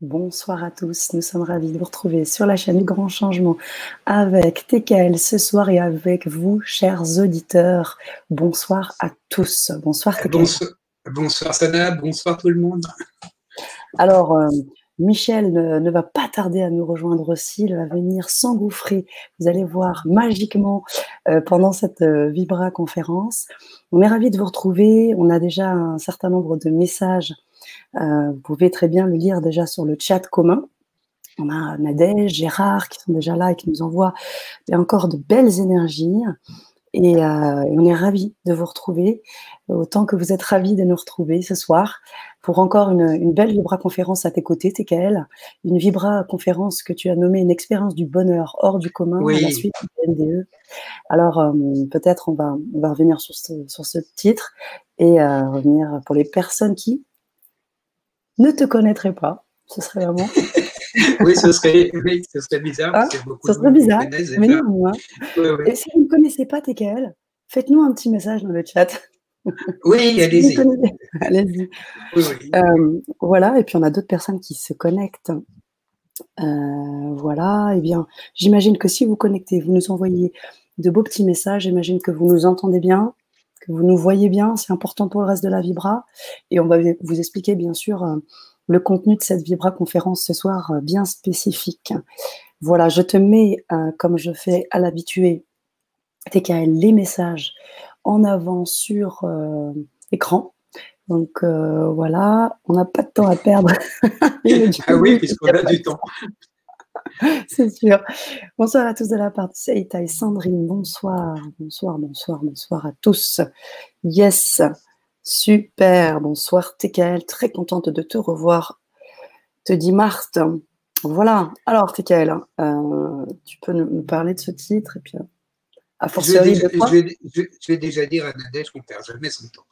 Bonsoir à tous, nous sommes ravis de vous retrouver sur la chaîne du Grand Changement avec TKL ce soir et avec vous, chers auditeurs. Bonsoir à tous. Bonsoir TKL. Bonsoir, bonsoir Sana, bonsoir tout le monde. Alors, euh, Michel ne, va pas tarder à nous rejoindre aussi, il va venir s'engouffrer, vous allez voir magiquement euh, pendant cette euh, Vibra conférence. On est ravis de vous retrouver, on a déjà un certain nombre de messages vous pouvez très bien le lire déjà sur le chat commun. On a Nadège, Gérard qui sont déjà là et qui nous envoient encore de belles énergies. Et, euh, on est ravis de vous retrouver, autant que vous êtes ravis de nous retrouver ce soir pour encore une, belle Vibra-conférence à tes côtés, TKL. Une Vibra-conférence que tu as nommée une expérience du bonheur hors du commun à la suite du NDE. Alors, euh, peut-être on va, on va revenir sur ce, sur ce titre et revenir pour les personnes qui ne te connaîtrais pas. Ce serait vraiment. oui, ce serait, ce serait bizarre. Ah, ce serait bizarre. Mais non, hein. Et si vous ne connaissez pas TKL, faites-nous un petit message dans le chat. Oui, allez-y. allez-y. Euh, voilà, et puis on a d'autres personnes qui se connectent. Euh, voilà, et eh bien, j'imagine que si vous connectez, vous nous envoyez de beaux petits messages, j'imagine que vous nous entendez bien, que vous nous voyez bien, c'est important pour le reste de la Vibra. Et on va vous expliquer bien sûr euh, le contenu de cette Vibra conférence ce soir euh, bien spécifique. Voilà, je te mets, euh, comme je fais à l'habitué, TKL, les messages en avant sur écran. Donc voilà, on n'a pas de temps à perdre. ah oui, puisqu'on a du temps. C'est sûr. Bonsoir à tous de la part de Seita et Sandrine. Bonsoir, bonsoir, bonsoir, bonsoir à tous. Yes, super. Bonsoir TKL, très contente de te revoir. Te dit Marthe. Voilà. Alors TKL, euh, tu peux nous parler de ce titre et puis à je, vais déjà, je, vais, je, vais déjà dire à Nadège qu'on ne perd jamais son temps.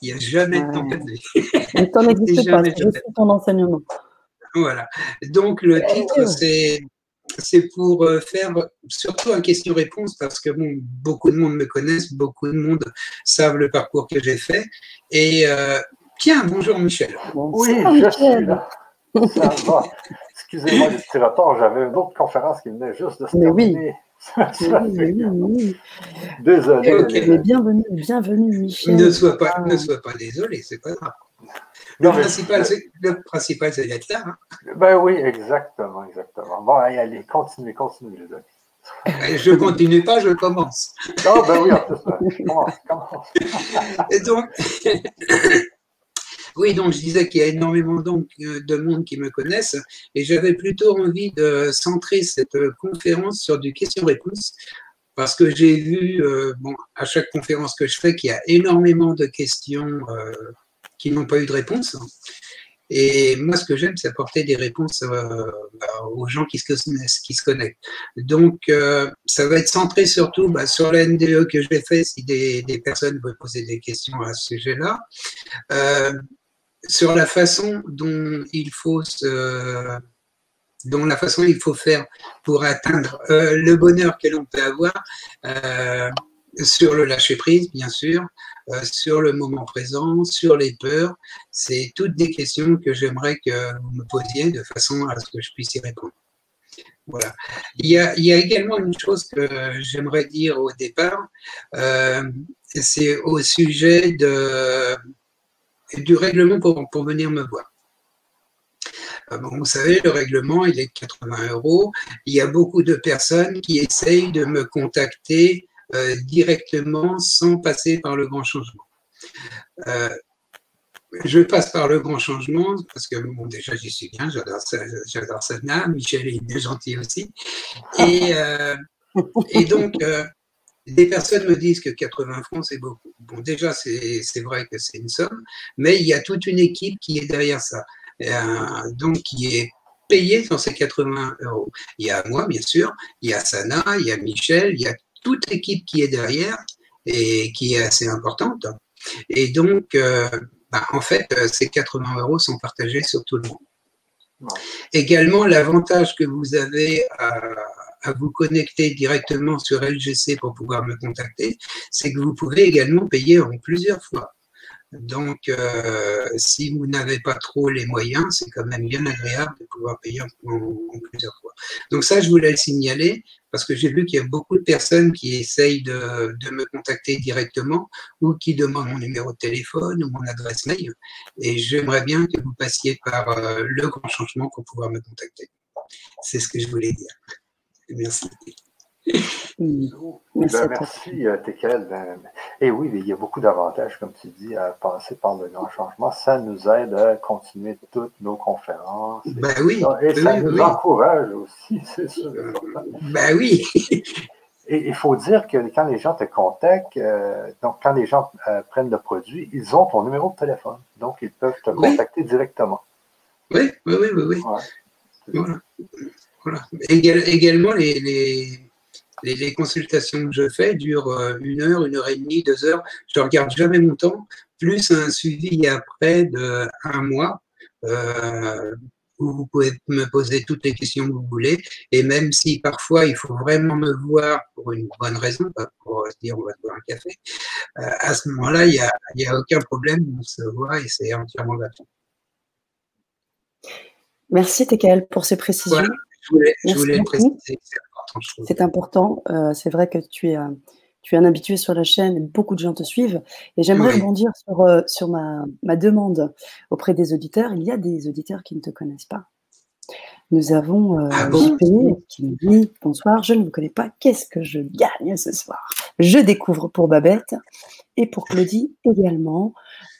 Il n'y a jamais de temps perdu. Le temps n'existe pas, c'est ton enseignement. Voilà. Donc le titre, c'est c'est pour euh, faire surtout un question-réponse parce que bon, beaucoup de monde me connaissent, beaucoup de monde savent le parcours que j'ai fait. Et euh, tiens, bonjour Michel. Oui, je suis là. Excusez-moi du petit retard, j'avais une autre conférence qui venait juste de se terminer. Oui. Désolé. Mais bienvenue, bienvenue Michel. Ne sois pas, ne sois pas désolé, c'est pas grave. Le, principal, le principal, c'est d'être là. Hein. Ben oui, exactement, exactement. Bon, allez, allez continuez, continuez, les amis. Je continue pas, je commence. Non, ben oui, en plus, je commence, commence. Et donc, oui, donc je disais qu'il y a énormément donc, de monde qui me connaissent et j'avais plutôt envie de centrer cette conférence sur du question-réponse parce que j'ai vu, euh, bon, à chaque conférence que je fais, qu'il y a énormément de questions euh, qui n'ont pas eu de réponse. Et moi, ce que j'aime, c'est apporter des réponses euh, bah, aux gens qui se, qui se connectent. Donc, euh, ça va être centré surtout bah, sur la NDE que je vais faire si des, des, personnes veulent poser des questions à ce sujet-là. Euh, sur la façon dont il faut se, dont la façon il faut faire pour atteindre le bonheur que l'on peut avoir sur le lâcher prise, bien sûr, euh, sur le moment présent, sur les peurs. C'est toutes des questions que j'aimerais que vous me posiez de façon à ce que je puisse y répondre. Voilà. Il y a, également une chose que j'aimerais dire au départ, euh, c'est au sujet du règlement pour, pour venir me voir. Euh, vous savez, le règlement, il est de 80 euros. Il y a beaucoup de personnes qui essayent de me contacter euh, directement sans passer par le grand changement. Euh, je passe par le grand changement parce que bon, déjà j'y suis bien, j'adore ça, j'adore Michel est gentil aussi. Et, euh, et donc, des personnes me disent que 80 francs c'est beaucoup. Bon, déjà c'est vrai que c'est une somme, mais il y a toute une équipe qui est derrière ça. donc qui est payée sur ces 80 euros. Il y a moi, bien sûr, il y a Sana, il y a Michel, il y a toute l'équipe qui est derrière et qui est assez importante. Et donc, euh, bah, en fait, euh, ces 80 euros sont partagés sur tout le monde. Également, l'avantage que vous avez à, vous connecter directement sur LGC pour pouvoir me contacter, c'est que vous pouvez également payer en plusieurs fois. Donc, euh, si vous n'avez pas trop les moyens, c'est quand même bien agréable de pouvoir payer en, plusieurs fois. Donc ça, je voulais le signaler parce que j'ai vu qu'il y a beaucoup de personnes qui essayent de, de, me contacter directement ou qui demandent mon numéro de téléphone ou mon adresse mail. Et j'aimerais bien que vous passiez par euh, le grand changement pour pouvoir me contacter. C'est ce que je voulais dire. Merci. Merci, ben, merci euh, ben, et oui, il y a beaucoup d'avantages, comme tu dis, à passer par le grand changement. Ça nous aide à continuer toutes nos conférences. Ben oui. Et ça nous encourage aussi, c'est sûr. ben oui. Et il faut dire que quand les gens te contactent, euh, donc quand les gens euh, prennent le produit, ils ont ton numéro de téléphone. Donc, ils peuvent te contacter directement. Oui, oui, oui, oui. Voilà. également, les les, consultations que je fais durent euh, une heure, une heure et demie, deux heures. Je ne regarde jamais mon temps, plus un suivi après de un mois. Euh, où vous pouvez me poser toutes les questions que vous voulez. Et même si parfois il faut vraiment me voir pour une bonne raison, pas pour se dire on va boire un café, euh, à ce moment-là, il n'y a, y a aucun problème, on se voit et c'est entièrement gratuit. Merci TKL pour ces précisions. je voulais, je voulais préciser c'est important. Euh, c'est vrai que tu es, tu es un habitué sur la chaîne, beaucoup de gens te suivent. Et j'aimerais rebondir sur, euh, sur ma, ma, demande auprès des auditeurs. Il y a des auditeurs qui ne te connaissent pas. Nous avons euh, ah qui nous dit Bonsoir, je ne vous connais pas. Qu'est-ce que je gagne ce soir? Je découvre pour Babette et pour Claudie également.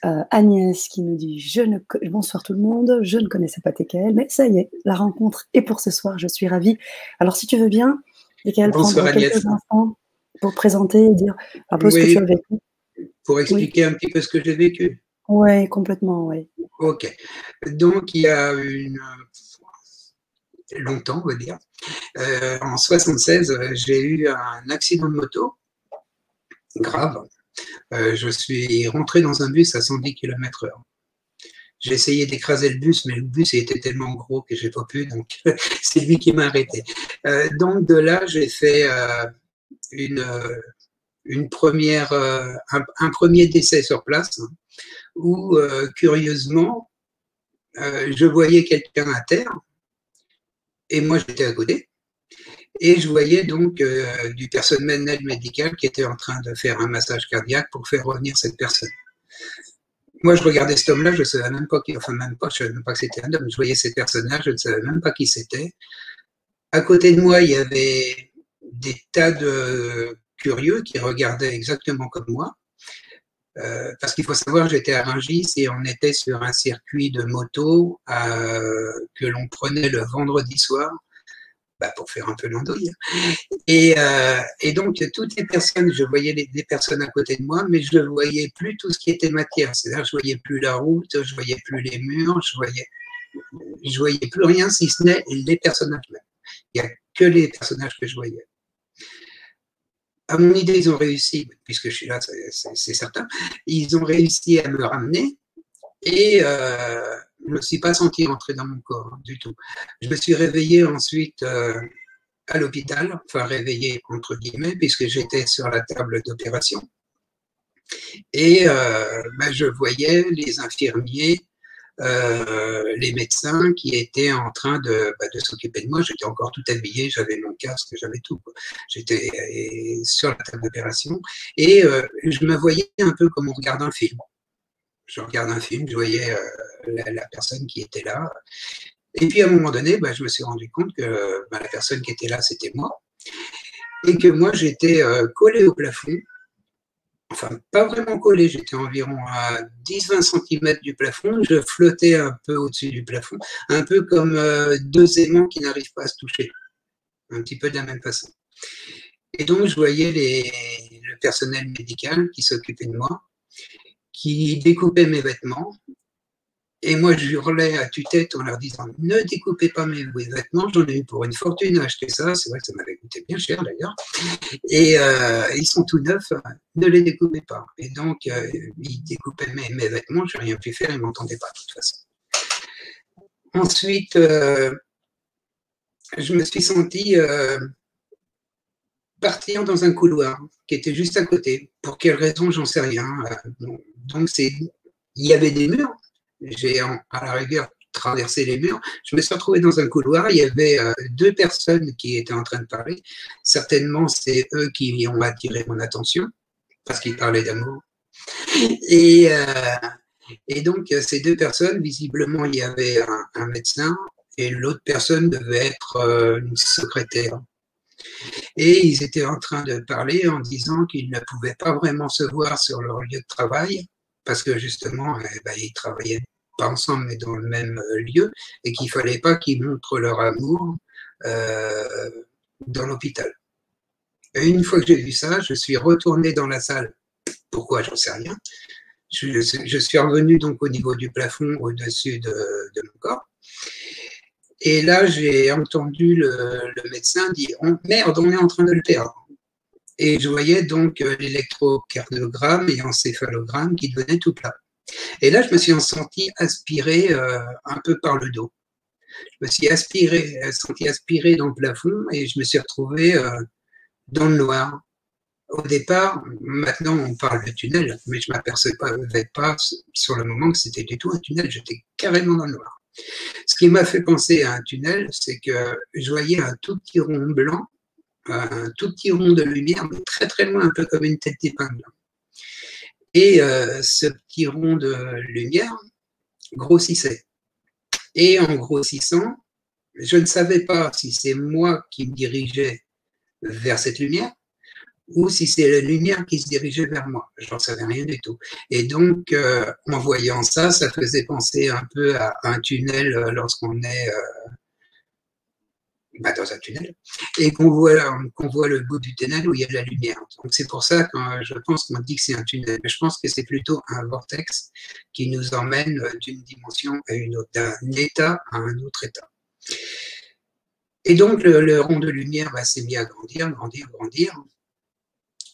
Euh, Agnès qui nous dit je ne Bonsoir tout le monde, je ne connaissais pas TKL, mais ça y est, la rencontre est pour ce soir, je suis ravie. Alors si tu veux bien, TKL, prendre quelques instants pour présenter et dire un peu ce que tu as vécu. Pour expliquer un petit peu ce que j'ai vécu. Oui, complètement, oui. Ok. Donc il y a une longtemps, on va dire. Euh, en 76, j'ai eu un accident de moto grave. Euh, je suis rentré dans un bus à 110 km/h. J'ai essayé d'écraser le bus, mais le bus était tellement gros que j'ai pas pu, donc c'est lui qui m'a arrêté. Euh, donc de là, j'ai fait une, une première, un, premier décès sur place, hein, où curieusement, je voyais quelqu'un à terre et moi j'étais à côté. Et je voyais donc euh, du personnel médical qui était en train de faire un massage cardiaque pour faire revenir cette personne. Moi, je regardais cet homme-là, je ne savais même pas qui, enfin même pas, je savais même pas que c'était un homme. Je voyais ces personnages, je ne savais même pas qui c'était. À côté de moi, il y avait des tas de curieux qui regardaient exactement comme moi. Euh, parce qu'il faut savoir, j'étais à Rungis et on était sur un circuit de moto euh, que l'on prenait le vendredi soir bah, pour faire un peu l'andouille. Et, euh, et, donc, toutes les personnes, je voyais des personnes à côté de moi, mais je ne voyais plus tout ce qui était matière. C'est-à-dire, je voyais plus la route, je voyais plus les murs, je voyais, je voyais plus rien si ce n'est les personnages même. Il n'y a que les personnages que je voyais à mon idée, ils ont réussi, puisque je suis là, c'est certain, ils ont réussi à me ramener et euh, je ne me suis pas senti rentrer dans mon corps hein, du tout. Je me suis réveillé ensuite euh, à l'hôpital, enfin réveillé entre guillemets, puisque j'étais sur la table d'opération. Et euh, ben, je voyais les infirmiers euh, les médecins qui étaient en train de, bah, de s'occuper de moi. J'étais encore tout habillé, j'avais mon casque, j'avais tout. J'étais sur la table d'opération et je me voyais un peu comme on regarde un film. Je regarde un film, je voyais la, personne qui était là. Et puis à un moment donné, bah, je me suis rendu compte que bah, la personne qui était là, c'était moi. Et que moi, j'étais collé au plafond enfin pas vraiment collé, j'étais environ à 10-20 cm du plafond, je flottais un peu au-dessus du plafond, un peu comme euh, deux aimants qui n'arrivent pas à se toucher, un petit peu de la même façon. Et donc je voyais le personnel médical qui s'occupait de moi, qui découpait mes vêtements, et moi, je hurlais à tue-tête en leur disant Ne découpez pas mes vêtements, j'en ai eu pour une fortune à acheter ça. C'est vrai que ça m'avait coûté bien cher d'ailleurs. Et euh, ils sont tout neufs, ne les découpez pas. Et donc, euh, ils découpaient mes, vêtements, je n'ai rien pu faire, ils ne m'entendaient pas de toute façon. Ensuite, euh, je me suis senti partir dans un couloir qui était juste à côté. Pour quelle raison, j'en sais rien. Donc, c'est il y avait des murs. J'ai à la rigueur traversé les murs. Je me suis retrouvé dans un couloir. Il y avait euh, deux personnes qui étaient en train de parler. Certainement, c'est eux qui ont attiré mon attention parce qu'ils parlaient d'amour. Et, euh, donc, ces deux personnes, visiblement, il y avait un, médecin et l'autre personne devait être euh, une secrétaire. Et ils étaient en train de parler en disant qu'ils ne pouvaient pas vraiment se voir sur leur lieu de travail parce que justement, eh ben, ils travaillaient pas ensemble mais dans le même euh, lieu et qu'il fallait pas qu'ils montrent leur amour euh, dans l'hôpital. Une fois que j'ai vu ça, je suis retourné dans la salle. Pourquoi? J'en sais rien. Je, suis revenu donc au niveau du plafond au-dessus de, mon corps. Et là, j'ai entendu le, médecin dire Merde, on est en train de le perdre. Et je voyais donc euh, l'électrocardiogramme et encéphalogramme qui devenait tout plat. Et là, je me suis senti aspiré euh, un peu par le dos. Je me suis aspiré, euh, senti aspiré dans le plafond et je me suis retrouvé dans le noir. Au départ, maintenant on parle de tunnel, mais je ne m'apercevais pas sur le moment que c'était du tout un tunnel, j'étais carrément dans le noir. Ce qui m'a fait penser à un tunnel, c'est que je voyais un tout petit rond blanc, un tout petit rond de lumière, mais très très loin, un peu comme une tête d'épingle. Et euh, ce petit rond de lumière grossissait. Et en grossissant, je ne savais pas si c'est moi qui me dirigeais vers cette lumière ou si c'est la lumière qui se dirigeait vers moi. Je n'en savais rien du tout. Et donc, euh, en voyant ça, ça faisait penser un peu à un tunnel euh, lorsqu'on est euh, bah, dans un tunnel et qu'on voit, qu'on voit le bout du tunnel où il y a de la lumière. Donc, c'est pour ça que je pense qu'on dit que c'est un tunnel. Mais je pense que c'est plutôt un vortex qui nous emmène d'une dimension à une autre, d'un état à un autre état. Et donc, le, rond de lumière bah, s'est mis à grandir, grandir, grandir.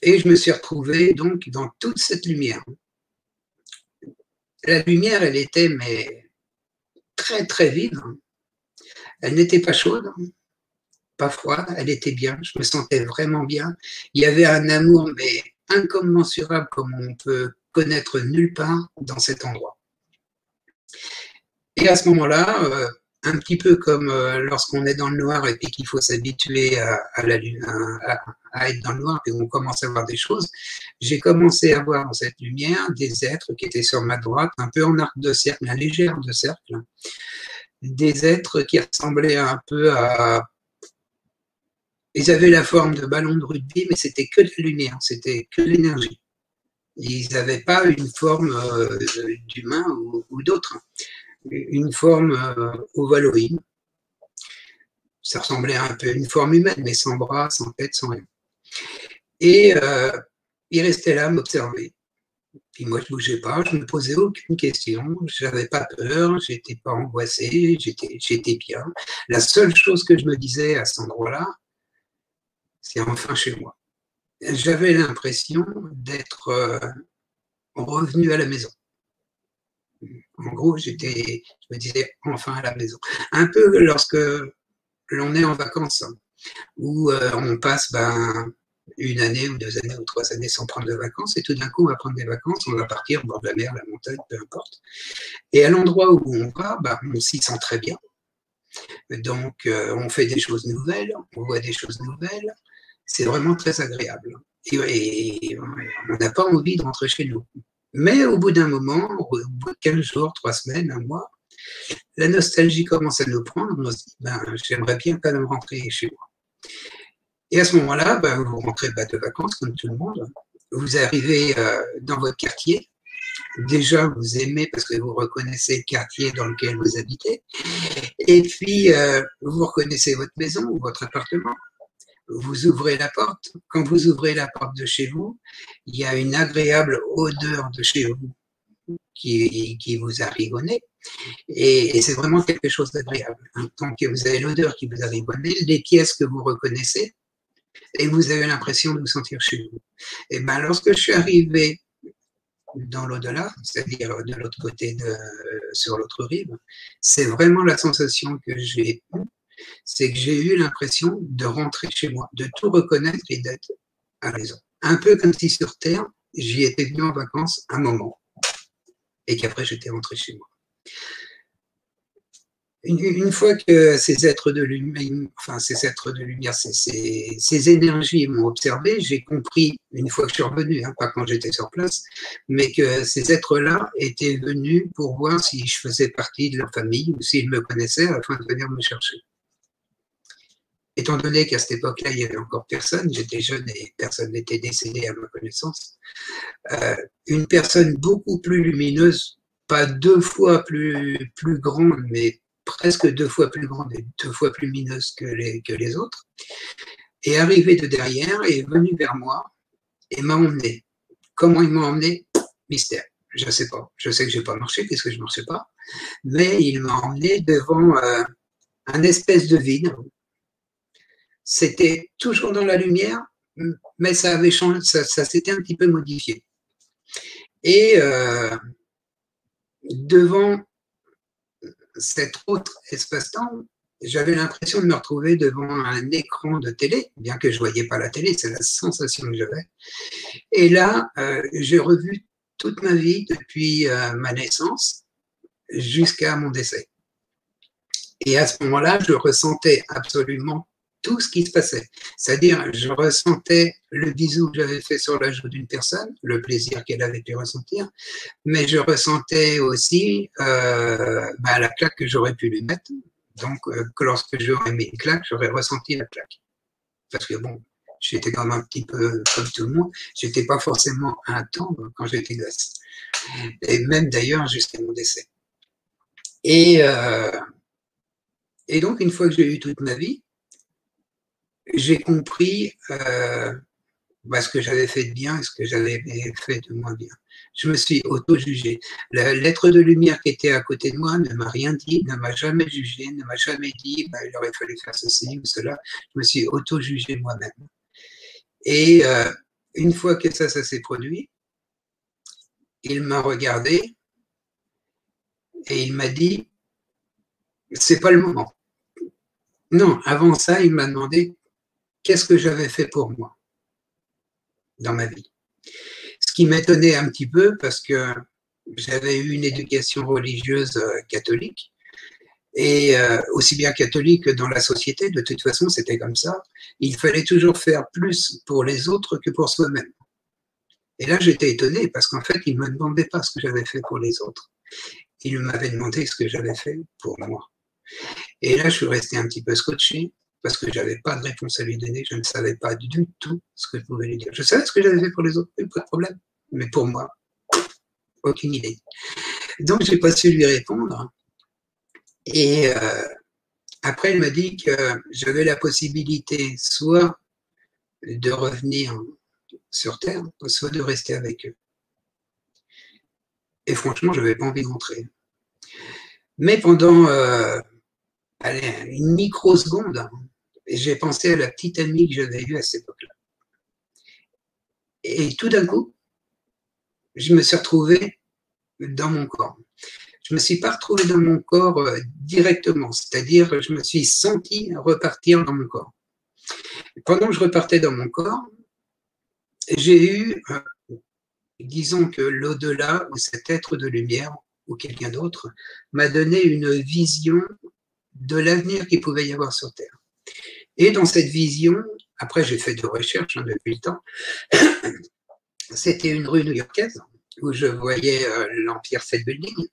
Et je me suis retrouvé donc dans toute cette lumière. La lumière, elle était mais très très vive. Elle n'était pas chaude, pas froide, elle était bien. Je me sentais vraiment bien. Il y avait un amour mais incommensurable comme on peut connaître nulle part dans cet endroit. Et à ce moment-là, euh, un petit peu comme euh, lorsqu'on est dans le noir et qu'il faut s'habituer à, être dans le noir et on commence à voir des choses, j'ai commencé à voir dans cette lumière des êtres qui étaient sur ma droite, un peu en arc de cercle, un léger arc de cercle, des êtres qui ressemblaient un peu à... Ils avaient la forme de ballons de rugby, mais c'était que de la lumière, c'était que l'énergie. Ils n'avaient pas une forme euh, d'humain ou d'autre une forme euh, ovaloïde. Ça ressemblait un peu à une forme humaine, mais sans bras, sans tête, sans rien. Et euh, il restait là m'observer. Puis moi, je ne bougeais pas, je ne me posais aucune question, je n'avais pas peur, j'étais pas angoissé, j'étais bien. La seule chose que je me disais à cet endroit-là, c'est enfin chez moi. J'avais l'impression d'être euh, revenu à la maison. En gros, je me disais enfin à la maison. Un peu lorsque l'on est en vacances, où euh, on passe ben, une année ou deux années ou trois années sans prendre de vacances, et tout d'un coup, on va prendre des vacances, on va partir au bord de la mer, la montagne, peu importe. Et à l'endroit où on va, ben, on s'y sent très bien. Donc, euh, on fait des choses nouvelles, on voit des choses nouvelles. C'est vraiment très agréable. et on n'a pas envie de rentrer chez nous. Mais au bout d'un moment, au bout de 15 jours, 3 semaines, un mois, la nostalgie commence à nous prendre. On se dit, ben, j'aimerais bien quand même rentrer chez moi. Et à ce moment-là, ben, vous rentrez de vacances comme tout le monde. Vous arrivez euh, dans votre quartier. Déjà, vous aimez parce que vous reconnaissez le quartier dans lequel vous habitez. Et puis, euh, vous reconnaissez votre maison ou votre appartement vous ouvrez la porte. Quand vous ouvrez la porte de chez vous, il y a une agréable odeur de chez vous qui, qui vous arrive au nez. Et, c'est vraiment quelque chose d'agréable. Tant que vous avez l'odeur qui vous arrive au nez, les pièces que vous reconnaissez, et vous avez l'impression de vous sentir chez vous. Et ben, lorsque je suis arrivé dans l'au-delà, c'est-à-dire de l'autre côté, de, sur l'autre rive, c'est vraiment la sensation que j'ai eue c'est que j'ai eu l'impression de rentrer chez moi, de tout reconnaître et d'être à raison. Un peu comme si sur Terre, j'y étais venu en vacances un moment. et qu'après j'étais rentré chez moi. Une, fois que ces êtres de lumière, ces êtres de lumière, ces, énergies m'ont observé, j'ai compris une fois que je suis revenu, hein, pas quand j'étais sur place, mais que ces êtres-là étaient venus pour voir si je faisais partie de leur famille ou s'ils me connaissaient afin de venir me chercher. Étant donné qu'à cette époque-là, il n'y avait encore personne, j'étais jeune et personne n'était décédé à ma connaissance, euh, une personne beaucoup plus lumineuse, pas deux fois plus, plus grande, mais presque deux fois plus grande et deux fois plus lumineuse que les, que les autres, est arrivé de derrière et est venu vers moi et m'a emmené. Comment il m'a emmené? Mystère. Je ne sais pas. Je sais que je n'ai pas marché puisque je ne marchais pas. Mais il m'a emmené devant euh, un espèce de vide c'était toujours dans la lumière, mais ça avait changé, ça, s'était un petit peu modifié. Et euh, devant cet autre espace-temps, j'avais l'impression de me retrouver devant un écran de télé, bien que je ne voyais pas la télé, c'est la sensation que j'avais. Et là, euh, j'ai revu toute ma vie depuis euh, ma naissance jusqu'à mon décès. Et à ce moment-là, je ressentais absolument tout ce qui se passait. C'est-à-dire, je ressentais le bisou que j'avais fait sur la joue d'une personne, le plaisir qu'elle avait pu ressentir, mais je ressentais aussi euh, bah, la claque que j'aurais pu lui mettre. Donc, euh, que lorsque j'aurais mis une claque, j'aurais ressenti la claque. Parce que bon, j'étais quand même un petit peu comme tout le monde, j'étais pas forcément un tendre quand j'étais gosse. Et même d'ailleurs jusqu'à mon décès. Et, euh, et donc, une fois que j'ai eu toute ma vie, j'ai compris euh, bah, ce que j'avais fait de bien et ce que j'avais fait de moins bien. Je me suis auto-jugé. L'être de lumière qui était à côté de moi ne m'a rien dit, ne m'a jamais jugé, ne m'a jamais dit bah, il aurait fallu faire ceci ou cela. Je me suis auto-jugé moi-même. Et euh, une fois que ça, ça s'est produit, il m'a regardé et il m'a dit c'est pas le moment. Non, avant ça, il m'a demandé qu'est-ce que j'avais fait pour moi dans ma vie? Ce qui m'étonnait un petit peu parce que j'avais eu une éducation religieuse euh, catholique et euh, aussi bien catholique que dans la société, de toute façon, c'était comme ça. Il fallait toujours faire plus pour les autres que pour soi-même. Et là, j'étais étonné parce qu'en fait, il ne me demandait pas ce que j'avais fait pour les autres. Il m'avait demandé ce que j'avais fait pour moi. Et là, je suis resté un petit peu scotché parce que je n'avais pas de réponse à lui donner, je ne savais pas du tout ce que je pouvais lui dire. Je savais ce que j'avais fait pour les autres, pas de problème, mais pour moi, aucune idée. Donc, je n'ai pas su lui répondre. Et euh, après, il m'a dit que j'avais la possibilité soit de revenir sur Terre, soit de rester avec eux. Et franchement, je n'avais pas envie de rentrer. Mais pendant euh, une microseconde, j'ai pensé à la petite amie que j'avais eue à cette époque-là. Et tout d'un coup, je me suis retrouvé dans mon corps. Je ne me suis pas retrouvé dans mon corps euh, directement, c'est-à-dire je me suis senti repartir dans mon corps. pendant que je repartais dans mon corps, j'ai eu, euh, disons que l'au-delà, ou cet être de lumière, ou quelqu'un d'autre, m'a donné une vision de l'avenir qu'il pouvait y avoir sur Terre. Et dans cette vision, après j'ai fait de recherches hein, depuis le temps, c'était une rue new-yorkaise où je voyais euh, l'Empire State Building,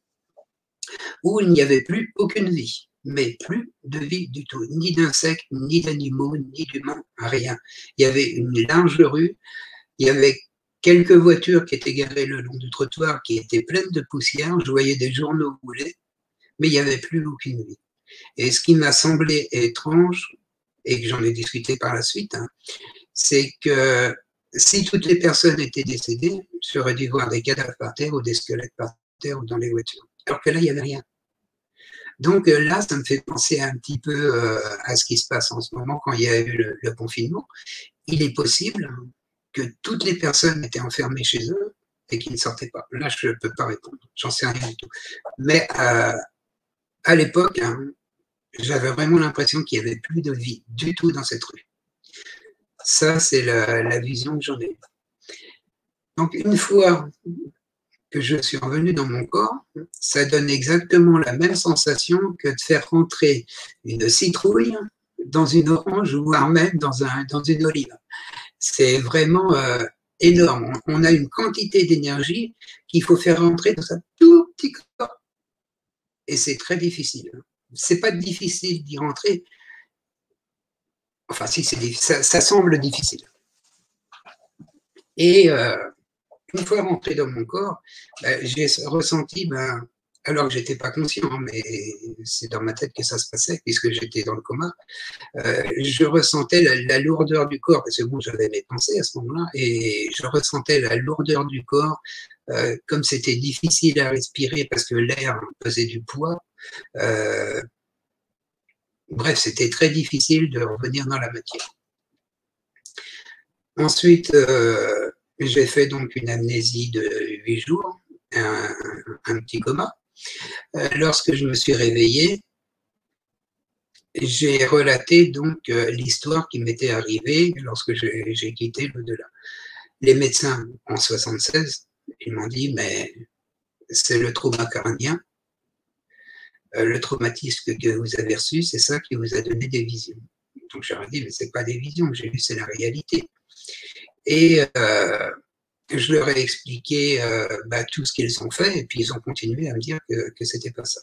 où il n'y avait plus aucune vie, mais plus de vie du tout, ni d'insectes, ni d'animaux, ni d'humains, rien. Il y avait une large rue, il y avait quelques voitures qui étaient garées le long du trottoir qui étaient pleines de poussière, je voyais des journaux rouler, mais il n'y avait plus aucune vie. Et ce qui m'a semblé étrange, et que j'en ai discuté par la suite, hein, c'est que si toutes les personnes étaient décédées, j'aurais dû voir des cadavres par terre ou des squelettes par terre ou dans les voitures. Alors que là, il n'y avait rien. Donc euh, là, ça me fait penser un petit peu euh, à ce qui se passe en ce moment quand il y a eu le, confinement. Il est possible que toutes les personnes étaient enfermées chez eux et qu'ils ne sortaient pas. Là, je ne peux pas répondre. J'en sais rien du tout. Mais euh, à l'époque, hein, j'avais vraiment l'impression qu'il n'y avait plus de vie du tout dans cette rue. Ça, c'est la, vision que j'en ai. Donc, une fois que je suis revenu dans mon corps, ça donne exactement la même sensation que de faire rentrer une citrouille dans une orange, voire même dans, un, dans une olive. C'est vraiment euh, énorme. On a une quantité d'énergie qu'il faut faire rentrer dans un tout petit corps. Et c'est très difficile. C'est pas difficile d'y rentrer. Enfin, si, ça, ça semble difficile. Et euh, une fois rentré dans mon corps, ben, j'ai ressenti, ben, alors que j'étais pas conscient, mais c'est dans ma tête que ça se passait, puisque j'étais dans le coma, euh, je ressentais la, lourdeur du corps, parce que bon, j'avais mes pensées à ce moment-là, et je ressentais la lourdeur du corps, euh, comme c'était difficile à respirer parce que l'air pesait du poids. Euh, bref, c'était très difficile de revenir dans la matière. Ensuite, j'ai fait donc une amnésie de huit jours, un, petit coma. Euh, lorsque je me suis réveillé, j'ai relaté donc euh, l'histoire qui m'était arrivée lorsque j'ai quitté l'au-delà. Les médecins en 76, ils m'ont dit, mais c'est le trauma carnien, euh, le traumatisme que vous avez reçu, c'est ça qui vous a donné des visions. Donc j'aurais dit, mais c'est pas des visions? J'ai vues, c'est la réalité. Et euh, je leur ai expliqué euh, bah, tout ce qu'ils ont fait, et puis ils ont continué à me dire que, que c'était pas ça.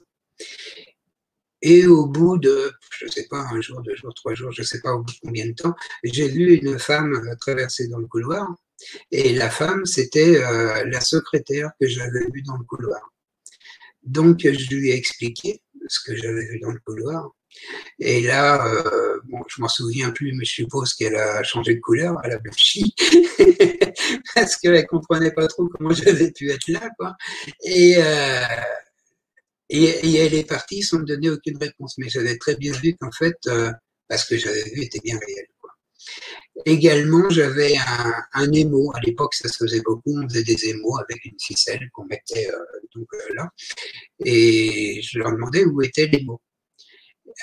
Et au bout de, je sais pas, un jour, deux jours, trois jours, je sais pas combien de temps, j'ai vu une femme euh, traverser dans le couloir, et la femme, c'était euh, la secrétaire que j'avais vue dans le couloir. Donc, je lui ai expliqué ce que j'avais vu dans le couloir, et là, euh, bon, je m'en souviens plus, mais je suppose qu'elle a changé de couleur, elle a blanchi, parce qu'elle comprenait pas trop comment j'avais pu être là, quoi. Et, euh, et, elle est partie sans me donner aucune réponse. Mais j'avais très bien vu qu'en fait, euh, parce que j'avais vu était bien réel. Quoi. Également, j'avais un, un émo. À l'époque, ça se faisait beaucoup. On faisait des émos avec une ficelle qu'on mettait euh, donc là. Et je leur demandais où était l'émo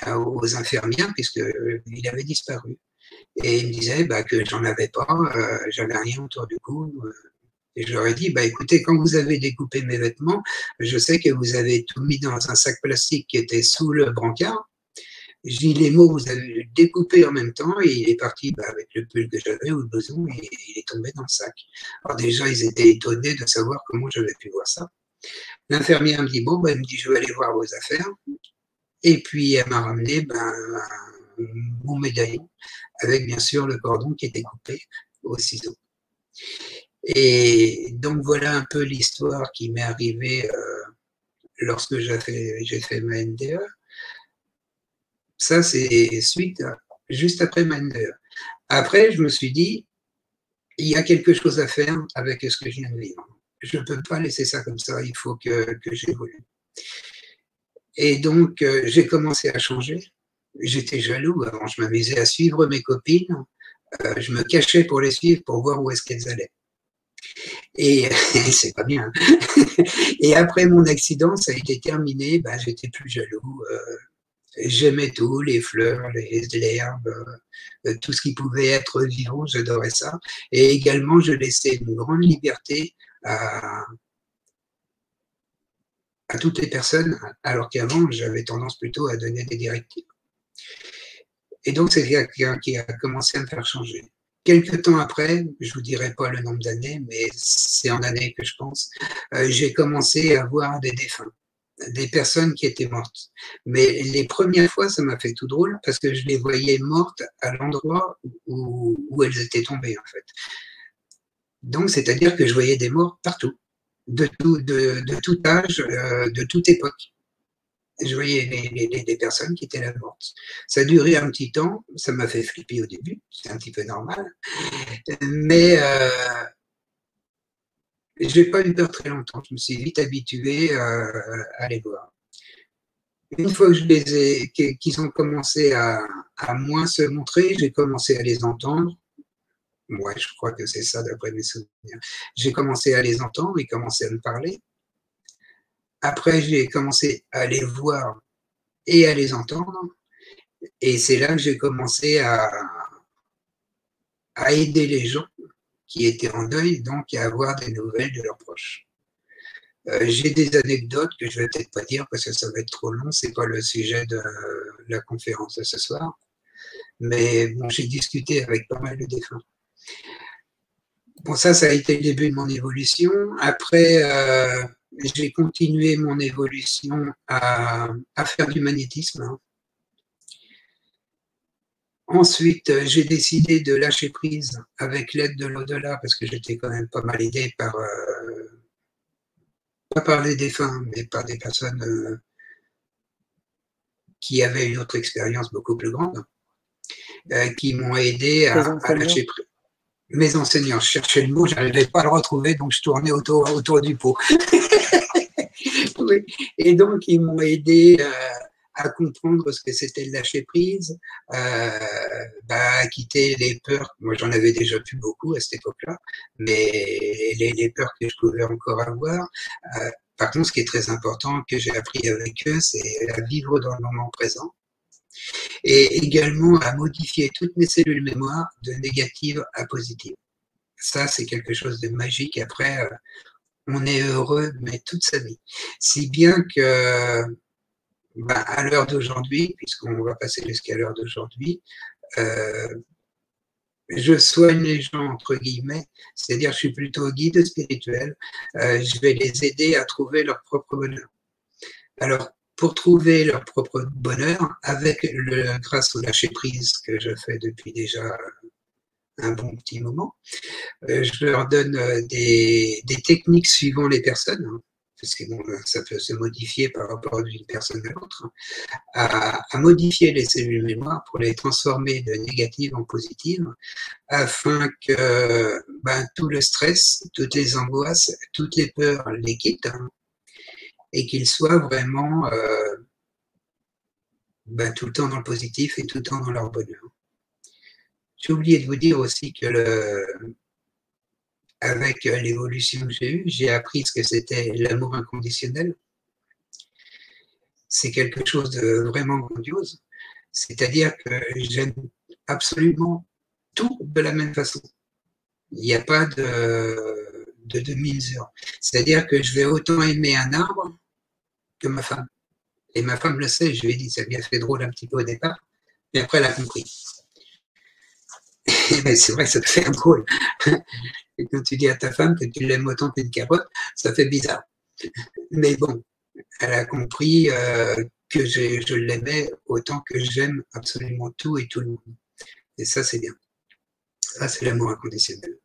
aux infirmières puisqu'il avait disparu. Et il me disait bah, que j'en avais pas, euh, j'avais rien autour du cou. Euh. et je leur ai dit, bah, écoutez, quand vous avez découpé mes vêtements, je sais que vous avez tout mis dans un sac plastique qui était sous le brancard. J'ai les mots, vous avez découpé en même temps et il est parti bah, avec le pull que j'avais ou le blouson et il est tombé dans le sac. Alors déjà, ils étaient étonnés de savoir comment j'avais pu voir ça. L'infirmière me dit, bon, bah, elle me dit, je vais aller voir vos affaires. Et puis, elle m'a ramené ben, mon médaillon, avec bien sûr le cordon qui était coupé au ciseau. Et donc, voilà un peu l'histoire qui m'est arrivée euh, lorsque j'ai fait, fait ma NDE. Ça, c'est suite, juste après ma NDE. Après, je me suis dit, il y a quelque chose à faire avec ce que je viens de vivre. Je ne peux pas laisser ça comme ça, il faut que, que j'évolue. Et donc, euh, j'ai commencé à changer. J'étais jaloux. Avant, je m'amusais à suivre mes copines. Euh, je me cachais pour les suivre pour voir où est-ce qu'elles allaient. Et c'est pas bien. et après mon accident, ça a été terminé. Ben, j'étais plus jaloux. Euh, J'aimais tout, les fleurs, les l'herbe, euh, tout ce qui pouvait être vivant, j'adorais ça. Et également, je laissais une grande liberté à, à toutes les personnes, alors qu'avant, j'avais tendance plutôt à donner des directives. Et donc, c'est quelqu'un qui a commencé à me faire changer. Quelques temps après, je vous dirai pas le nombre d'années, mais c'est en années que je pense, euh, j'ai commencé à voir des défunts, des personnes qui étaient mortes. Mais les premières fois, ça m'a fait tout drôle parce que je les voyais mortes à l'endroit où, elles étaient tombées, en fait. Donc, c'est-à-dire que je voyais des morts partout de tout, âge, euh, de toute époque. Je voyais les, personnes qui étaient là mortes. Ça a duré un petit temps, ça m'a fait flipper au début, c'est un petit peu normal, mais euh, j'ai pas eu peur très longtemps. Je me suis vite habitué euh, à les voir. Une fois que je les qu'ils ont commencé à, moins se montrer, j'ai commencé à les entendre Ouais, je crois que c'est ça d'après mes souvenirs. J'ai commencé à les entendre, ils commençaient à me parler. Après, j'ai commencé à les voir et à les entendre. Et c'est là que j'ai commencé à aider les gens qui étaient en deuil, donc à avoir des nouvelles de leurs proches. Euh, j'ai des anecdotes que je vais peut-être pas dire parce que ça va être trop long. C'est pas le sujet de la conférence de ce soir. Mais j'ai discuté avec pas mal de défunts. Bon, ça, ça a été le début de mon évolution. Après, euh, j'ai continué mon évolution à, à faire du magnétisme. Hein. Ensuite, j'ai décidé de lâcher prise avec l'aide de l'au-delà parce que j'étais quand même pas mal aidé par, euh, pas par les défunts, mais par des personnes euh, qui avaient une autre expérience beaucoup plus grande, euh, qui m'ont aidé à, lâcher prise. Mes enseignants, je cherchais le mot, je n'arrivais pas à le retrouver, donc je tournais autour, autour du pot. Et donc, ils m'ont aidé à comprendre ce que c'était le lâcher prise, euh, bah, à quitter les peurs. Moi, j'en avais déjà plus beaucoup à cette époque-là, mais les, peurs que je pouvais encore avoir. Euh, par contre, ce qui est très important que j'ai appris avec eux, c'est à vivre dans le moment présent et également à modifier toutes mes cellules mémoire de négatives à positives. Ça, c'est quelque chose de magique. Après, euh, on est heureux, mais toute sa vie. Si bien que à l'heure d'aujourd'hui, puisqu'on va passer jusqu'à l'heure d'aujourd'hui, euh, je soigne les gens entre guillemets, c'est-à-dire je suis plutôt guide spirituel, euh, je vais les aider à trouver leur propre bonheur. Alors, pour trouver leur propre bonheur, avec le, grâce au lâcher prise que je fais depuis déjà un bon petit moment, euh, je leur donne des, des, techniques suivant les personnes. Hein parce que ça peut se modifier par rapport d'une personne à l'autre, à, modifier les cellules mémoire pour les transformer de négatives en positives, afin que ben, tout le stress, toutes les angoisses, toutes les peurs les quittent, hein, et qu'ils soient vraiment euh, ben, tout le temps dans le positif et tout le temps dans leur bonheur. J'ai oublié de vous dire aussi que le, avec euh, l'évolution que j'ai eue, j'ai appris ce que c'était l'amour inconditionnel. C'est quelque chose de vraiment grandiose. C'est-à-dire que j'aime absolument tout de la même façon. Il n'y a pas de, de demi-mesure. C'est-à-dire que je vais autant aimer un arbre que ma femme. Et ma femme le sait, je lui ai dit, ça lui fait drôle un petit peu au départ, mais après elle a compris. c'est vrai, ça te fait drôle. Et quand tu dis à ta femme que tu l'aimes autant qu'une carotte, ça fait bizarre. Mais bon, elle a compris euh, que je l'aimais autant que j'aime absolument tout et tout le monde. Et ça, c'est bien. Ça, c'est l'amour inconditionnel.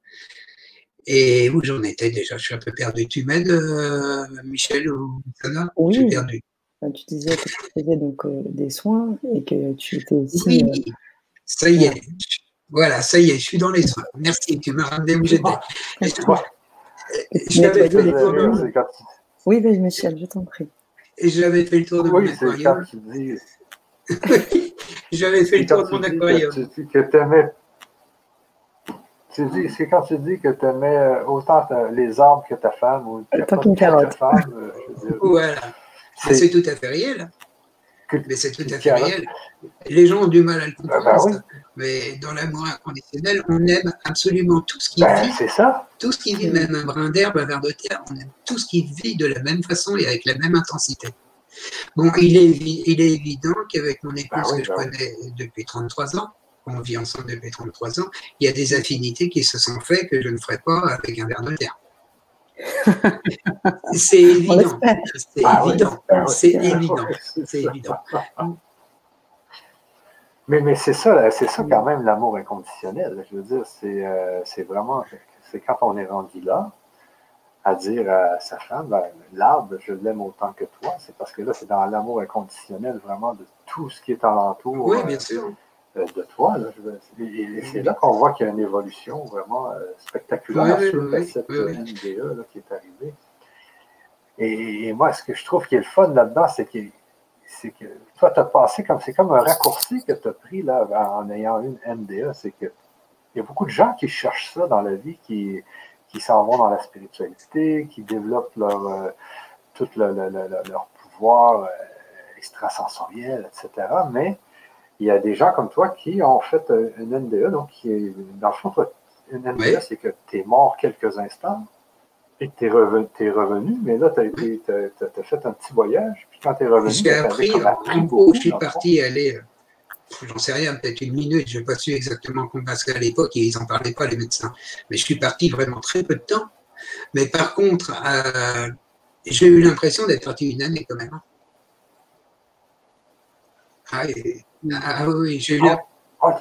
Et où j'en étais déjà? Je suis un peu perdu. Tu m'aides, euh, Michel ou Sana Oui. Je suis perdu. Tu disais que tu faisais donc euh, des soins et que tu étais aussi. Oui, ça y est. Voilà, ça y est, je suis dans les soins. Merci, tu m'as ramené où j'étais. J'avais fait le tour de... Oui, oui, Michel, je t'en prie. Et j'avais fait le tour de mon aquarium. J'avais fait le tour de mon aquarium. Tu dis que t'aimais. C'est quand tu dis que tu aimais euh, autant les arbres que ta femme ou ta carotte. Femme, euh, voilà. C'est tout à fait réel. Mais c'est tout à fait réel. Les gens ont du mal à le comprendre. Bah Mais dans l'amour inconditionnel, on aime absolument tout ce qui bah, vit. C'est ça. Tout ce qui vit, même un brin d'herbe, un verre de terre, on aime tout ce qui vit de la même façon et avec la même intensité. Bon, il est, il est évident qu'avec mon épouse bah que je connais depuis 33 ans, on vit ensemble depuis 33 ans, il y a des affinités qui se sont faites que je ne ferai pas avec un verre de terre. c'est évident. C'est ah évident. c'est évident. C'est évident. Mais, mais c'est ça, c'est ça quand même l'amour inconditionnel. Je veux dire, c'est euh, vraiment, c'est quand on est rendu là, à dire à sa femme, ben, l'arbre, je l'aime autant que toi, c'est parce que là, c'est dans l'amour inconditionnel vraiment de tout ce qui est alentour. Oui, bien sûr. Euh, de toi. et, c'est là qu'on voit qu'il y a une évolution vraiment euh, spectaculaire sur cette NDE qui est arrivée. Et, moi, ce que je trouve qui est le fun là-dedans, c'est que, que toi, tu as passé comme c'est comme un raccourci que tu as pris là, en ayant une NDA. C'est que il y a beaucoup de gens qui cherchent ça dans la vie, qui, qui s'en vont dans la spiritualité, qui développent leur, euh, tout leur pouvoir extrasensoriel, etc. Mais il y a des gens comme toi qui ont fait euh, une NDE, donc qui est, dans le fond, une NDE, c'est que tu es mort quelques instants, Et tu es, revenu, mais là, tu as, fait un petit voyage, puis quand tu es revenu... J'ai appris, gros, je suis parti aller, j'en sais rien, peut-être une minute, je n'ai pas su exactement comment, parce qu'à l'époque, ils n'en parlaient pas, les médecins. Mais je suis parti vraiment très peu de temps. Mais par contre, euh, j'ai eu l'impression d'être parti une année quand même. Hein. Ah, ah, oui, j'ai eu ah, ah,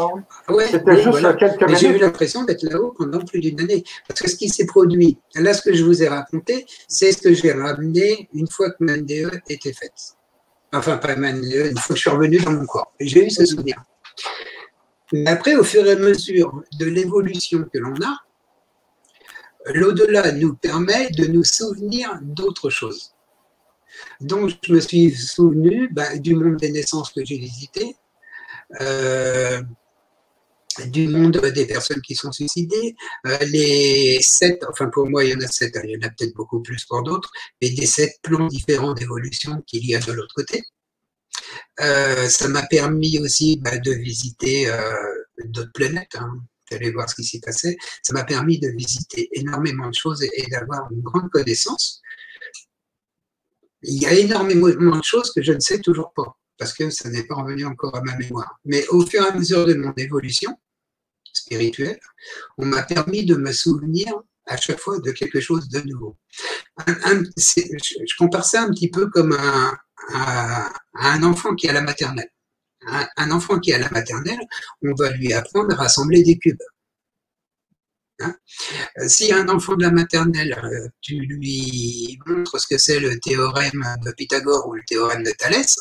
ah C'était juste quelques J'ai eu l'impression d'être là-haut pendant plus d'une année. Parce que ce qui s'est produit, là, ce que je vous ai raconté, c'est ce que j'ai ramené une fois que ma NDE était faite. Enfin, pas ma NDE, une fois que je suis revenu dans mon corps. J'ai eu ce souvenir. Mais après, au fur et à mesure de l'évolution que l'on a, l'au-delà nous permet de nous souvenir d'autres choses. Donc, je me suis souvenu bah, du monde des naissances que j'ai visité, euh, du monde des personnes qui sont suicidées, euh, les sept, enfin pour moi il y en a sept, il y en a peut-être beaucoup plus pour d'autres, mais des sept plans différents d'évolution qu'il y a de l'autre côté. Euh, ça m'a permis aussi bah, de visiter d'autres planètes, hein, d'aller voir ce qui s'y passait. Ça m'a permis de visiter énormément de choses et d'avoir une grande connaissance il y a énormément de choses que je ne sais toujours pas, parce que ça n'est pas revenu encore à ma mémoire. Mais au fur et à mesure de mon évolution spirituelle, on m'a permis de me souvenir à chaque fois de quelque chose de nouveau. je, compare ça un petit peu comme un, enfant qui est à la maternelle. un enfant qui est à la maternelle, on va lui apprendre à rassembler des cubes. Hein? Euh, si un enfant de la maternelle, euh, tu lui montres ce que c'est le théorème de Pythagore ou le théorème de Thalès,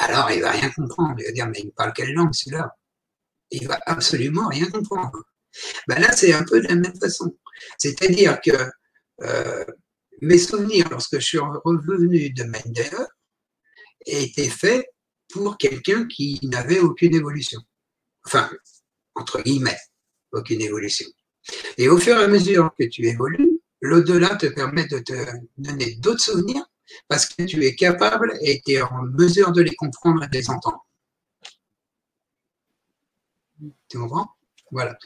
alors il va rien comprendre. Il va dire, mais il parle quelle langue celui-là? Il va absolument rien comprendre. Ben là, c'est un peu de la même façon. C'est-à-dire que euh, mes souvenirs, lorsque je suis revenu de Mendel, étaient faits pour quelqu'un qui n'avait aucune évolution. Enfin, entre guillemets aucune évolution. Et au fur et à mesure que tu évolues, l'au-delà te permet de te donner d'autres souvenirs parce que tu es capable et tu es en mesure de les comprendre et de les entendre. Tu comprends? Voilà.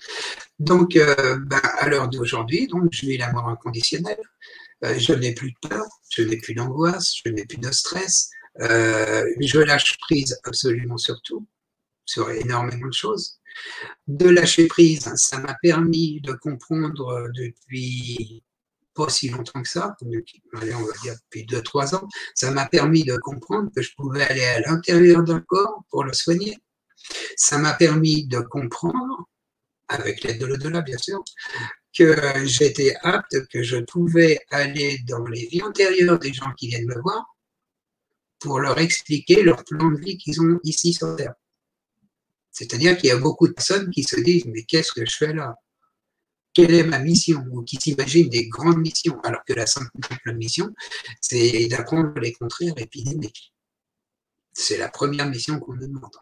Donc, euh, ben, à l'heure d'aujourd'hui, je vis l'amour inconditionnel. Euh, je n'ai plus de peur, je n'ai plus d'angoisse, je n'ai plus de stress. Euh, je lâche prise absolument sur tout, sur énormément de choses de lâcher prise. Ça m'a permis de comprendre depuis pas si longtemps que ça, on va dire depuis 2-3 ans, ça m'a permis de comprendre que je pouvais aller à l'intérieur d'un corps pour le soigner. Ça m'a permis de comprendre, avec l'aide de l'au-delà bien sûr, que j'étais apte, que je pouvais aller dans les vies antérieures des gens qui viennent me voir pour leur expliquer leur plan de vie qu'ils ont ici sur Terre. C'est-à-dire qu'il y a beaucoup de personnes qui se disent mais qu'est-ce que je fais là? Quelle est ma mission Ou qui s'imaginent des grandes missions, alors que la simple mission, c'est d'apprendre les contraires épidémiques. C'est la première mission qu'on nous demande.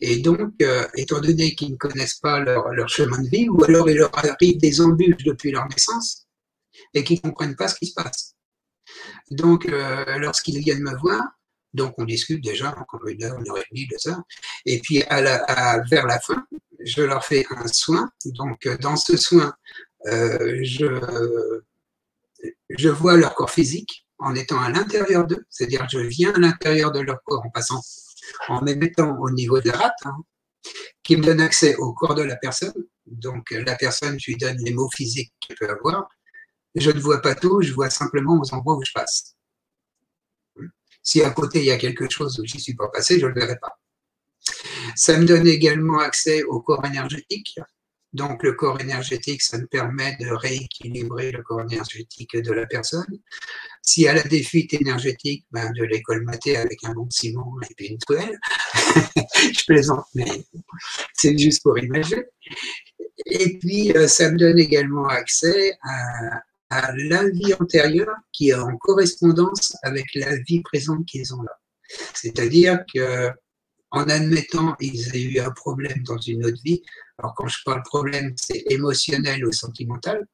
Et donc, euh, étant donné qu'ils ne connaissent pas leur, chemin de vie, ou alors il leur arrive des embûches depuis leur naissance, et qu'ils ne comprennent pas ce qui se passe. Donc, euh, lorsqu'ils viennent me voir, donc, on discute déjà encore une heure, une heure et demie de ça. Et puis, à vers la fin, je leur fais un soin. Donc, dans ce soin, euh, je, vois leur corps physique en étant à l'intérieur d'eux, c'est-à-dire je viens à l'intérieur de leur corps en passant, en me mettant au niveau de la rate, hein, qui me donne accès au corps de la personne. Donc, la personne, je lui donne les mots physiques qu'elle peut avoir. Je ne vois pas tout, je vois simplement aux endroits où je passe. Si à côté il y a quelque chose où j'y suis pas passé, je ne le verrai pas. Ça me donne également accès au corps énergétique. Donc le corps énergétique, ça me permet de rééquilibrer le corps énergétique de la personne. Si elle a des fuites énergétiques, ben, de les colmater avec un bon ciment et puis une toile. Je plaisante, mais c'est juste pour imaginer. Et puis, euh, ça me donne également accès à, à la vie antérieure qui est en correspondance avec la vie présente qu'ils ont là. C'est-à-dire que en admettant qu'ils aient eu un problème dans une autre vie, alors quand je parle problème, c'est émotionnel ou sentimental,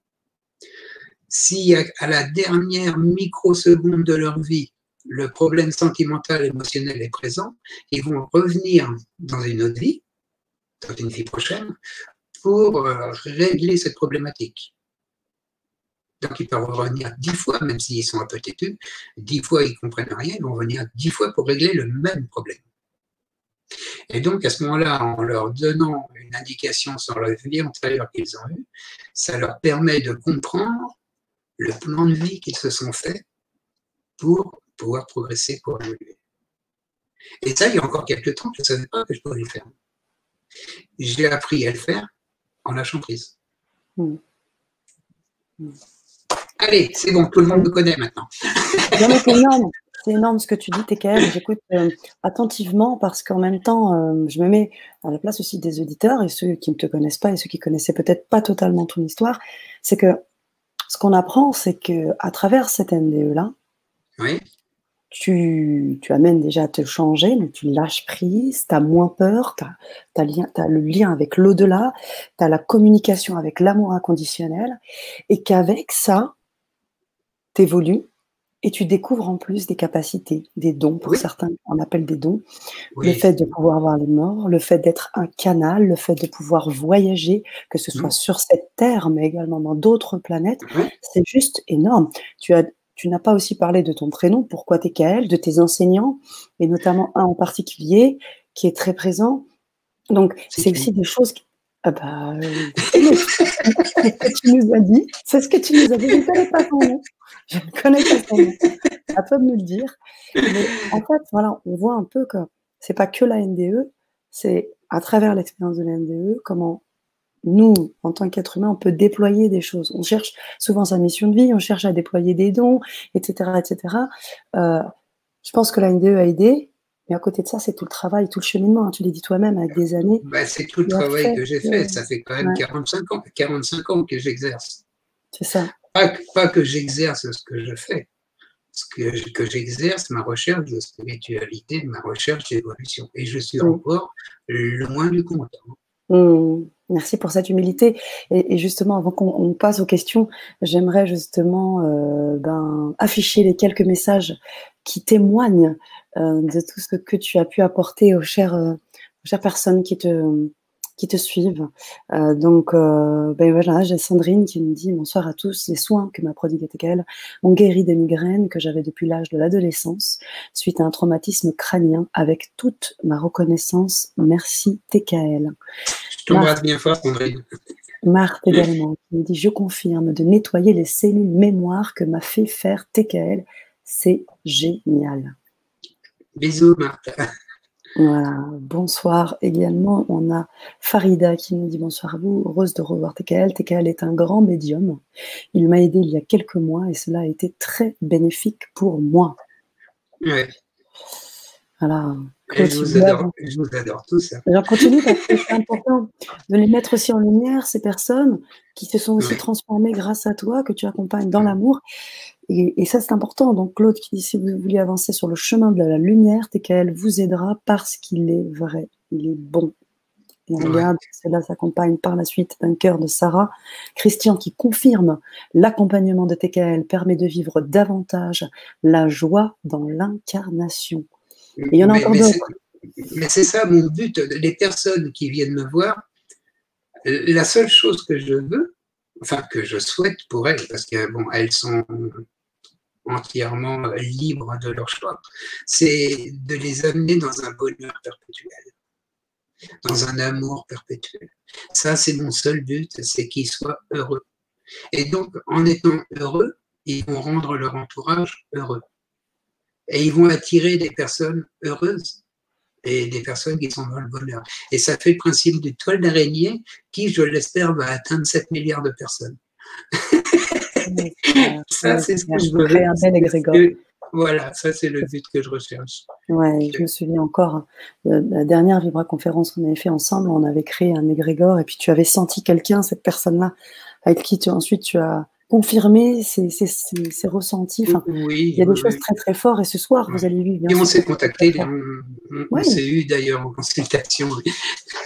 si à la dernière microseconde de leur vie, le problème sentimental, émotionnel est présent, ils vont revenir dans une autre vie, dans une vie prochaine, pour euh, régler cette problématique. Donc, ils peuvent revenir dix fois, même s'ils sont un peu têtus, dix fois ils ne comprennent rien, ils vont venir dix fois pour régler le même problème. Et donc, à ce moment-là, en leur donnant une indication sur la vie antérieure qu'ils ont eue, ça leur permet de comprendre le plan de vie qu'ils se sont fait pour pouvoir progresser, pour évoluer. Et ça, il y a encore quelques temps, je ne savais pas que je pourrais le faire. J'ai appris à le faire en lâchant prise. Hmm. Allez, c'est bon, tout le monde me connaît maintenant. c'est énorme. C'est énorme ce que tu dis, TKL. J'écoute euh, attentivement parce qu'en même temps, euh, je me mets à la place aussi des auditeurs et ceux qui ne te connaissent pas et ceux qui connaissaient peut-être pas totalement ton histoire. C'est que ce qu'on apprend, c'est que à travers cette NDE-là, tu, tu, amènes déjà à te changer, tu lâches prise, tu as moins peur, tu as, as, le lien avec l'au-delà, tu as la communication avec l'amour inconditionnel, et qu'avec ça, tu évolues et tu découvres en plus des capacités, des dons, pour certains, on appelle des dons. Le fait de pouvoir voir les morts, le fait d'être un canal, le fait de pouvoir voyager, que ce soit mmh. sur cette terre, mais également dans d'autres planètes, c'est juste énorme. Tu as tu n'as pas aussi parlé de ton prénom, pourquoi TKL, de tes enseignants, et notamment un en particulier qui est très présent. Donc, c'est aussi des choses qui, ah bah, c'est ce que tu nous as dit. C'est ce que tu nous as dit. Je ne connais pas ton nom. Je ne connais pas ton nom. À toi de nous le dire. Mais en fait, voilà, on voit un peu que c'est pas que la NDE, c'est à travers l'expérience de la NDE, comment nous, en tant qu'être humain, on peut déployer des choses. On cherche souvent sa mission de vie, on cherche à déployer des dons, etc., etc. Euh, je pense que la NDE a aidé, mais à côté de ça, c'est tout le travail, tout le cheminement. Hein. tu l'as dit toi-même avec des années. Bah, c'est tout le travail que j'ai fait. Ça fait quand même 45 ans, 45 ans que j'exerce. C'est ça. Pas, que j'exerce ce que je fais, ce que, que j'exerce ma recherche de spiritualité, ma recherche d'évolution. Et je suis encore le moins du compte. Mmh. Merci pour cette humilité. Et, justement, avant qu'on passe aux questions, j'aimerais justement euh, ben, afficher les quelques messages qui témoignent euh, de tout ce que tu as pu apporter aux chères, euh, chères personnes qui te, qui te suivent. Euh, donc, euh, ben voilà, j'ai Sandrine qui me dit bonsoir à tous. Les soins que m'a prodigué TKL ont guéri des migraines que j'avais depuis l'âge de l'adolescence suite à un traumatisme crânien avec toute ma reconnaissance. Merci TKL. Je t'embrasse bien fort, Sandrine. Marthe également, qui me dit Je confirme de nettoyer les cellules mémoire que m'a fait faire TKL. C'est génial. Bisous, Marthe. Voilà, bonsoir également. On a Farida qui nous dit bonsoir à vous, heureuse de revoir TKL. TKL est un grand médium. Il m'a aidé il y a quelques mois et cela a été très bénéfique pour moi. Oui. Voilà. je, vous adore, je vous adore tous. Alors continue parce que c'est important de les mettre aussi en lumière, ces personnes qui se sont aussi transformées grâce à toi, que tu accompagnes dans l'amour. Et, ça, c'est important. Donc, Claude qui dit si vous voulez avancer sur le chemin de la lumière, TKL vous aidera parce qu'il est vrai, il est bon. Et on regarde, cela s'accompagne par la suite d'un cœur de Sarah. Christian qui confirme l'accompagnement de TKL permet de vivre davantage la joie dans l'incarnation. Et il y en a encore d'autres. Mais c'est ça mon but. Les personnes qui viennent me voir, euh, la seule chose que je veux, enfin que je souhaite pour elles, parce que bon, elles sont entièrement libres de leur choix, c'est de les amener dans un bonheur perpétuel, dans un amour perpétuel. Ça, c'est mon seul but, c'est qu'ils soient heureux. Et donc, en étant heureux, ils vont rendre leur entourage heureux. Et ils vont attirer des personnes heureuses et des personnes qui sont dans le bonheur. Et ça fait le principe du toile d'araignée qui, je l'espère, va atteindre 7 milliards de personnes. ça, c'est ce que je veux. Un bel égrégore. Voilà, ça c'est le but que je recherche. Ouais, je me souviens encore de la dernière Vibra conférence qu'on avait fait ensemble, on avait créé un égrégore et puis tu avais senti quelqu'un, cette personne-là, avec qui tu ensuite tu as confirmer ces, ressentis. Enfin, il y a des choses très très fortes et ce soir, vous allez vivre. Et on s'est contacté, on, s'est eu d'ailleurs en consultation.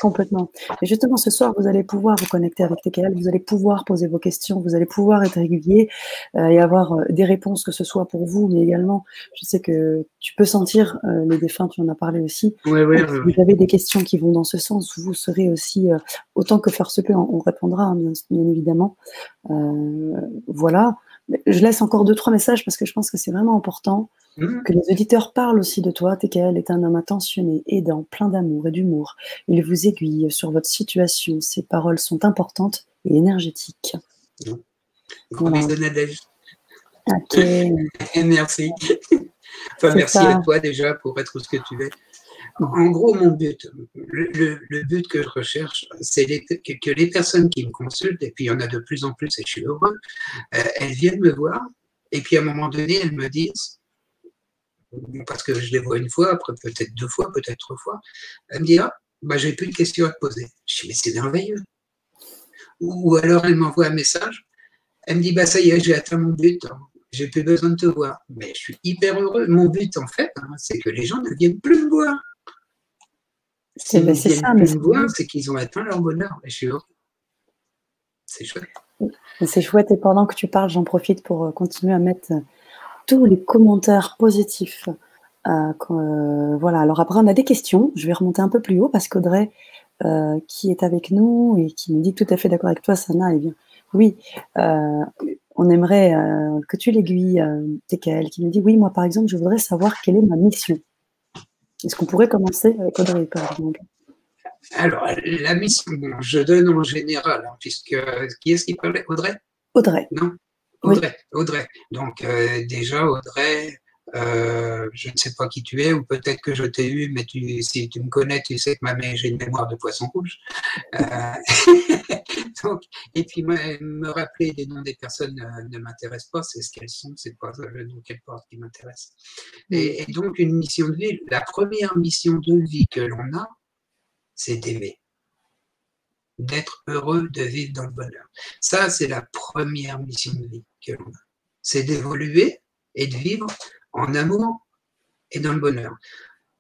Complètement. Et justement, ce soir, vous allez pouvoir vous connecter avec TKL, vous allez pouvoir poser vos questions, vous allez pouvoir être régulier euh, et avoir euh, des réponses, que ce soit pour vous, mais également, je sais que tu peux sentir euh, les défunts, tu en as parlé aussi. si vous avez des questions qui vont dans ce sens, vous serez aussi autant que faire se peut, on, répondra, hein, bien, évidemment. voilà. Je laisse encore deux, trois messages parce que je pense que c'est vraiment important mmh. que les auditeurs parlent aussi de toi. TKL est un homme attentionné, aidant, plein d'amour et d'humour. Il vous aiguille sur votre situation. Ses paroles sont importantes et énergétiques. Voilà. Ok. merci. Enfin, merci à toi déjà pour être ce que tu es. En gros, mon but, le, but que je recherche, c'est que, les personnes qui me consultent, et puis il y en a de plus en plus et je suis heureux, euh, elles viennent me voir et puis à un moment donné, elles me disent, parce que je les vois une fois, après peut-être deux fois, peut-être trois fois, elles me disent, ah, bah, j'ai plus de questions à te poser. Je dis, mais c'est merveilleux. Ou, alors elles m'envoient un message, elle me dit, bah ça y est, j'ai atteint mon but j'ai plus besoin de te voir. Mais je suis hyper heureux. Mon but, en fait, hein, c'est que les gens ne viennent plus me voir. C'est ça, mais c'est qu'ils ont atteint leur bonheur. Et je suis heureux. C'est chouette. C'est chouette. Et pendant que tu parles, j'en profite pour euh, continuer à mettre euh, tous les commentaires positifs. Euh, voilà. Alors après, on a des questions. Je vais remonter un peu plus haut parce qu'Audrey, qui est avec nous et qui me dit tout à fait d'accord avec toi, Sana, eh bien, oui, on aimerait que tu l'aiguilles, TKL, qui me dit oui, moi par exemple, je voudrais savoir quelle est ma mission. Est-ce qu'on pourrait commencer avec Audrey, par exemple? Alors, la mission, je donne en général, hein, puisque qui est-ce qui parlait? Audrey? Audrey. Non? Audrey. Audrey. Donc, euh, déjà, Audrey, euh, je ne sais pas qui tu es, ou peut-être que je t'ai eu, mais tu, si tu me connais, tu sais que ma j'ai une mémoire de poisson rouge. Euh, donc, et puis me, rappeler des noms des personnes euh, ne m'intéresse pas, c'est ce qu'elles sont, c'est pas le nom qu'elles portent qui m'intéresse. Et, et, donc une mission de vie, la première mission de vie que l'on a, c'est d'aimer, d'être heureux, de vivre dans le bonheur. Ça, c'est la première mission de vie que l'on a. C'est d'évoluer et de vivre en amour et dans le bonheur.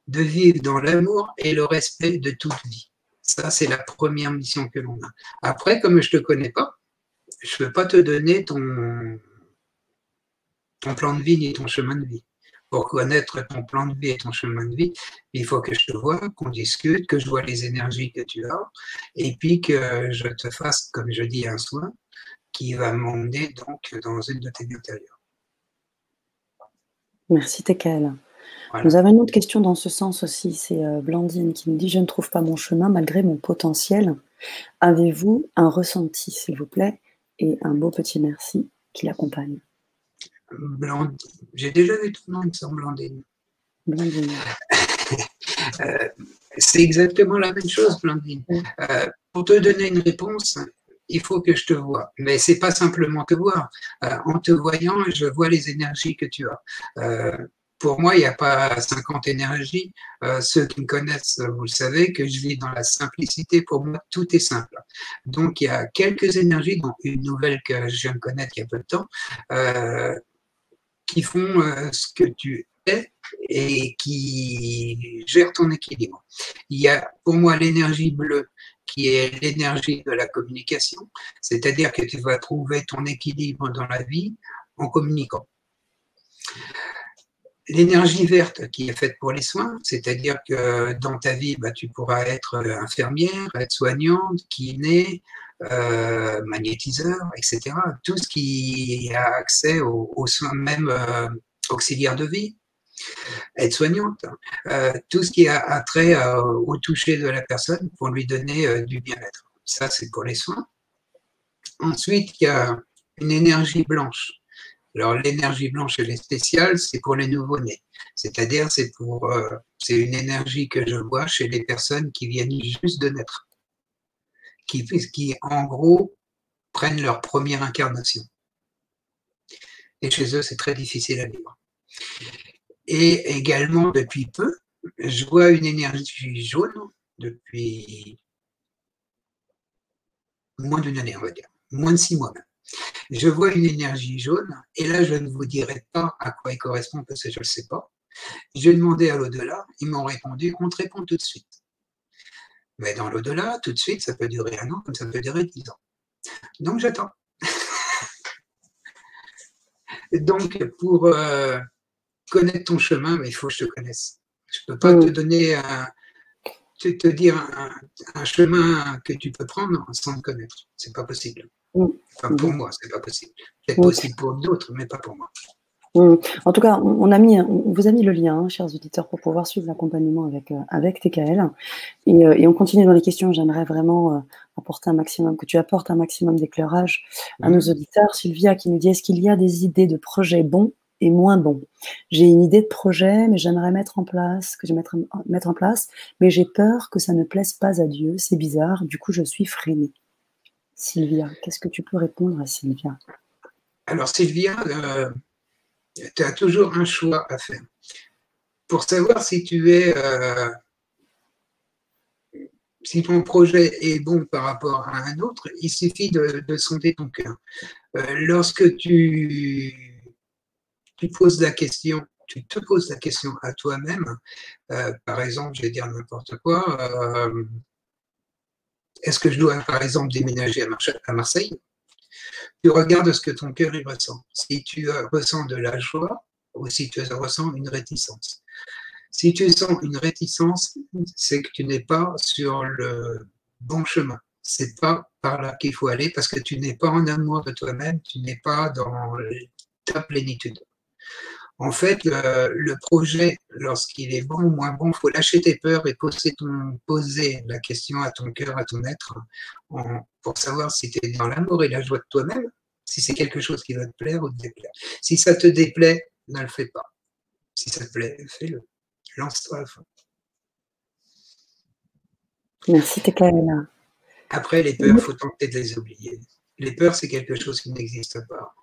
De vivre dans l'amour et le respect de toute vie. Ça, c'est la première mission que l'on a. Après, comme je ne te connais pas, je ne peux pas te donner ton, plan de vie ni ton chemin de vie. Pour connaître ton plan de vie et ton chemin de vie, il faut que je te vois, qu'on discute, que je vois les énergies que tu as, et puis que je te fasse, comme je dis, un soin qui va m'emmener donc dans une de tes intérieures. Merci Tekel. Nous avons une autre question dans ce sens aussi. C'est euh, Blandine qui nous dit Je ne trouve pas mon chemin malgré mon potentiel. Avez-vous un ressenti, s'il vous plaît, et un beau petit merci qui l'accompagne Blandine. J'ai déjà vu ton nom, il Blandine. Blandine. Euh, c'est exactement la même chose, Blandine. Euh, pour te donner une réponse, il faut que je te vois. Mais c'est pas simplement te voir. Euh, en te voyant, je vois les énergies que tu as. Euh, pour moi, il n'y a pas 50 énergies. Euh, ceux qui me connaissent, vous le savez, que je vis dans la simplicité. Pour moi, tout est simple. Donc, il y a quelques énergies, dont une nouvelle que je viens de connaître il y a peu de temps, qui font ce que tu es et qui gèrent ton équilibre. Il y a pour moi l'énergie bleue qui est l'énergie de la communication, c'est-à-dire que tu vas trouver ton équilibre dans la vie en communiquant. L'énergie verte qui est faite pour les soins, c'est-à-dire que dans ta vie, bah, tu pourras être infirmière, être soignante kiné, euh, magnétiseur, etc. Tout ce qui a accès aux, soins même euh, auxiliaires de vie aide-soignante, euh, tout ce qui a, trait euh, au toucher de la personne pour lui donner euh, du bien-être. Ça, c'est pour les soins. Ensuite, il y a une énergie blanche. Alors, l'énergie blanche, elle est spéciale, c'est pour les nouveau-nés. C'est-à-dire, c'est pour, c'est une énergie que je vois chez les personnes qui viennent juste de naître, qui en gros prennent leur première incarnation. Et chez eux, c'est très difficile à vivre. Et également, depuis peu, je vois une énergie jaune depuis moins d'une année, on va dire, moins de six mois même. Je vois une énergie jaune, et là, je ne vous dirai pas à quoi elle correspond parce que je ne le sais pas. J'ai demandé à l'au-delà, ils m'ont répondu, on te répond tout de suite. Mais dans l'au-delà, tout de suite, ça peut durer un an, comme ça peut durer dix ans. Donc j'attends. Donc pour, euh, connaître ton chemin, mais il faut que je te connaisse. Je ne peux pas te donner te, dire un, chemin que tu peux prendre sans te connaître. C'est pas possible. Mm. Enfin, pour mm. moi, c'est pas possible. C'est possible pour d'autres, mais pas pour moi. Mm. En tout cas, on, a mis, on vous a mis le lien, hein, chers auditeurs, pour pouvoir suivre l'accompagnement avec, euh, avec TKL. Et, euh, et, on continue dans les questions. J'aimerais vraiment euh, apporter un maximum, que tu apportes un maximum d'éclairage à nos auditeurs. Sylvia qui nous dit est-ce qu'il y a des idées de projets bons moins bons J'ai une idée de projet, mais j'aimerais mettre en place, que je mettre, mettre en place, mais j'ai peur que ça ne plaise pas à Dieu. C'est bizarre. Du coup, je suis freinée. Sylvia, qu'est-ce que tu peux répondre à Sylvia? Alors, Sylvia, tu as toujours un choix à faire. Pour savoir si tu es, euh, si ton projet est bon par rapport à un autre, il suffit de, de sonder ton cœur. Euh, lorsque tu, tu poses la question, tu te poses la question à toi-même, euh, par exemple, je vais dire n'importe quoi, est-ce que je dois, par exemple, déménager à Marseille? Tu regardes ce que ton cœur ressent. Si tu ressens de la joie ou si tu ressens une réticence. Si tu sens une réticence, c'est que tu n'es pas sur le bon chemin. C'est pas par là qu'il faut aller parce que tu n'es pas en amour de toi-même, tu n'es pas dans ta plénitude. En fait, le, projet, lorsqu'il est bon ou moins bon, il faut lâcher tes peurs et poser, ton, poser la question à ton cœur, à ton être, pour savoir si tu es dans l'amour et la joie de toi-même, si c'est quelque chose qui va te plaire ou te déplaire. Si ça te déplaît, ne le fais pas. Si ça te plaît, fais-le. Lance-toi à fond. Merci, là. Après, les peurs, il faut tenter de les oublier. Les peurs, c'est quelque chose qui n'existe pas.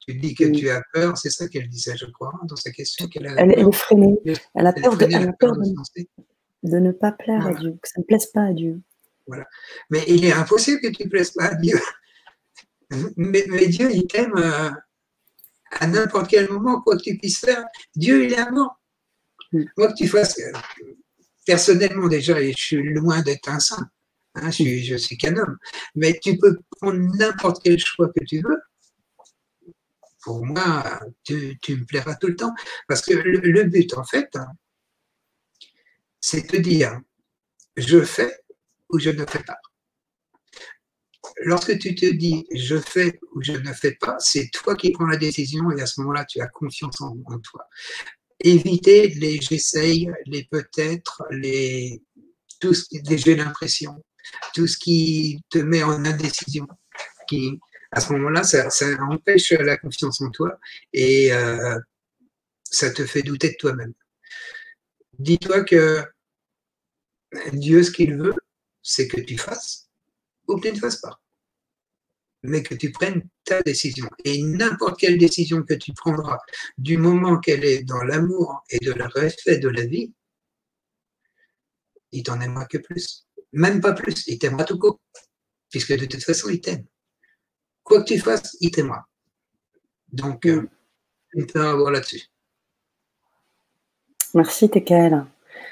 Tu dis que tu as peur, c'est ça qu'elle disait, je crois, dans sa question. elle, est freinée. Elle a peur, de, ne pas plaire à Dieu, que ça ne plaise pas à Dieu. Voilà. Mais il est impossible que tu ne plaises pas à Dieu. Mais, Dieu, il t'aime euh, à n'importe quel moment, quoi que tu puisses faire. Dieu, il est amour. Mm. Moi, que tu fasses. Euh, personnellement, déjà, je suis loin d'être un saint. Hein, je, suis, je suis qu'un homme. Mais tu peux prendre n'importe quel choix que tu veux pour moi, tu, me plairas tout le temps. Parce que le, but, en fait, c'est de dire, je fais ou je ne fais pas. Lorsque tu te dis, je fais ou je ne fais pas, c'est toi qui prends la décision et à ce moment-là, tu as confiance en, toi. Éviter les j'essaye, les peut-être, les tout ce qui, j'ai l'impression, tout ce qui te met en indécision, qui, à ce moment-là, ça, empêche la confiance en toi et euh, ça te fait douter de toi-même. Dis-toi que Dieu, ce qu'il veut, c'est que tu fasses ou que tu ne fasses pas, mais que tu prennes ta décision. Et n'importe quelle décision que tu prendras, du moment qu'elle est dans l'amour et de le respect de la vie, il t'en aimera que plus. Même pas plus, il t'aimera tout court, puisque de toute façon, il t'aime quoi que tu fasses, il t'aimera. Donc, euh, mm. peut avoir là-dessus. Merci, TKL.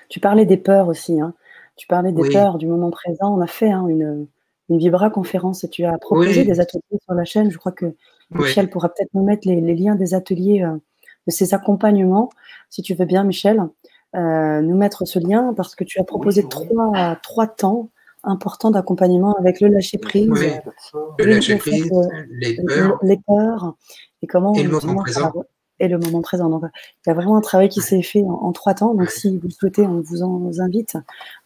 Tu parlais des peurs aussi. Hein. Tu parlais des peurs du moment présent. On a fait hein, une, une Vibra conférence et tu as proposé des ateliers sur la chaîne. Je crois que Michel pourra peut-être nous mettre les, liens des ateliers, euh, de ces accompagnements, si tu veux bien, Michel, euh, nous mettre ce lien parce que tu as proposé trois, trois temps important d'accompagnement avec le lâcher prise, le lâcher prise, les peurs, les peurs, et comment et le moment présent. Et le moment présent. Donc, il y a vraiment un travail qui s'est fait en, trois temps. Donc, si vous souhaitez, on vous en invite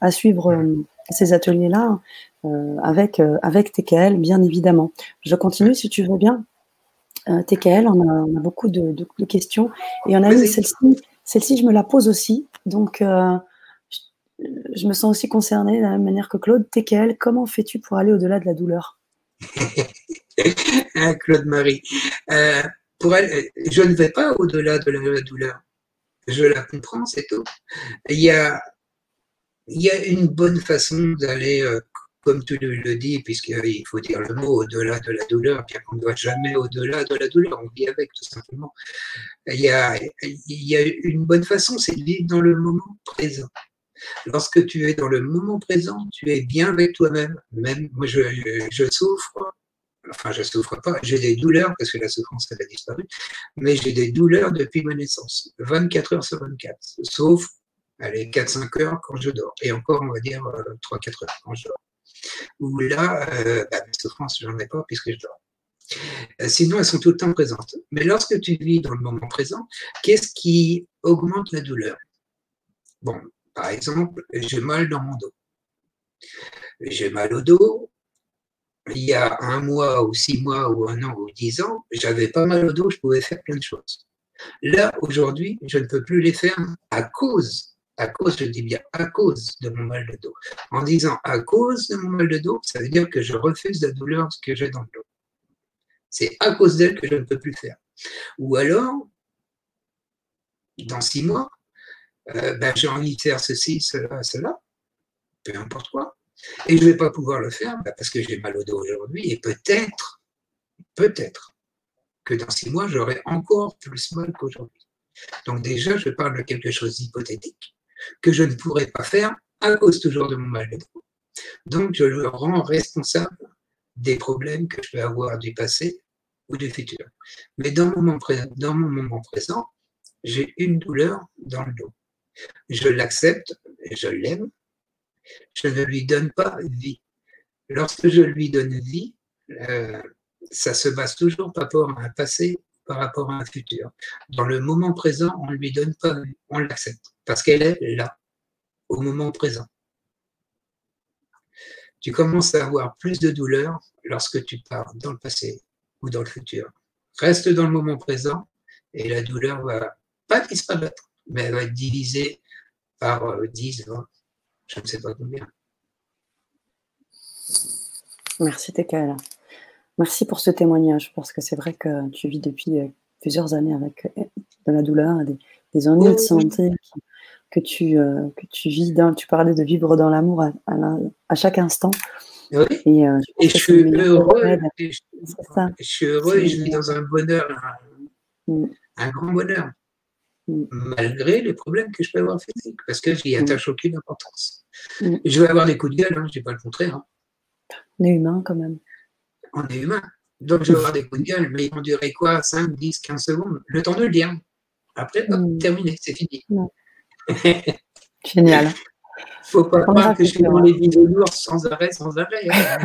à suivre euh, ces ateliers-là euh, avec, euh, avec TKL, bien évidemment. Je continue si tu veux bien. TKL, on a, on a beaucoup de, de, questions. Et on a une celle-ci. Celle-ci, je me la pose aussi. Donc, je me sens aussi concernée de la même manière que Claude. TKL, comment fais-tu pour aller au-delà de la douleur? Hein, Claude Marie. Euh, elle, je ne vais pas au-delà de la, douleur. Je la comprends, c'est tout. Il y a, il y a une bonne façon d'aller, euh, comme tu le dis, puisqu'il faut dire le mot au-delà de la douleur, bien qu'on ne doit jamais au-delà de la douleur, on vit avec tout simplement. Il y a, il y a une bonne façon, c'est de vivre dans le moment présent. Lorsque tu es dans le moment présent, tu es bien avec toi-même. Même moi, je, souffre. Enfin, je souffre pas. J'ai des douleurs parce que la souffrance elle a disparu, mais j'ai des douleurs depuis ma naissance, 24 heures sur 24. Sauf allez, 4-5 heures quand je dors. Et encore, on va dire 3-4 euh, heures quand je dors. Ou là, euh, bah, mes souffrances, je n'en ai pas puisque je dors. Euh, sinon, elles sont tout le temps présentes. Mais lorsque tu vis dans le moment présent, qu'est-ce qui augmente la douleur? Bon, par exemple, j'ai mal dans mon dos. J'ai mal au dos. Il y a un mois ou six mois ou un an ou dix ans, j'avais pas mal au dos, je pouvais faire plein de choses. Là, aujourd'hui, je ne peux plus les faire à cause, à cause, je dis bien à cause de mon mal de dos. En disant à cause de mon mal de dos, ça veut dire que je refuse la douleur que j'ai dans le dos. C'est à cause d'elle que je ne peux plus faire. Ou alors, dans six mois, euh, ben, j'ai envie de faire ceci, cela, cela, peu importe quoi. Et je ne vais pas pouvoir le faire ben, parce que j'ai mal au dos aujourd'hui et peut-être, peut-être que dans six mois, j'aurai encore plus mal qu'aujourd'hui. Donc déjà, je parle de quelque chose d'hypothétique que je ne pourrai pas faire à cause toujours de mon mal de dos. Donc je le rends responsable des problèmes que je vais avoir du passé ou du futur. Mais dans mon moment, dans mon moment présent, j'ai une douleur dans le dos. Je l'accepte, je l'aime, je ne lui donne pas vie. Lorsque je lui donne vie, euh, ça se base toujours par rapport à un passé, par rapport à un futur. Dans le moment présent, on ne lui donne pas vie, on l'accepte, parce qu'elle est là, au moment présent. Tu commences à avoir plus de douleur lorsque tu pars dans le passé ou dans le futur. Reste dans le moment présent et la douleur va pas disparaître, mais elle va être divisée par 10, euh, 20, je ne sais pas combien. Merci Tekaela. Merci pour ce témoignage, parce que c'est vrai que tu vis depuis euh, plusieurs années avec euh, de la douleur et des, ennuis de santé que tu, que tu vis dans, tu parlais de vivre dans l'amour à, chaque instant. Oui. Et, je, suis heureux, je, suis heureux et je vis dans un bonheur, un mm. grand bonheur. Malgré les problèmes que je peux avoir physiques, parce que j'y mm. attache aucune importance. Mm. Je vais avoir des coups de gueule, hein, je dis pas le contraire. Hein. On est humain quand même. On est humain. Donc je vais avoir des coups de gueule, mais ils vont durer quoi 5, 10, 15 secondes? Le temps de le dire. Après, terminé, c'est fini. Génial. faut pas croire que je suis dans les vidéos lourdes sans arrêt, sans arrêt. Hein.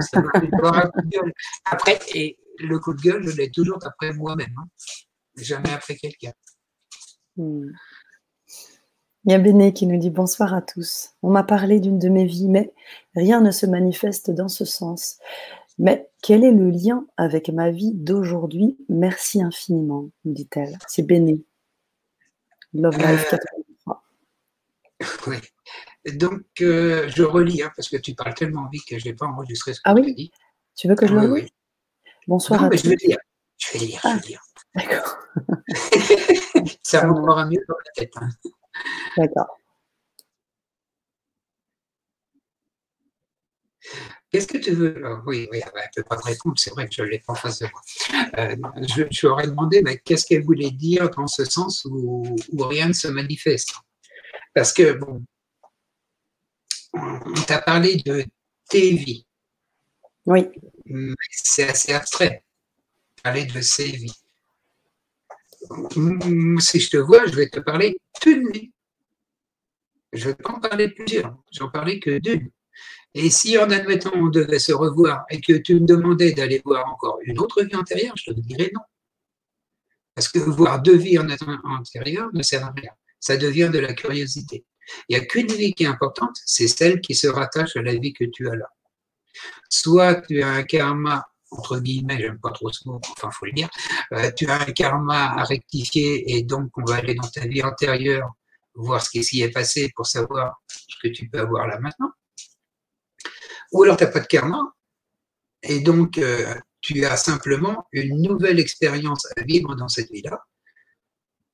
Après, et le coup de gueule, je l'ai toujours après moi-même. Jamais après quelqu'un. Hmm. Il y a Béné qui nous dit bonsoir à tous. On m'a parlé d'une de mes vies, mais rien ne se manifeste dans ce sens. Mais quel est le lien avec ma vie d'aujourd'hui? Merci infiniment, nous dit-elle. C'est Béné. Love Life 83. Euh, oui. Donc, euh, je relis, hein, parce que tu parles tellement vite que je n'ai pas enregistré ce que ah tu oui dit. Tu veux que je le lise Bonsoir à tous. Je vais lire. Je vais lire, vais lire. Ah, d'accord. Ça rentrera mieux dans la tête. Hein. D'accord. Qu'est-ce que tu veux? Oui, oui, elle ne peut pas te répondre, c'est vrai que je ne l'ai pas en face de moi. Euh, je, je, aurais demandé mais qu'est-ce qu'elle voulait dire dans ce sens où, rien ne se manifeste? Parce que, bon, on t'a parlé de tes vies. Oui. C'est assez abstrait. Parler de ses vies si je te vois, je vais te parler d'une vie. Je ne vais pas en parler plusieurs, j'en parlais que d'une. Et si en admettant on devait se revoir et que tu me demandais d'aller voir encore une autre vie antérieure, je te dirais non. Parce que voir deux vies en antérieure ne sert à rien. Ça devient de la curiosité. Il n'y a qu'une vie qui est importante, c'est celle qui se rattache à la vie que tu as là. Soit tu as un karma entre guillemets, j'aime pas trop ce mot, enfin faut le dire, euh, tu as un karma à rectifier et donc on va aller dans ta vie antérieure voir ce qui s'y est passé pour savoir ce que tu peux avoir là maintenant. Ou alors tu n'as pas de karma et donc euh, tu as simplement une nouvelle expérience à vivre dans cette vie-là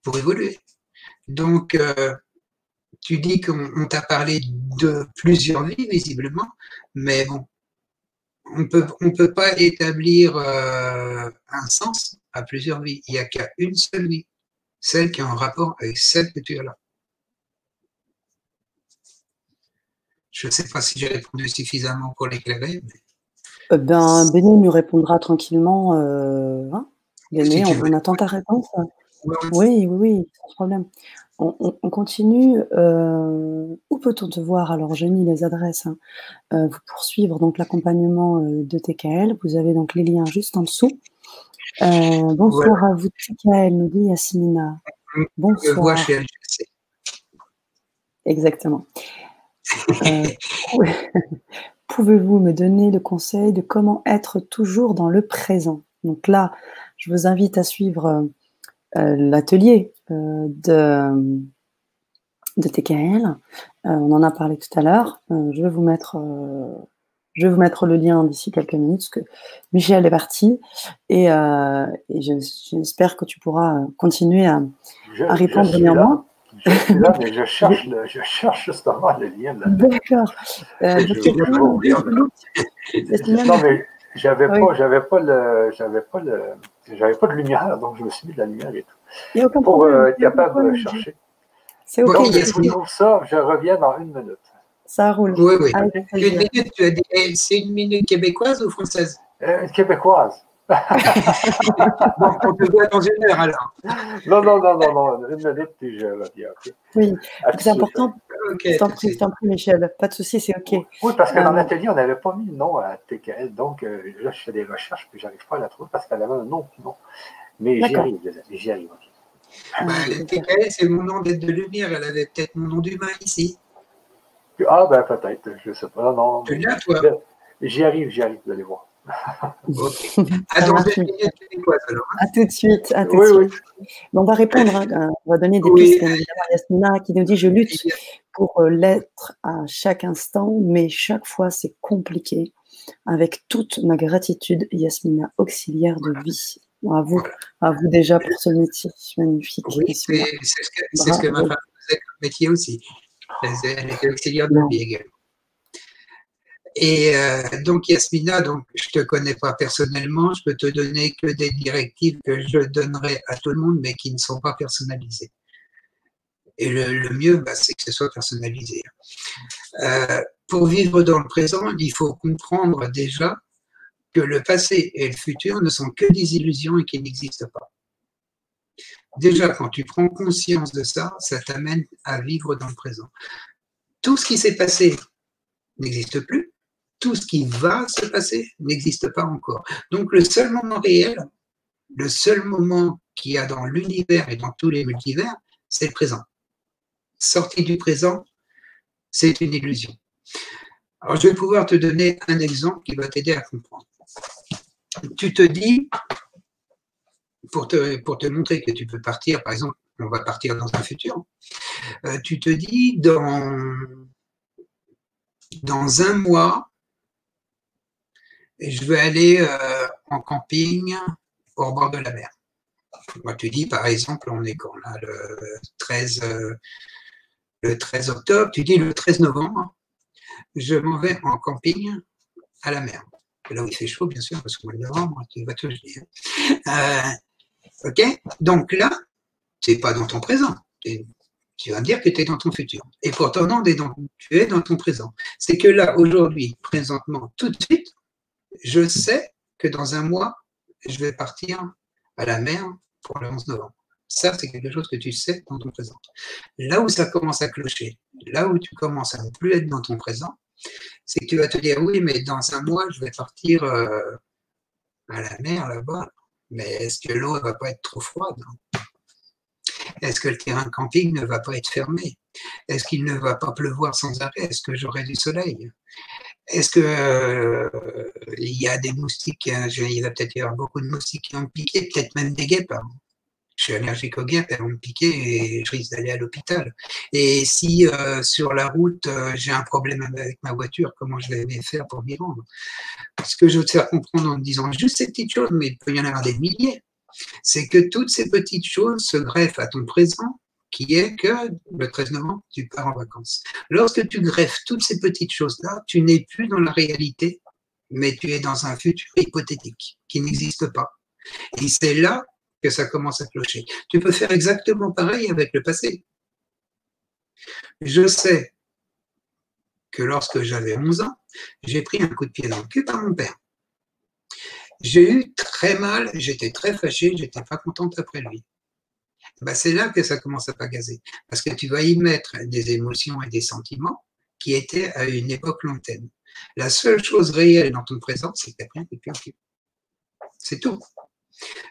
pour évoluer. Donc euh, tu dis qu'on t'a parlé de plusieurs vies visiblement, mais bon, on peut, ne peut pas établir euh, un sens à plusieurs vies. Il n'y a qu'à une seule vie, celle qui est en rapport avec celle que tu as là. Je ne sais pas si j'ai répondu suffisamment pour l'éclairer. Mais... Ben, Béné nous répondra tranquillement. Euh, hein on, attend ta réponse. Oui, oui, oui, sans problème. On, continue. Euh, où peut-on te voir? Alors, j'ai mis les adresses. Hein. Euh, vous poursuivre donc l'accompagnement euh, de TKL. Vous avez donc les liens juste en dessous. bonsoir à vous, TKL, nous dit Yasmina. Bonsoir. Exactement. Pouvez-vous me donner le conseil de comment être toujours dans le présent? Donc là, je vous invite à suivre l'atelier euh, de, de TKL. Euh, on en a parlé tout à l'heure. Euh, je vais vous mettre je vais vous mettre le lien d'ici quelques minutes, parce que Michel est parti, et, j'espère que tu pourras continuer à, répondre néanmoins. Je suis là, mais je cherche, je cherche justement le lien. D'accord. non, mais j'avais pas, j'avais pas le, j'avais pas le, j'avais pas de lumière, donc je me suis mis de la lumière et tout. Il n'y a aucun pour euh, être capable de chercher. C'est ok. Donc, si je trouve ça, je reviens dans une minute. Ça roule. Oui, oui. Une minute, tu as dit, c'est une minute québécoise ou française? Euh, Québécoise. bon, on te voit dans une heure alors. Non, non, non, non, non. une minute, puis je reviens. Oui, c'est important. Okay, t'en prie, Michel. Pas de souci, c'est OK. Oui, parce que dans euh, l'atelier, on n'avait pas mis le nom à TKL. Donc, euh, là, je fais des recherches, puis je n'arrive pas à la trouver parce qu'elle avait un nom. Non. Mais j'y arrive, j'y arrive. Bah, TKL, c'est mon nom d'être de lumière. Elle avait peut-être mon nom d'humain ici. Ah, ben peut-être, je ne sais pas. Non, tu viens, toi? J'y arrive, j'y arrive, vous allez voir. Okay. À, hein. à tout de suite. À tout de suite. on va répondre, hein, on va donner des pistes. Yasmina qui nous dit Je lutte pour euh, l'être à chaque instant, mais chaque fois c'est compliqué. Avec toute ma gratitude, Yasmina, auxiliaire de vie. À vous, à vous déjà pour ce métier magnifique. Oui, c'est ce, que ma femme faisait comme métier aussi. Elle était auxiliaire de vie également. Et euh, donc Yasmina, donc je te connais pas personnellement, je peux te donner que des directives que je donnerai à tout le monde, mais qui ne sont pas personnalisées. Et le, mieux, bah, c'est que ce soit personnalisé. Euh, pour vivre dans le présent, il faut comprendre déjà que le passé et le futur ne sont que des illusions et qu'ils n'existent pas. Déjà, quand tu prends conscience de ça, ça t'amène à vivre dans le présent. Tout ce qui s'est passé n'existe plus. Tout ce qui va se passer n'existe pas encore. Donc le seul moment réel, le seul moment qu'il y a dans l'univers et dans tous les multivers, c'est le présent. Sorti du présent, c'est une illusion. Alors je vais pouvoir te donner un exemple qui va t'aider à comprendre tu te dis, pour te, pour te montrer que tu peux partir, par exemple, on va partir dans un futur, euh, tu te dis, dans, dans un mois, je vais aller euh, en camping au bord de la mer. Moi, tu dis, par exemple, on est quand là, le 13, euh, le 13 octobre, tu dis le 13 novembre, je m'en vais en camping à la mer là où il fait chaud, bien sûr, parce qu'au mois de novembre, tu vas te geler. Euh, ok Donc là, tu n'es pas dans ton présent. Tu vas me dire que tu es dans ton futur. Et pourtant, non, tu es dans ton présent. C'est que là, aujourd'hui, présentement, tout de suite, je sais que dans un mois, je vais partir à la mer pour le 11 novembre. Ça, c'est quelque chose que tu sais dans ton présent. Là où ça commence à clocher, là où tu commences à ne plus être dans ton présent, c'est que tu vas te dire oui, mais dans un mois, je vais partir euh, à la mer là-bas. Mais est-ce que l'eau ne va pas être trop froide Est-ce que le terrain camping ne va pas être fermé? Est-ce qu'il ne va pas pleuvoir sans arrêt? Est-ce que j'aurai du soleil? Est-ce que euh, il y a des moustiques hein, Il va peut-être y avoir beaucoup de moustiques qui vont piquer, peut-être même des guêpes. Hein je suis allergique aux guêpes, elles vont me piquer et je risque d'aller à l'hôpital. Et si euh, sur la route, euh, j'ai un problème avec ma voiture, comment je vais faire pour m'y rendre? Ce que je veux te faire comprendre en disant juste ces petites choses, mais il peut y en avoir des milliers, c'est que toutes ces petites choses se greffent à ton présent, qui est que le 13 novembre, tu pars en vacances. Lorsque tu greffes toutes ces petites choses-là, tu n'es plus dans la réalité, mais tu es dans un futur hypothétique qui n'existe pas. Et c'est là que ça commence à clocher. Tu peux faire exactement pareil avec le passé. Je sais que lorsque j'avais 11 ans, j'ai pris un coup de pied dans le cul par mon père. J'ai eu très mal, j'étais très fâché, j'étais pas contente après lui. Ben c'est là que ça commence à pagaser. Parce que tu vas y mettre des émotions et des sentiments qui étaient à une époque lointaine. La seule chose réelle dans ton présent, c'est que tu rien qui C'est tout.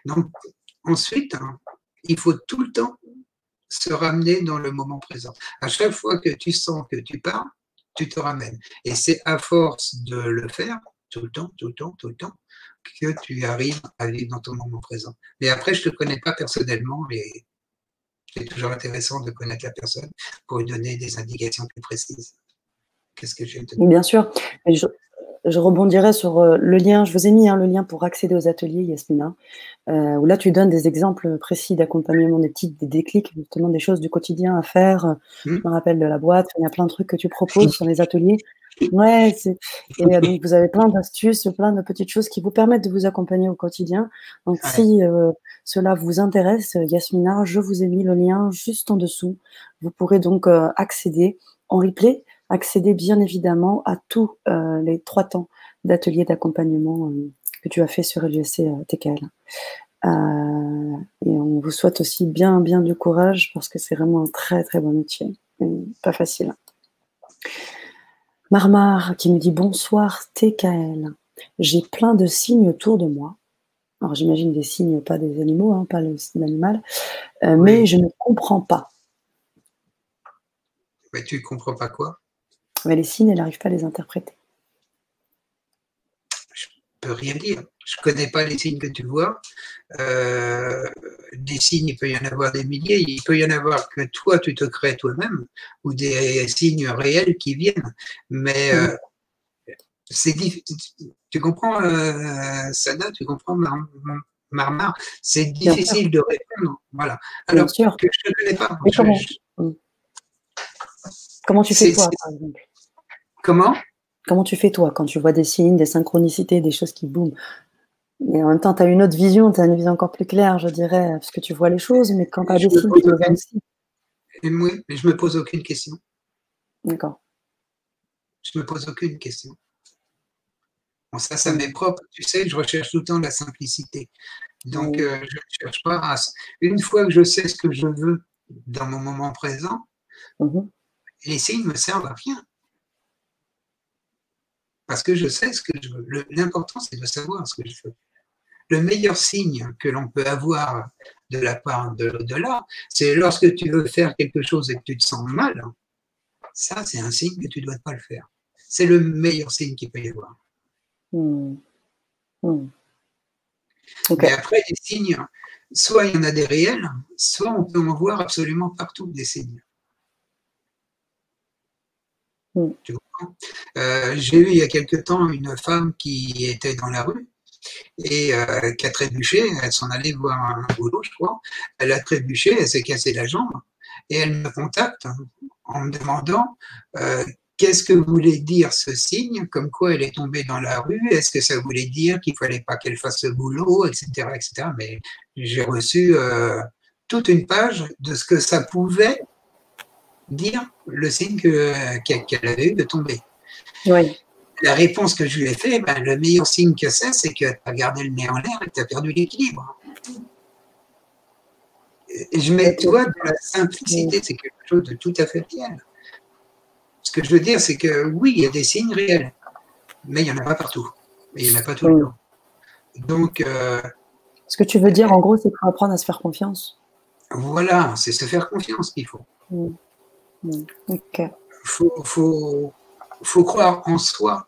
Donc, ensuite, hein, il faut tout le temps se ramener dans le moment présent. À chaque fois que tu sens que tu pars, tu te ramènes. Et c'est à force de le faire, tout le temps, tout le temps, tout le temps, que tu arrives à vivre dans ton moment présent. Mais après, je ne te connais pas personnellement, mais c'est toujours intéressant de connaître la personne pour lui donner des indications plus précises. Qu'est-ce que je te dire? Bien sûr. Je, je rebondirai sur euh, le lien. Je vous ai mis hein, le lien pour accéder aux ateliers, Yasmina, euh, où là tu donnes des exemples précis d'accompagnement, des petites des déclics, justement des choses du quotidien à faire. Mmh. Je me rappelle de la boîte. Il y a plein de trucs que tu proposes sur les ateliers. Ouais, et euh, donc vous avez plein d'astuces, plein de petites choses qui vous permettent de vous accompagner au quotidien. Donc si euh, cela vous intéresse, Yasmina, je vous ai mis le lien juste en dessous. Vous pourrez donc euh, accéder en replay, accéder bien évidemment à tous les trois temps d'ateliers d'accompagnement que tu as fait sur LGC TKL. et on vous souhaite aussi bien, bien du courage parce que c'est vraiment un très, très bon métier. Pas facile. Marmar qui me dit bonsoir TKL. J'ai plein de signes autour de moi. Alors j'imagine des signes, pas des animaux, hein, pas l'animal, euh, mais je ne comprends pas. Mais tu ne comprends pas quoi? Mais Les signes, elle n'arrive pas à les interpréter peux rien dire. Je ne connais pas les signes que tu vois. Euh, des signes, il peut y en avoir des milliers. Il peut y en avoir que toi, tu te crées toi-même, ou des signes réels qui viennent. Mais euh, c'est difficile. Tu comprends, euh, Sada, tu comprends, Marmar? C'est difficile de répondre. Voilà. Alors que je ne connais pas. comment, tu fais toi, par exemple? Comment? Comment tu fais toi quand tu vois des signes, des synchronicités, des choses qui boum? Mais en même temps, tu as une autre vision, tu as une vision encore plus claire, je dirais, parce que tu vois les choses, mais quand tu as des signes, tu vois aussi. Oui, mais je me pose aucune question. D'accord. Je me pose aucune question. Bon, ça, ça m'est propre. Tu sais, je recherche tout le temps la simplicité. Donc, euh, je ne cherche pas Une fois que je sais ce que je veux dans mon moment présent, mhm. les signes me servent à rien parce que je sais ce que je veux. L'important, c'est de savoir ce que je veux. Le meilleur signe que l'on peut avoir de la part de l'au-delà, c'est lorsque tu veux faire quelque chose et que tu te sens mal. Ça, c'est un signe que tu ne dois pas le faire. C'est le meilleur signe qu'il peut y avoir. Hmm. Hmm. Mais après, les signes, soit il y en a des réels, soit on peut en voir absolument partout des signes. Hmm. Euh, j'ai eu il y a quelque temps une femme qui était dans la rue et euh, a trébuché. Elle s'en allait voir un boulot, je crois. Elle a trébuché, elle s'est cassé la jambe et elle me contacte en me demandant euh, qu'est-ce que voulait dire ce signe, comme quoi elle est tombée dans la rue, est-ce que ça voulait dire qu'il fallait pas qu'elle fasse ce boulot, etc., etc. Mais j'ai reçu toute une page de ce que ça pouvait dire le signe qu'elle avait eu de tomber. La réponse que je lui ai fait, ben, le meilleur signe que c'est, c'est que tu as gardé le nez en l'air et que tu as perdu l'équilibre. Je mets, toi, dans la simplicité, c'est quelque chose de tout à fait réel. Ce que je veux dire, c'est que oui, il y a des signes réels, mais il n'y en a pas partout. Mais il n'y en a pas tout le temps. Donc. Euh, Ce que tu veux dire, en gros, c'est pour apprendre à se faire confiance. Voilà, c'est se faire confiance qu'il faut. Il faut, faut, croire en soi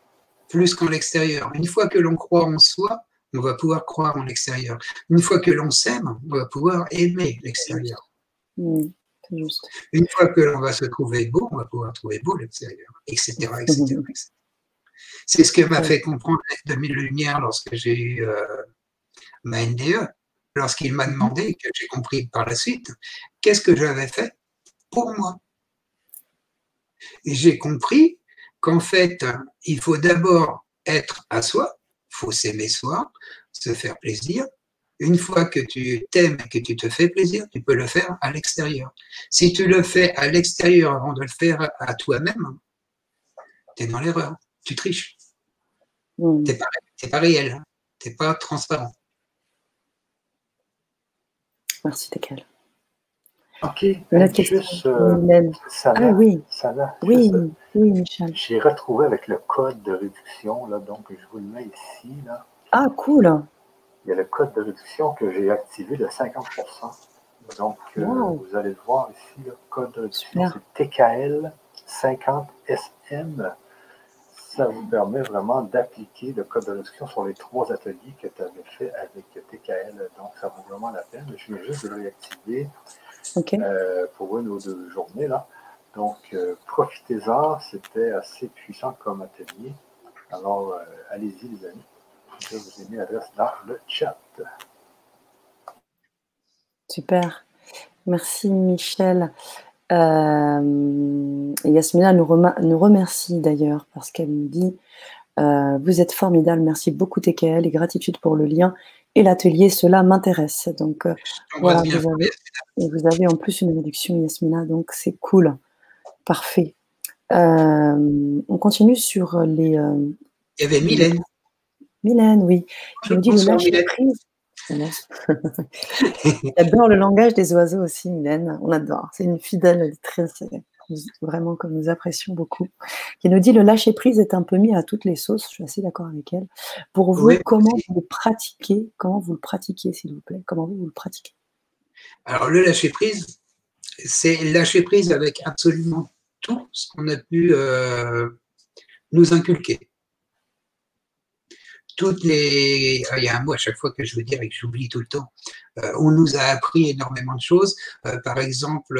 plus qu'en l'extérieur. Une fois que l'on croit en soi, on va pouvoir croire en l'extérieur. Une fois que l'on s'aime, on va pouvoir aimer l'extérieur. Une fois que l'on va se trouver beau, on va pouvoir trouver beau l'extérieur, etc. etc., C'est ce que m'a fait comprendre de mille lumières lorsque j'ai eu euh, ma NDE, lorsqu'il m'a demandé, que j'ai compris par la suite, qu'est-ce que j'avais fait pour moi? Et j'ai compris qu'en fait, il faut d'abord être à soi, il faut s'aimer soi, se faire plaisir. Une fois que tu t'aimes et que tu te fais plaisir, tu peux le faire à l'extérieur. Si tu le fais à l'extérieur avant de le faire à toi-même, tu es dans l'erreur, tu triches. Mm. Tu n'es pas, réel, tu n'es pas transparent. Merci, Tekel. Ok. Une autre question. Euh, ah oui. oui, oui, Michel. J'ai retrouvé avec le code de réduction, là, donc je vous le mets ici. Là. Ah, cool. Il y a le code de réduction que j'ai activé de 50% Donc, euh, vous allez le voir ici, le code de réduction, c'est TKL 50SM. Ça vous permet vraiment d'appliquer le code de réduction sur les trois ateliers que tu avais fait avec TKL. Donc, ça vaut vraiment la peine. Je viens juste de le réactiver euh, pour une ou deux journées. Là. Donc, euh, profitez-en. C'était assez puissant comme atelier. Alors, euh, allez-y, les amis. Je vous ai mis l'adresse dans le chat. Super. Merci, Michel. Yasmina nous, remercie d'ailleurs parce qu'elle nous dit Vous êtes formidable, merci beaucoup TKL et gratitude pour le lien et l'atelier, cela m'intéresse. Donc, euh, voilà, vous avez, vous avez, en plus une réduction, Yasmina, donc c'est cool. Parfait. Euh, on continue sur les. Euh, Il y avait Mylène. Mylène, oui. Je me dis le lâcher prise. J'adore le langage des oiseaux aussi, Mylène. On adore. C'est une fidèle lectrice vraiment que nous apprécions beaucoup, qui nous dit le lâcher prise est un peu mis à toutes les sauces. Je suis assez d'accord avec elle. Pour vous, comment vous le pratiquez Comment vous le pratiquez, s'il vous plaît? Comment vous, vous le pratiquez? Alors le lâcher prise, c'est lâcher prise avec absolument tout ce qu'on a pu euh, nous inculquer. Toutes les, ah, il y a un mot à chaque fois que je veux dire et que j'oublie tout le temps. Euh, on nous a appris énormément de choses. Euh, par exemple,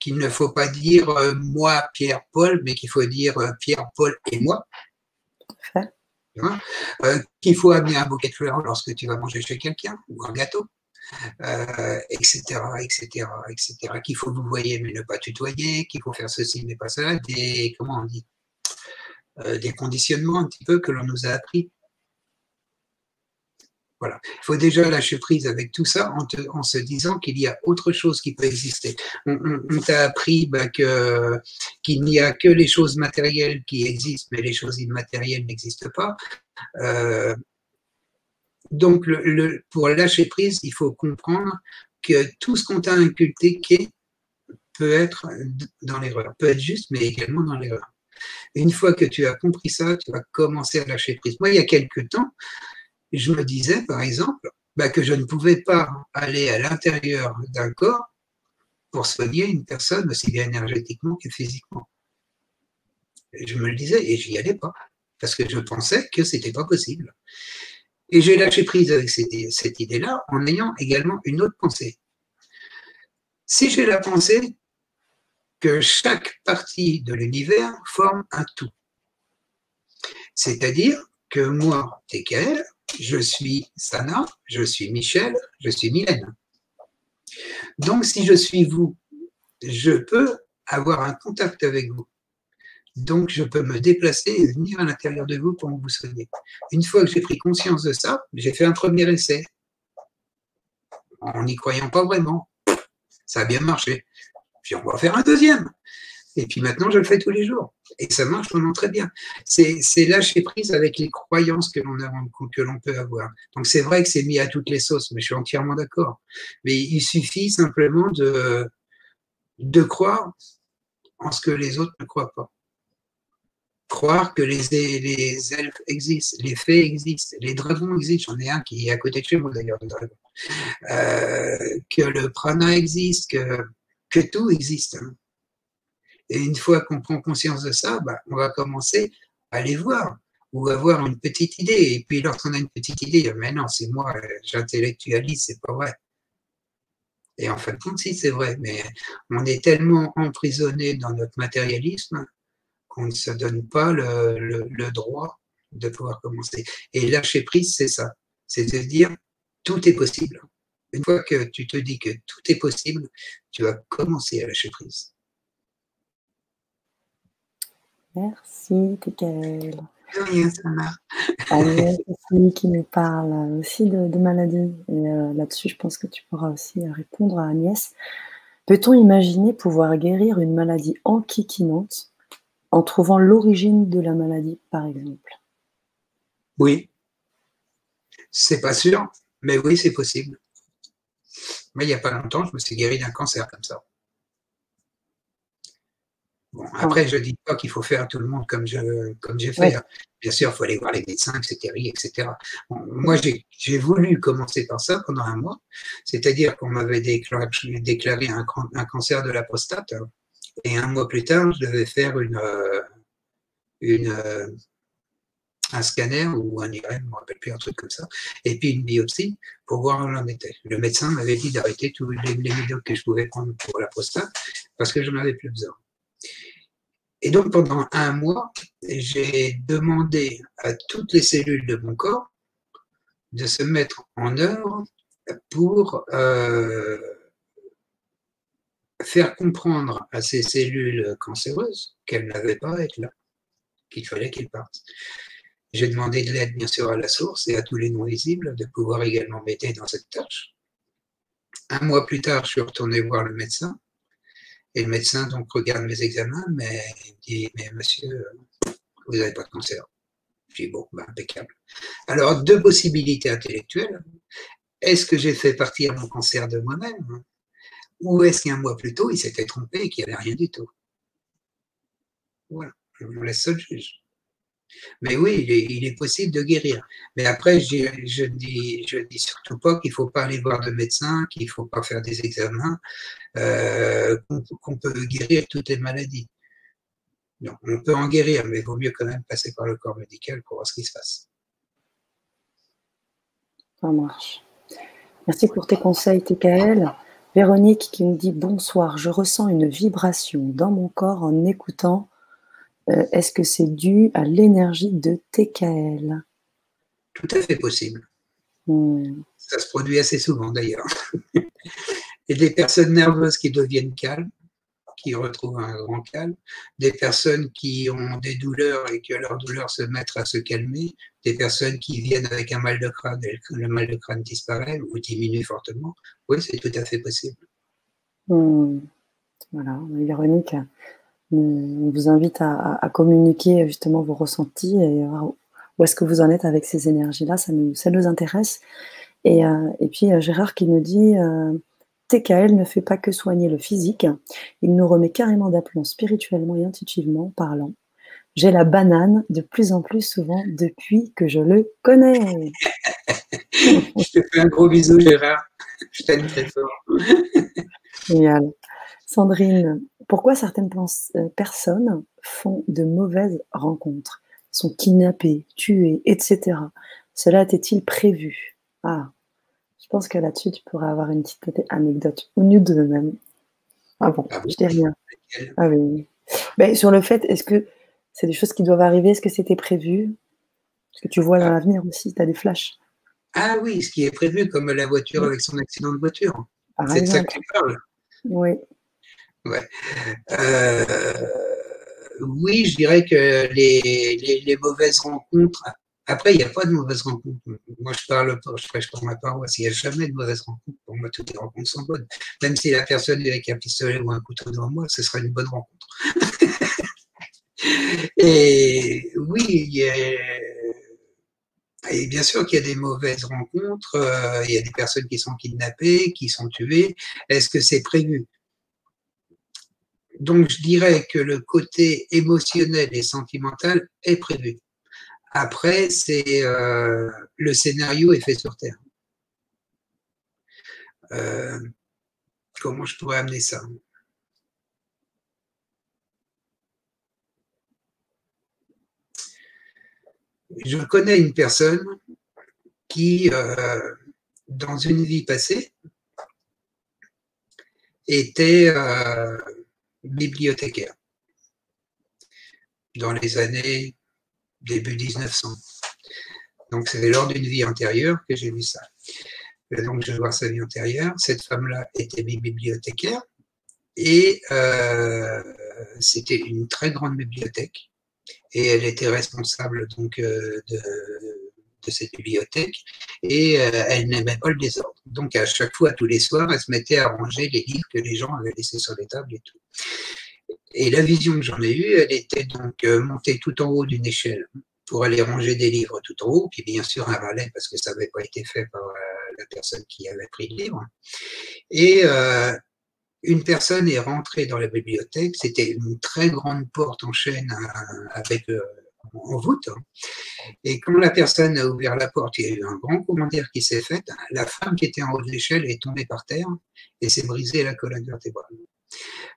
qu'il ne faut pas dire euh, moi, Pierre, Paul, mais qu'il faut dire euh, Pierre, Paul et moi. Hein euh, qu'il faut amener un bouquet de fleurs lorsque tu vas manger chez quelqu'un ou un gâteau, etc., etc., etc. Qu'il faut vous voyez mais ne pas tutoyer, qu'il faut faire ceci mais pas ça, des comment on dit, des conditionnements un petit peu que l'on nous a appris. Voilà. Il faut déjà lâcher prise avec tout ça en, se disant qu'il y a autre chose qui peut exister. On, t'a appris bah, qu'il n'y a que les choses matérielles qui existent, mais les choses immatérielles n'existent pas. Euh, donc, pour lâcher prise, il faut comprendre que tout ce qu'on t'a inculqué peut être dans l'erreur, peut être juste, mais également dans l'erreur. Une fois que tu as compris ça, tu vas commencer à lâcher prise. Moi, il y a quelques temps, je me disais, par exemple, bah, que je ne pouvais pas aller à l'intérieur d'un corps pour soigner une personne aussi bien énergétiquement que physiquement. Je me le disais et j'y allais pas parce que je pensais que c'était pas possible. Et j'ai lâché prise avec cette, idée-là en ayant également une autre pensée. Si j'ai la pensée que chaque partie de l'univers forme un tout, c'est-à-dire que moi, TKL, je suis Sana, je suis Michel, je suis Mylène. Donc, si je suis vous, je peux avoir un contact avec vous. Donc, je peux me déplacer et venir à l'intérieur de vous pour vous soigner. Une fois que j'ai pris conscience de ça, j'ai fait un premier essai. En n'y croyant pas vraiment. Ça a bien marché. Puis on va faire un deuxième. Et puis maintenant, je le fais tous les jours. Et ça marche vraiment très bien. C'est lâcher prise avec les croyances que l'on que l'on peut avoir. Donc c'est vrai que c'est mis à toutes les sauces, mais je suis entièrement d'accord. Mais il suffit simplement de, de croire en ce que les autres ne croient pas. Croire que les, les elfes existent, les fées existent, les dragons existent. J'en ai un qui est à côté de chez moi d'ailleurs, le dragon. Euh, que le prana existe, que, que tout existe. Hein. Et une fois qu'on prend conscience de ça, bah, on va commencer à les voir ou avoir une petite idée. Et puis lorsqu'on a une petite idée, mais non, c'est moi, j'intellectualise, c'est pas vrai. Et en fin de compte, si c'est vrai, mais on est tellement emprisonné dans notre matérialisme qu'on ne se donne pas le, le droit de pouvoir commencer. Et lâcher prise, c'est ça. C'est de dire, tout est possible. Une fois que tu te dis que tout est possible, tu vas commencer à lâcher prise. Merci, Tekel. Rien, ça Agnès aussi qui nous parle aussi de, maladies. Et euh, là-dessus, je pense que tu pourras aussi répondre à Agnès. Peut-on imaginer pouvoir guérir une maladie enquiquinante en trouvant l'origine de la maladie, par exemple? Oui. C'est pas sûr, mais oui, c'est possible. Mais il n'y a pas longtemps, je me suis guéri d'un cancer comme ça. Bon, après, je ne dis pas qu'il faut faire tout le monde comme je comme j'ai fait. Hein. Bien sûr, il faut aller voir les médecins, etc. etc. moi, j'ai voulu commencer par ça pendant un mois. C'est-à-dire qu'on m'avait déclaré, déclaré un, un, cancer de la prostate. Et un mois plus tard, je devais faire une, euh, une, euh, un scanner ou un IRM, je ne me rappelle plus, un truc comme ça, et puis une biopsie pour voir où l'on était. Le médecin m'avait dit d'arrêter tous les, les médocs que je pouvais prendre pour la prostate parce que je n'en avais plus besoin. Et donc pendant un mois, j'ai demandé à toutes les cellules de mon corps de se mettre en œuvre pour euh, faire comprendre à ces cellules cancéreuses qu'elles n'avaient pas à être là, qu'il fallait qu'elles partent. J'ai demandé de l'aide, bien sûr, à la source et à tous les non-visibles de pouvoir également m'aider dans cette tâche. Un mois plus tard, je suis retourné voir le médecin. Et le médecin donc regarde mes examens, mais il me dit Mais monsieur, vous n'avez pas de cancer. Je dis Bon, ben, impeccable. Alors, deux possibilités intellectuelles. Est-ce que j'ai fait partir mon cancer de moi-même Ou est-ce qu'un mois plus tôt, il s'était trompé et qu'il n'y avait rien du tout? Voilà, je vous laisse seul juge. Mais oui, il est, possible de guérir. Mais après, je, je dis, surtout pas qu'il faut pas aller voir de médecin, qu'il faut pas faire des examens, euh, qu'on peut guérir toutes les maladies. Non, on peut en guérir, mais il vaut mieux quand même passer par le corps médical pour voir ce qui se passe. Ça marche. Merci pour tes conseils, TKL. Véronique qui me dit bonsoir, je ressens une vibration dans mon corps en écoutant euh, est-ce que c'est dû à l'énergie de TKL Tout à fait possible. Hmm. Ça se produit assez souvent d'ailleurs. Et des personnes nerveuses qui deviennent calmes, qui retrouvent un grand calme, des personnes qui ont des douleurs et que leurs douleurs se mettent à se calmer, des personnes qui viennent avec un mal de crâne et le mal de crâne disparaît ou diminue fortement. Oui, c'est tout à fait possible. Hmm. Voilà, Véronique on vous invite à, communiquer justement vos ressentis et où est-ce que vous en êtes avec ces énergies-là, ça nous, ça nous intéresse. Et, euh, puis euh, Gérard qui nous dit euh, TKL ne fait pas que soigner le physique, il nous remet carrément d'aplomb spirituellement et intuitivement parlant. J'ai la banane de plus en plus souvent depuis que je le connais. je te fais un gros bisou Gérard, je t'aime très fort. Génial. Sandrine, pourquoi certaines euh, personnes font de mauvaises rencontres, sont kidnappées, tuées, etc. Cela était-il prévu? Ah, je pense que là-dessus, tu pourrais avoir une petite anecdote, ou nous deux même. Ah bon, ah je dis rien. Ah oui. Mais sur le fait, est-ce que c'est des choses qui doivent arriver? Est-ce que c'était prévu? Est-ce que tu vois dans ah. l'avenir aussi, tu as des flashs? Ah oui, ce qui est prévu, comme la voiture avec son accident de voiture. c'est de ça que tu parles. Oui. Ouais. Euh, oui, je dirais que les, les, mauvaises rencontres. Après, il n'y a pas de mauvaises rencontres. Moi, je parle, je prêche pour ma paroisse. Il n'y a jamais de mauvaises rencontres. Pour moi, toutes les rencontres sont bonnes. Même si la personne est avec un pistolet ou un couteau devant moi, ce sera une bonne rencontre. Et oui, il y a, et bien sûr qu'il y a des mauvaises rencontres, euh, il y a des personnes qui sont kidnappées, qui sont tuées. Est-ce que c'est prévu? Donc, je dirais que le côté émotionnel et sentimental est prévu. Après, c'est euh, le scénario est fait sur Terre. Euh, comment je pourrais amener ça? Je connais une personne qui, euh, dans une vie passée, était bibliothécaire dans les années début 1900. Donc c'est lors d'une vie antérieure que j'ai vu ça. donc je voir sa vie antérieure. Cette femme-là était bibliothécaire et euh, c'était une très grande bibliothèque et elle était responsable donc euh, de, cette bibliothèque et euh, elle n'aimait pas le désordre. Donc à chaque fois, tous les soirs, elle se mettait à ranger les livres que les gens avaient laissés sur les tables et tout. Et la vision que j'en ai eue, elle était donc euh, montée tout en haut d'une échelle pour aller ranger des livres tout en haut, puis bien sûr un valet, parce que ça n'avait pas été fait par euh, la personne qui avait pris le livre. Et une personne est rentrée dans la bibliothèque, c'était une très grande porte en chaîne avec en. Hein. Et quand la personne a ouvert la porte, il y a eu un grand commentaire qui s'est fait. La femme qui était en haut de l'échelle est tombée par terre et s'est brisée la colonne vertébrale.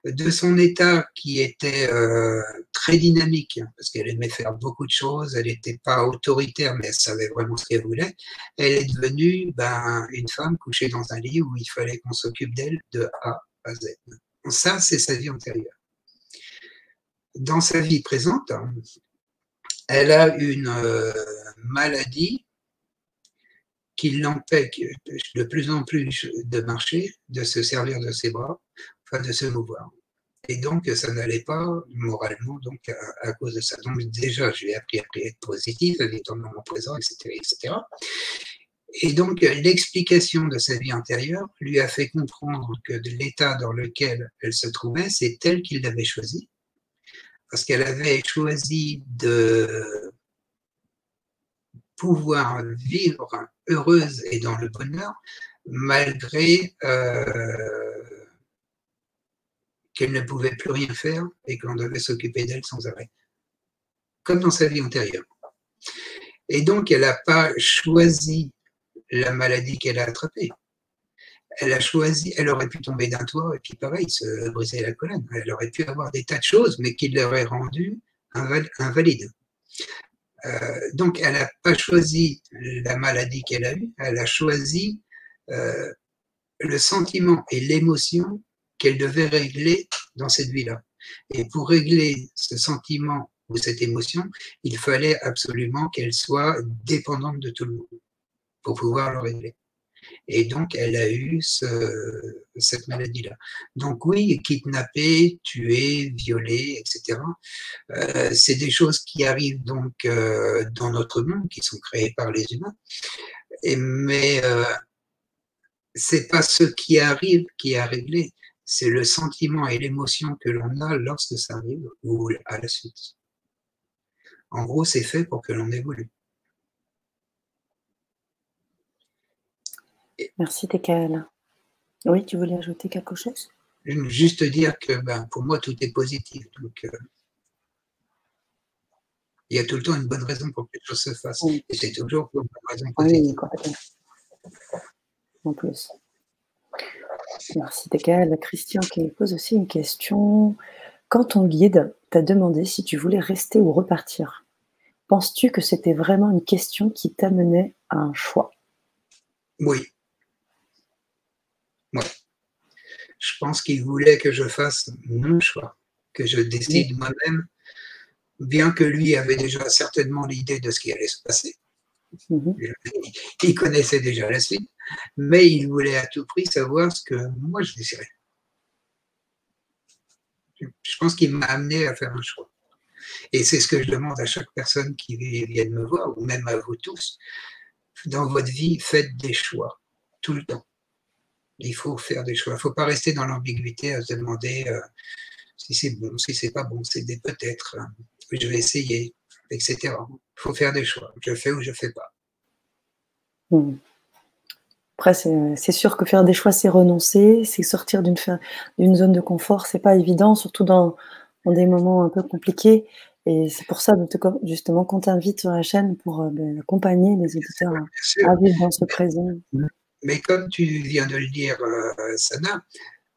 De son état qui était euh, très dynamique, hein, parce qu'elle aimait faire beaucoup de choses, elle n'était pas autoritaire, mais elle savait vraiment ce qu'elle voulait, elle est devenue ben, une femme couchée dans un lit où il fallait qu'on s'occupe d'elle de A à Z. Ça, c'est sa vie antérieure. Dans sa vie présente, elle a une euh, maladie qui l'empêche de plus en plus de marcher, de se servir de ses bras, enfin de se mouvoir. Et donc, ça n'allait pas moralement donc à, cause de ça. Donc, déjà, je lui ai appris à être positif, à vivre dans le moment présent, etc., etc. Et donc, l'explication de sa vie antérieure lui a fait comprendre que l'état dans lequel elle se trouvait, c'est tel qu'il l'avait choisi, parce qu'elle avait choisi de pouvoir vivre heureuse et dans le bonheur malgré euh, qu'elle ne pouvait plus rien faire et qu'on devait s'occuper d'elle sans arrêt, comme dans sa vie antérieure. Et donc, elle n'a pas choisi la maladie qu'elle a attrapée elle a choisi, elle aurait pu tomber d'un toit et puis pareil, se briser la colonne. Elle aurait pu avoir des tas de choses, mais qui l'auraient rendue invalide. Euh, donc, elle n'a pas choisi la maladie qu'elle a eue, elle a choisi euh, le sentiment et l'émotion qu'elle devait régler dans cette vie-là. Et pour régler ce sentiment ou cette émotion, il fallait absolument qu'elle soit dépendante de tout le monde pour pouvoir le régler. Et donc, elle a eu cette maladie-là. Donc oui, kidnapper, tuer, violer, etc. Euh, c'est des choses qui arrivent donc euh, dans notre monde, qui sont créées par les humains. Mais euh, c'est pas ce qui arrive qui à régler, c'est le sentiment et l'émotion que l'on a lorsque ça arrive ou à la suite. En gros, c'est fait pour que l'on évolue. Merci, Tekael. Oui, tu voulais ajouter quelque chose? Juste dire que ben, pour moi, tout est positif. Donc, euh, il y a tout le temps une bonne raison pour que les choses se fassent. Et c'est toujours pour une bonne raison positive. Oui, En plus. Merci, Tekael. Christian qui pose aussi une question. Quand ton guide t'a demandé si tu voulais rester ou repartir, penses-tu que c'était vraiment une question qui t'amenait à un choix? Oui. Je pense qu'il voulait que je fasse mon choix, que je décide moi-même, bien que lui avait déjà certainement l'idée de ce qui allait se passer. Mhm. Il connaissait déjà la suite, mais il voulait à tout prix savoir ce que moi je désirais. Je pense qu'il m'a amené à faire un choix. Et c'est ce que je demande à chaque personne qui vient me voir, ou même à vous tous. Dans votre vie, faites des choix, tout le temps il faut faire des choix. Il ne faut pas rester dans l'ambiguïté à se demander euh, si c'est bon, si c'est pas bon, c'est des peut-être, hein. je vais essayer, etc. Il faut faire des choix. Je fais ou je ne fais pas. Hmm. Après, c'est sûr que faire des choix, c'est renoncer, c'est sortir d'une zone de confort. C'est pas évident, surtout dans, des moments un peu compliqués. Et c'est pour ça, justement, qu'on t'invite sur la chaîne pour euh, ben, accompagner les auditeurs à vivre dans ce présent. Mais comme tu viens de le dire, euh, Sana,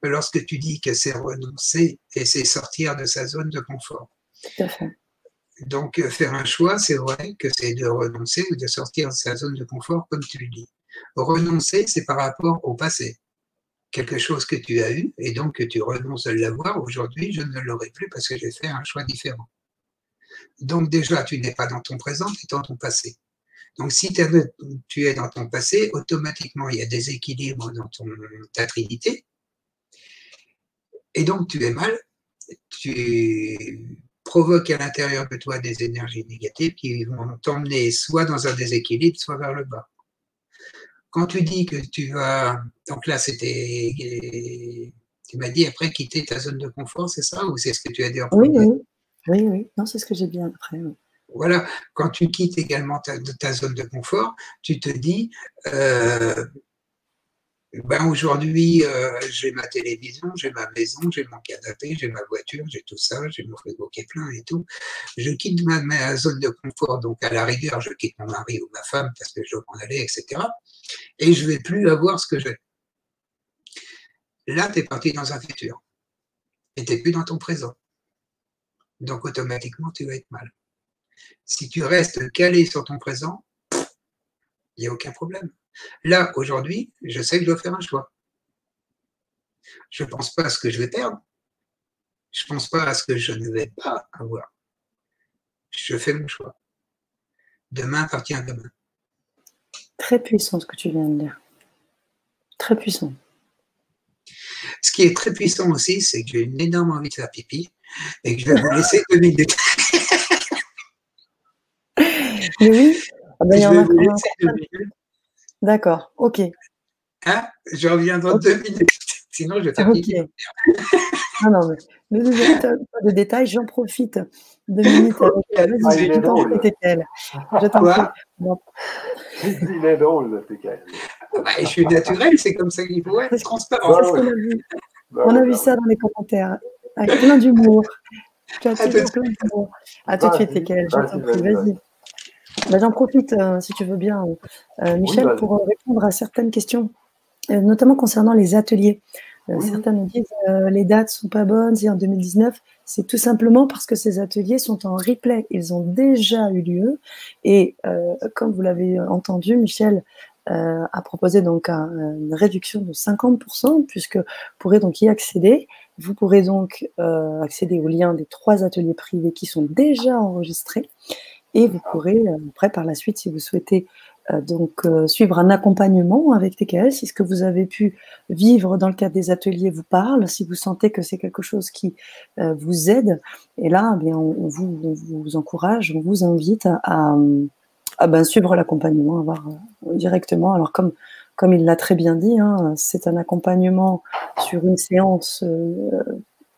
lorsque tu dis que c'est renoncer et c'est sortir de sa zone de confort. Donc, euh, faire un choix, c'est vrai que c'est de renoncer ou de sortir de sa zone de confort, comme tu le dis. Renoncer, c'est par rapport au passé. Quelque chose que tu as eu et donc que tu renonces à l'avoir. Aujourd'hui, je ne l'aurai plus parce que j'ai fait un choix différent. Donc, déjà, tu n'es pas dans ton présent, tu es dans ton passé. Donc, si tu es dans ton passé, automatiquement, il y a des équilibres dans ton, ta trinité. Et donc, tu es mal. Tu provoques à l'intérieur de toi des énergies négatives qui vont t'emmener soit dans un déséquilibre, soit vers le bas. Quand tu dis que tu vas. Donc là, c'était. Tu m'as dit après quitter ta zone de confort, c'est ça? Ou c'est ce que tu as dit en oui, oui, oui, oui. Non, c'est ce que j'ai bien après. Oui. Voilà, quand tu quittes également ta, zone de confort, tu te dis, euh, ben aujourd'hui, euh, j'ai ma télévision, j'ai ma maison, j'ai mon canapé, j'ai ma voiture, j'ai tout ça, j'ai mon frigo qui est plein et tout. Je quitte ma, zone de confort, donc à la rigueur, je quitte mon mari ou ma femme parce que je dois m'en aller, etc. Et je vais plus avoir ce que j'ai. Là, tu es parti dans un futur. Et tu n'es plus dans ton présent. Donc automatiquement, tu vas être mal. Si tu restes calé sur ton présent, il n'y a aucun problème. Là, aujourd'hui, je sais que je dois faire un choix. Je ne pense pas à ce que je vais perdre. Je ne pense pas à ce que je ne vais pas avoir. Je fais mon choix. Demain appartient à demain. Très puissant ce que tu viens de dire. Très puissant. Ce qui est très puissant aussi, c'est que j'ai une énorme envie de faire pipi et que je vais vous laisser deux minutes. Oui, ah ben, il y en a D'accord, ok. Hein? Je reviens dans deux minutes. Sinon, je vais faire okay. non, non, mais ne pas de détails, j'en profite. Deux minutes avec ah, je t'en prie, Je t'en prie. Il est drôle, TKL. Bah, je suis naturel, c'est comme ça qu'il faut être transparent. on, a vu. Bah on a vu ça dans les commentaires, avec plein d'humour. Tu as toujours plein d'humour. À tout de suite, TKL, je t'en prie, vas-y. Bah, j'en profite, euh, si tu veux bien, euh, Michel, pour euh, répondre à certaines questions, notamment concernant les ateliers. Certains nous disent les dates sont pas bonnes, c'est en 2019. C'est tout simplement parce que ces ateliers sont en replay. Ils ont déjà eu lieu. Et comme vous l'avez entendu, Michel a proposé donc une réduction de 50%, puisque vous pourrez donc y accéder. Vous pourrez donc accéder au lien des trois ateliers privés qui sont déjà enregistrés. Et vous pourrez, euh, après, par la suite, si vous souhaitez euh, donc euh, suivre un accompagnement avec TKL, si ce que vous avez pu vivre dans le cadre des ateliers vous parle, si vous sentez que c'est quelque chose qui vous aide, et là, eh bien, on, vous, encourage, on vous invite à, ben, suivre l'accompagnement, à voir directement. Alors comme comme il l'a très bien dit, hein, c'est un accompagnement sur une séance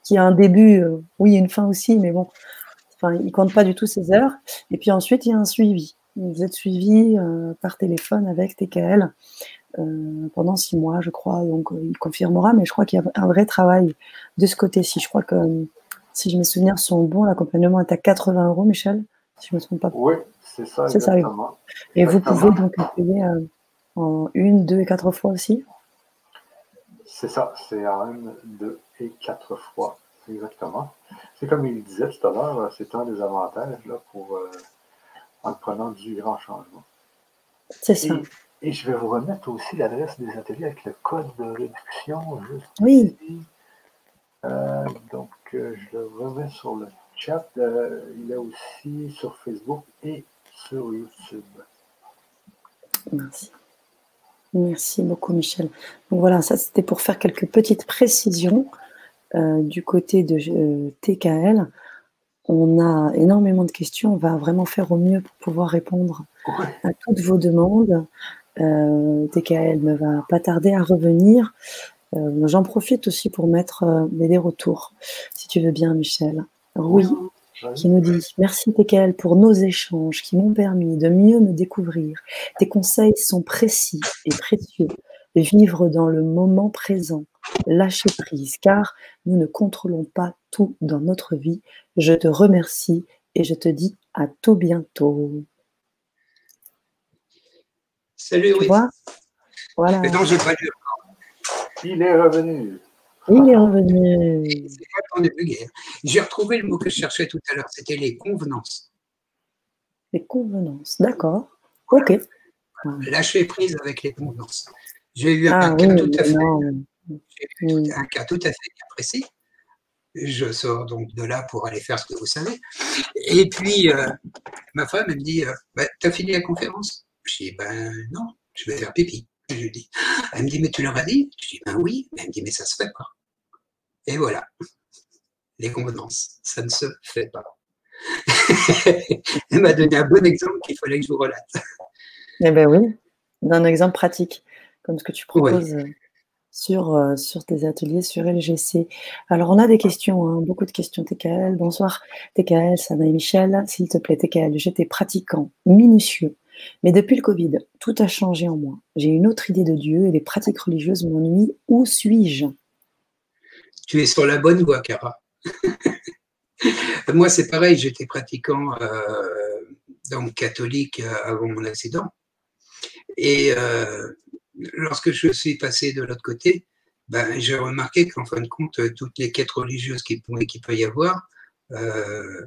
qui a un début, oui, une fin aussi, mais bon, Enfin, il compte pas du tout ses heures. Et puis ensuite, il y a un suivi. Vous êtes suivi euh, par téléphone avec TKL euh, pendant six mois, je crois. Donc, euh, il confirmera, mais je crois qu'il y a un vrai travail de ce côté-ci. Je crois que, si je mes souvenirs sont bons, l'accompagnement est à 80 euros, Michel, si je ne me trompe pas. Oui, c'est ça, exactement. Et vous pouvez donc payer en une, deux et quatre fois aussi? C'est ça, c'est en une, deux et quatre fois, exactement. C'est comme il disait tout à l'heure, euh, c'est un des avantages là, pour, euh, en prenant du grand changement. C'est ça. Et, je vais vous remettre aussi l'adresse des ateliers avec le code de réduction. Juste oui. Euh, donc, je le remets sur le chat. il est aussi sur Facebook et sur YouTube. Merci. Merci beaucoup, Michel. Donc voilà, ça c'était pour faire quelques petites précisions. Euh, du côté de euh, TKL, on a énormément de questions. On va vraiment faire au mieux pour pouvoir répondre à toutes vos demandes. Euh, TKL ne va pas tarder à revenir. J'en profite aussi pour mettre des retours, si tu veux bien, Michel. Oui, qui nous dit Merci TKL pour nos échanges qui m'ont permis de mieux me découvrir. Tes conseils sont précis et précieux. Vivre dans le moment présent, lâcher prise, car nous ne contrôlons pas tout dans notre vie. Je te remercie et je te dis à tout bientôt. Salut, tu Vois? Voilà. Mais non, je pas Il est revenu. Il est revenu. J'ai retrouvé le mot que je cherchais tout à l'heure, c'était les convenances. Les convenances, d'accord. Ok. Lâcher prise avec les convenances. J'ai eu un, ah cas tout à fait, un cas tout à fait précis. Je sors donc de là pour aller faire ce que vous savez. Et puis, euh, ma femme, elle me dit euh, bah, T'as fini la conférence? Je dis Ben non, je vais faire pipi. Je dis. Elle me dit Mais tu leur as dit? Je dis Ben oui. Elle me dit Mais ça se fait pas. Et voilà. Les convenances, ça ne se fait pas. elle m'a donné un bon exemple qu'il fallait que je vous relate. Eh bien oui, d'un exemple pratique comme ce que tu proposes sur, euh, sur tes ateliers sur LGC. Alors, on a des questions, hein, beaucoup de questions. TKL, bonsoir. TKL, Sana et Michel, s'il te plaît, TKL, j'étais pratiquant minutieux Mais depuis le Covid, tout a changé en moi. J'ai une autre idée de Dieu et les pratiques religieuses m'ennuient. Où suis-je? Tu es sur la bonne voie, Cara. moi, c'est pareil, j'étais pratiquant euh, donc catholique euh, avant mon accident. Et euh, lorsque je suis passé de l'autre côté, ben, j'ai remarqué qu'en fin de compte, toutes les quêtes religieuses qu'il peut y avoir, euh,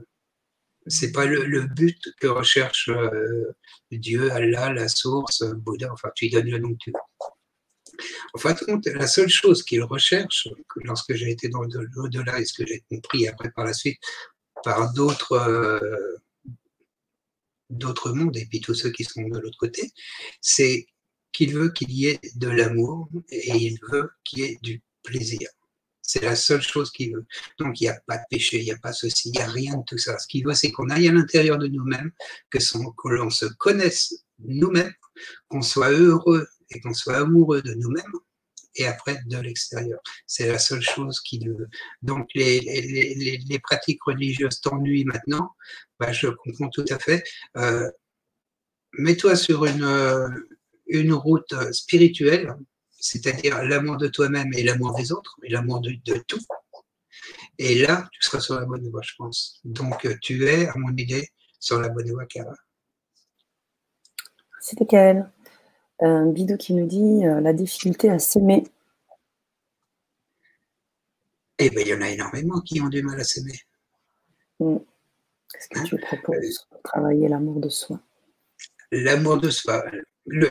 c'est pas le, but que recherche euh, Dieu, Allah, la source, Bouddha, enfin tu lui donnes le nom que tu veux. En fin de compte, la seule chose qu'il recherche, lorsque j'ai été dans l'au-delà et ce que j'ai compris après par la suite par d'autres euh, d'autres mondes et puis tous ceux qui sont de l'autre côté, c'est qu'il veut qu'il y ait de l'amour et il veut qu'il y ait du plaisir. C'est la seule chose qu'il veut. Donc, il n'y a pas de péché, il n'y a pas ceci, il n'y a rien de tout ça. Ce qu'il veut, c'est qu'on aille à l'intérieur de nous-mêmes, que, l'on se connaisse nous-mêmes, qu'on soit heureux et qu'on soit amoureux de nous-mêmes, et après de l'extérieur. C'est la seule chose qu'il veut. Donc, les, les, pratiques religieuses t'ennuient maintenant, bah, je comprends tout à fait. Euh, mets-toi sur une, une route spirituelle c'est-à-dire l'amour de toi-même et l'amour des autres, et l'amour de, tout. Et là, tu seras sur la bonne voie, je pense. Donc, tu es, à mon idée, sur la bonne voie, Cara. C'était quel Un bidou qui nous dit euh, la difficulté à s'aimer. Eh bien, il y en a énormément qui ont du mal à s'aimer. Mm. Qu'est-ce que tu proposes pour travailler l'amour de soi? L'amour de soi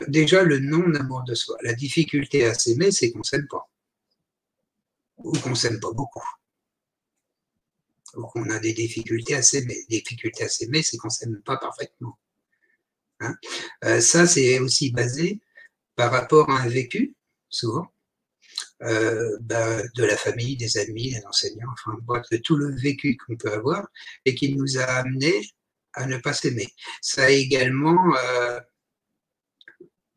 déjà le non-amour de soi. La difficulté à s'aimer, c'est qu'on ne s'aime pas. Ou qu'on ne s'aime pas beaucoup. Ou qu'on a des difficultés à s'aimer. Difficultés à s'aimer, c'est qu'on ne s'aime pas parfaitement. Hein? Euh, ça, c'est aussi basé par rapport à un vécu, souvent, euh, bah, de la famille, des amis, des enseignants, enfin, de tout le vécu qu'on peut avoir et qui nous a amené à ne pas s'aimer. Ça a également euh,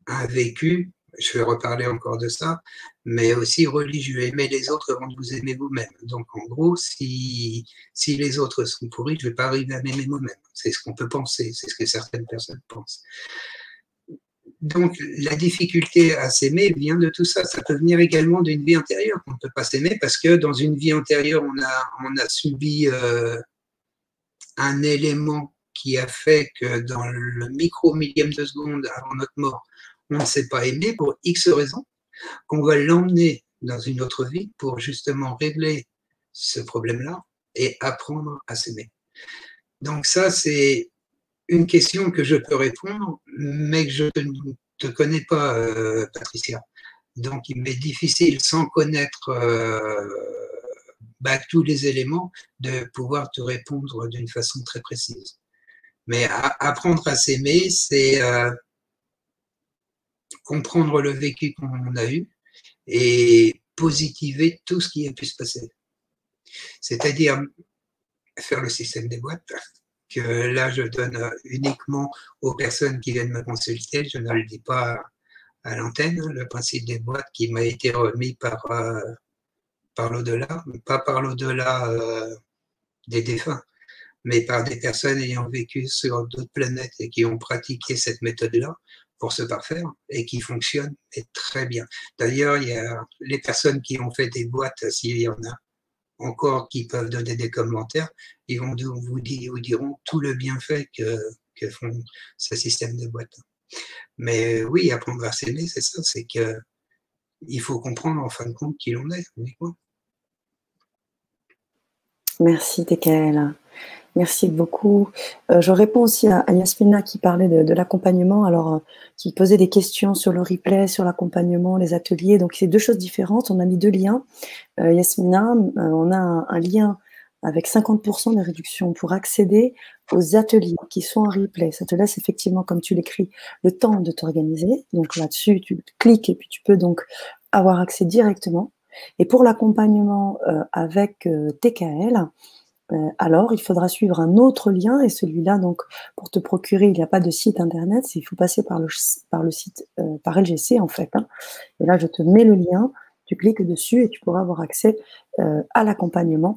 un vécu, je vais reparler encore de ça, mais aussi religieux. Aimer les autres avant de vous aimer vous-même. Donc en gros, si, si les autres sont pourris, je ne vais pas arriver à m'aimer moi-même. C'est ce qu'on peut penser, c'est ce que certaines personnes pensent. Donc la difficulté à s'aimer vient de tout ça. Ça peut venir également d'une vie antérieure. On ne peut pas s'aimer parce que dans une vie antérieure, on a, on a subi euh, un élément qui a fait que dans le micro millième de seconde avant notre mort, on ne s'est pas aimé pour X raisons, qu'on va l'emmener dans une autre vie pour justement régler ce problème-là et apprendre à s'aimer. Donc ça, c'est une question que je peux répondre, mais que je ne te connais pas, euh, Patricia. Donc il m'est difficile, sans connaître euh, bah, tous les éléments, de pouvoir te répondre d'une façon très précise. Mais apprendre à s'aimer, c'est euh, comprendre le vécu qu'on a eu et positiver tout ce qui a pu se passer. C'est-à-dire faire le système des boîtes, que là je donne uniquement aux personnes qui viennent me consulter, je ne le dis pas à l'antenne, le principe des boîtes qui m'a été remis par, euh, par l'au-delà, pas par l'au-delà euh, des défunts, mais par des personnes ayant vécu sur d'autres planètes et qui ont pratiqué cette méthode-là pour se parfaire et qui fonctionne très bien. D'ailleurs, il y a les personnes qui ont fait des boîtes, s'il y en a encore qui peuvent donner des commentaires, ils vont vous, dire, diront tout le bienfait que, font ce système de boîtes. Mais oui, apprendre à s'aimer, c'est ça, c'est que il faut comprendre en fin de compte qui l'on est Merci, Tekael. Merci beaucoup. Euh, je réponds aussi à, Yasmina qui parlait de, l'accompagnement, alors euh, qui posait des questions sur le replay, sur l'accompagnement, les ateliers. Donc c'est deux choses différentes. On a mis deux liens. Euh, Yasmina, on a un, lien avec 50% de réduction pour accéder aux ateliers qui sont en replay. Ça te laisse effectivement, comme tu l'écris, le temps de t'organiser. Donc là-dessus, tu cliques et puis tu peux donc avoir accès directement. Et pour l'accompagnement avec TKL, euh, alors il faudra suivre un autre lien et celui-là, donc, pour te procurer, il n'y a pas de site internet, il faut passer par le, par le site, euh, par LGC en fait. Hein. Et là, je te mets le lien, tu cliques dessus et tu pourras avoir accès euh, à l'accompagnement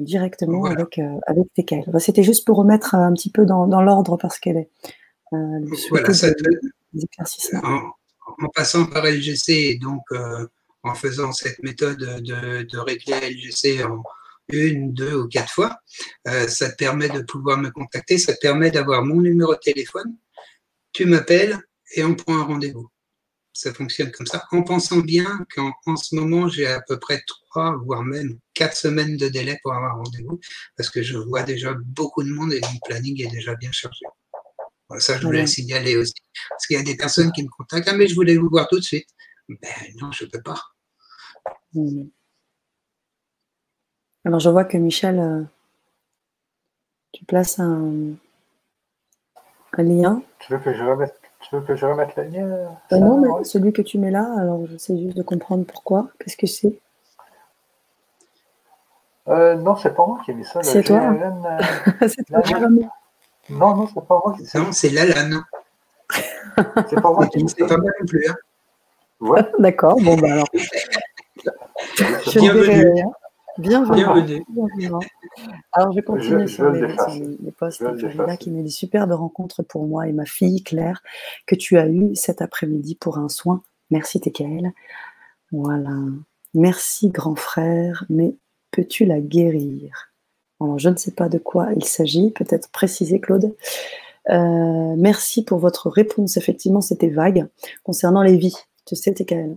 directement avec, avec TKL. C'était juste pour remettre un petit peu dans, l'ordre parce qu'elle est voilà, ça en, en, passant par LGC, donc en faisant cette méthode de, de régler LGC en une, deux ou quatre fois, ça te permet de pouvoir me contacter, ça te permet d'avoir mon numéro de téléphone, tu m'appelles et on prend un rendez-vous ça fonctionne comme ça, en pensant bien qu'en ce moment, j'ai à peu près trois, voire même quatre semaines de délai pour avoir un rendez-vous, parce que je vois déjà beaucoup de monde et mon planning est déjà bien chargé. ça, je voulais signaler aussi. Parce qu'il y a des personnes qui me contactent, ah, mais je voulais vous voir tout de suite. Ben non, je ne peux pas. Hmm. Alors, je vois que Michel, euh, tu places un, un lien. Tu veux que je remette tu veux que je remette le lien euh, Non, mais celui que tu mets là, alors j'essaie juste de comprendre pourquoi. Qu'est-ce que c'est? Euh, Non, c'est pas moi qui ai mis ça. C'est toi euh, C'est toi, Non, non, c'est pas moi qui Non, c'est Lalanne. c'est pas moi qui C'est pas moi non plus. Hein. Ouais. D'accord, bon, bah alors. je Bienvenue. Bienvenue. Alors, je vais continuer sur les, postes. là qui met des superbes rencontres pour moi et ma fille Claire que tu as eu cet après-midi pour un soin. Merci Tekael. Voilà. Merci grand frère, mais peux-tu la guérir? Alors, je ne sais pas de quoi il s'agit. Peut-être préciser, Claude. Euh, merci pour votre réponse. Effectivement, c'était vague concernant les vies. Tu sais, Tekael.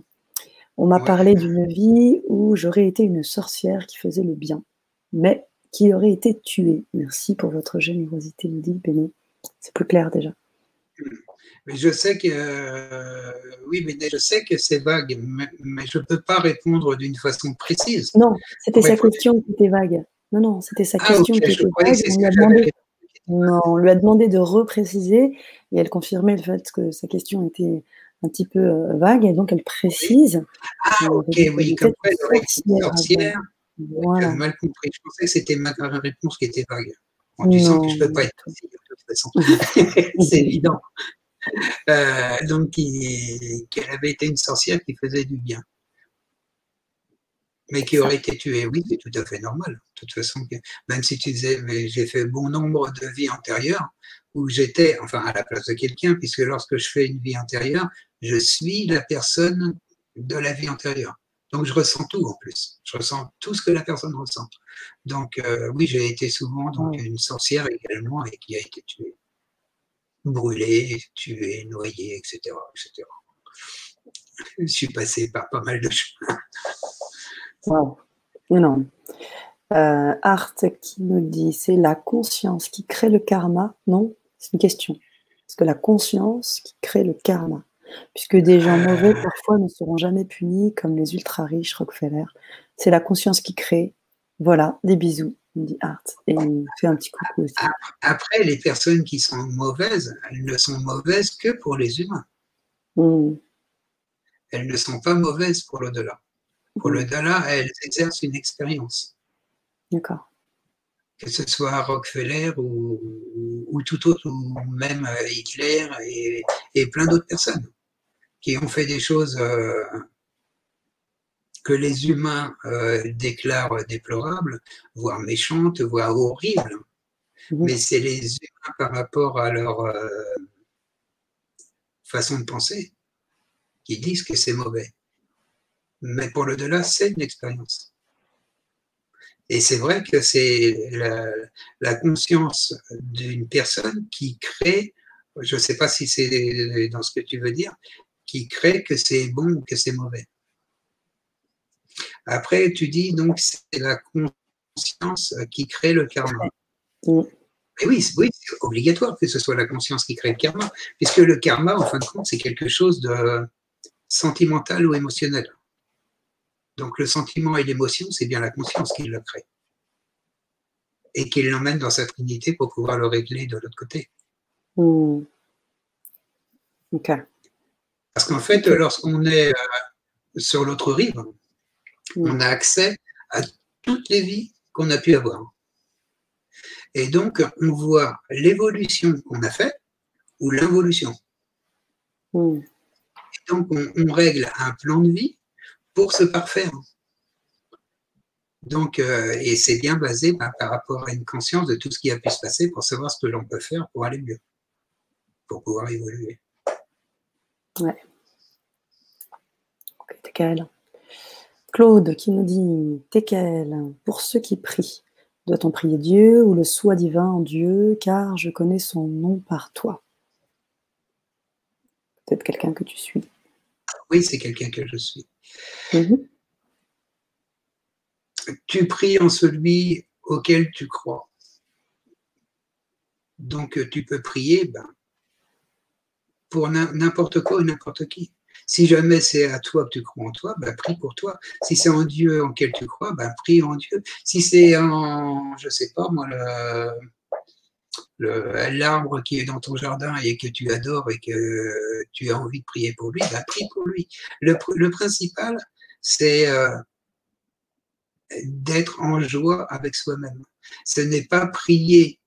On m'a parlé d'une vie où j'aurais été une sorcière qui faisait le bien, mais qui aurait été tuée. Merci pour votre générosité, nous dit C'est plus clair déjà. Mais je sais que euh, oui, mais je sais que c'est vague, mais, je ne peux pas répondre d'une façon précise. Non, c'était sa question qui était vague. Non, non, c'était sa ah, question qui était vague. On lui, a demandé... non, on lui a demandé de repréciser et elle confirmait le fait que sa question était un petit peu euh, vague, et donc elle précise. Ah, ok, oui, comme quoi elle aurait été sorcière. Voilà. mal compris. Je pensais que c'était ma réponse qui était vague. tu sens que je ne peux pas être précis de toute façon. C'est évident. Euh, donc, qu'elle avait été une sorcière qui faisait du bien. Mais qui aurait été tuée, oui, c'est tout à fait normal. De toute façon, même si tu disais, j'ai fait bon nombre de vies antérieures, où j'étais, enfin à la place de quelqu'un, puisque lorsque je fais une vie antérieure, je suis la personne de la vie antérieure. Donc je ressens tout en plus. Je ressens tout ce que la personne ressent. Donc euh, oui, j'ai été souvent donc, une sorcière également et qui a été tuée. Brûlée, tuée, noyée, etc. etc. Je suis passé par pas mal de choses. Wow, énorme. Euh, Art qui nous dit c'est la conscience qui crée le karma. Non, c'est une question. Est-ce que la conscience qui crée le karma Puisque des gens mauvais, parfois, ne seront jamais punis, comme les ultra riches, Rockefeller. C'est la conscience qui crée. Voilà, des bisous, dit Art. Et il fait un petit coucou aussi. Après, les personnes qui sont mauvaises, elles ne sont mauvaises que pour les humains. Hmm. Elles ne sont pas mauvaises pour l'au-delà. Pour hmm. l'au-delà, elles exercent une expérience. D'accord que ce soit Rockefeller ou, tout autre, ou même euh, Hitler et, plein d'autres personnes qui ont fait des choses euh, que les humains euh, déclarent déplorables, voire méchantes, voire horribles. Mmh. Mais c'est les humains par rapport à leur façon de penser qui disent que c'est mauvais. Mais pour le delà, c'est une expérience. Et c'est vrai que c'est la, conscience d'une personne qui crée, je ne sais pas si c'est dans ce que tu veux dire, qui crée que c'est bon ou que c'est mauvais. Après, tu dis donc c'est la conscience qui crée le karma. Et oui, oui c'est obligatoire que ce soit la conscience qui crée le karma, puisque le karma, en fin de compte, c'est quelque chose de sentimental ou émotionnel. Donc le sentiment et l'émotion, c'est bien la conscience qui le crée. Et qui l'emmène dans sa trinité pour pouvoir le régler de l'autre côté. Hmm. Parce qu'en fait, lorsqu'on est euh, sur l'autre rive, hmm. on a accès à toutes les vies qu'on a pu avoir. Et donc, on voit l'évolution qu'on a faite ou l'involution. Hmm. Donc, on, règle un plan de vie pour se parfaire. Donc, euh, et c'est bien basé bah, par rapport à une conscience de tout ce qui a pu se passer pour savoir ce que l'on peut faire pour aller mieux, pour pouvoir évoluer. Ouais. Ok, Claude qui nous dit Tekel, pour ceux qui prient, doit-on prier Dieu ou le soi divin en Dieu, car je connais son nom par toi? Peut-être quelqu'un que tu suis. Oui, c'est quelqu'un que je suis. Mhm. Tu pries en celui auquel tu crois. Donc tu peux prier ben, pour n'importe quoi ou n'importe qui. Si jamais c'est à toi que tu crois en toi, ben, prie pour toi. Si c'est en Dieu en quel tu crois, ben, prie en Dieu. Si c'est en, je sais pas moi, l'arbre qui est dans ton jardin et que tu adores et que tu as envie de prier pour lui, ben, prie pour lui. Le, principal, c'est euh, d'être en joie avec soi-même. Ce n'est pas prier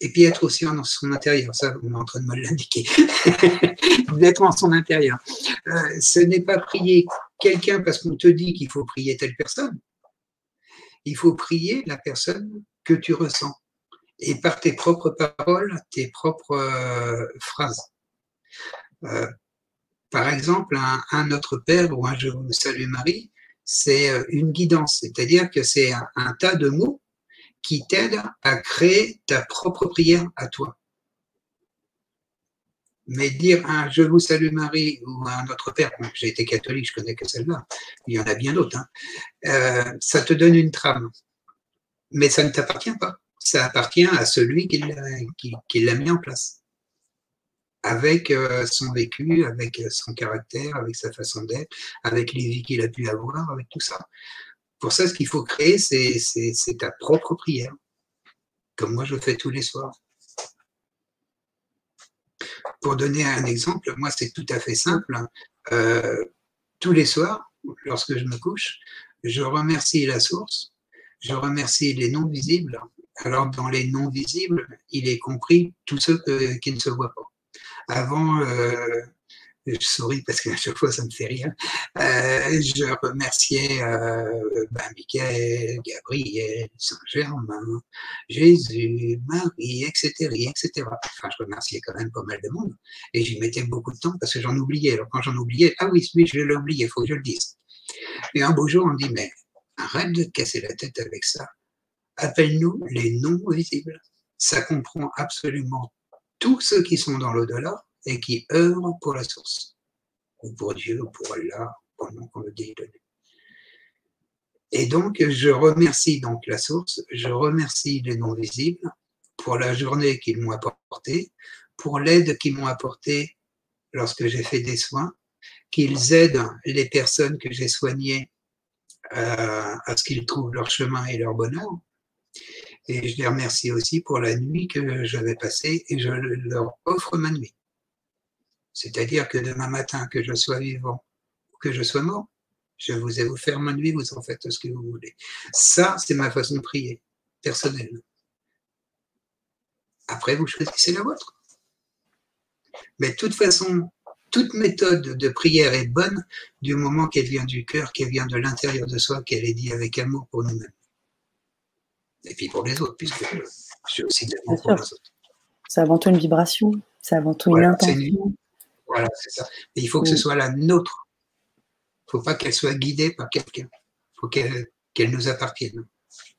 et puis être aussi dans son intérieur. Ça, on est en train de me l'indiquer. d'être en son intérieur. Euh, ce n'est pas prier quelqu'un parce qu'on te dit qu'il faut prier telle personne. Il faut prier la personne que tu ressens. Et par tes propres paroles, tes propres euh, phrases. Euh, par exemple, un, un, Notre Père ou un Je vous salue Marie, c'est une guidance. C'est-à-dire que c'est un tas de mots qui t'aide à créer ta propre prière à toi. Mais dire un Je vous salue Marie ou un Notre Père, j'ai été catholique, je connais que celle-là, il y en a bien d'autres, hein. euh, ça te donne une trame. Mais ça ne t'appartient pas. Ça appartient à celui qui l'a mis en place. Avec euh, son vécu, avec son caractère, avec sa façon d'être, avec les vies qu'il a pu avoir, avec tout ça. Pour ça, ce qu'il faut créer, c'est ta propre prière, comme moi je fais tous les soirs. Pour donner un exemple, moi c'est tout à fait simple. Euh, tous les soirs, lorsque je me couche, je remercie la source, je remercie les non visibles. Alors dans les non visibles, il est compris tous ceux qui ne se voient pas. Avant, euh, je souris parce qu'à chaque fois ça me fait rire. Euh, je remerciais euh, ben, Michael, Gabriel, Saint-Germain, Jésus, Marie, etc., etc. Enfin, je remerciais quand même pas mal de monde et j'y mettais beaucoup de temps parce que j'en oubliais. Alors quand j'en oubliais, ah oui, oui, je l'ai oublié, il faut que je le dise. Et un beau jour, on dit, mais arrête de casser la tête avec ça. Appelle-nous les non visibles. Ça comprend absolument tous ceux qui sont dans l'au-delà et qui œuvrent pour la source, ou pour Dieu, ou pour Allah, pour le nom qu'on veut dire donner. Et donc, je remercie donc la source, je remercie les non visibles pour la journée qu'ils m'ont apportée, pour l'aide qu'ils m'ont apportée lorsque j'ai fait des soins, qu'ils aident les personnes que j'ai soignées euh, à ce qu'ils trouvent leur chemin et leur bonheur. Et je les remercie aussi pour la nuit que j'avais passée et je leur offre ma nuit. C'est-à-dire que demain matin, que je sois vivant ou que je sois mort, je vous ai offert ma nuit, vous en faites ce que vous voulez. Ça, c'est ma façon de prier, personnelle. Après, vous choisissez la vôtre. Mais toute façon, toute méthode de prière est bonne du moment qu'elle vient du cœur, qu'elle vient de l'intérieur de soi, qu'elle est dit avec amour pour nous-mêmes. Et puis pour les autres, puisque je suis aussi d'amour pour les autres. C'est avant tout une vibration, c'est avant tout une intention. Voilà, c'est ça. Mais il faut que ce mm. soit la nôtre. Il ne faut pas qu'elle soit guidée par quelqu'un. Il faut qu'elle nous appartienne.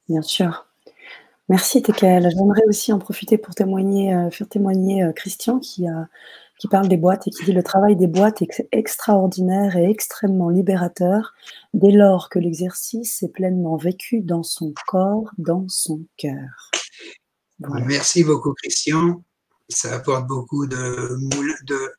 Bien sûr. Merci Tekel. J'aimerais aussi en profiter pour témoigner, euh, faire témoigner euh, Christian qui, a, qui parle des boîtes et qui dit le travail des boîtes est extraordinaire et extrêmement libérateur dès lors que l'exercice est pleinement vécu dans son corps, dans son cœur. Merci beaucoup Christian ça apporte beaucoup de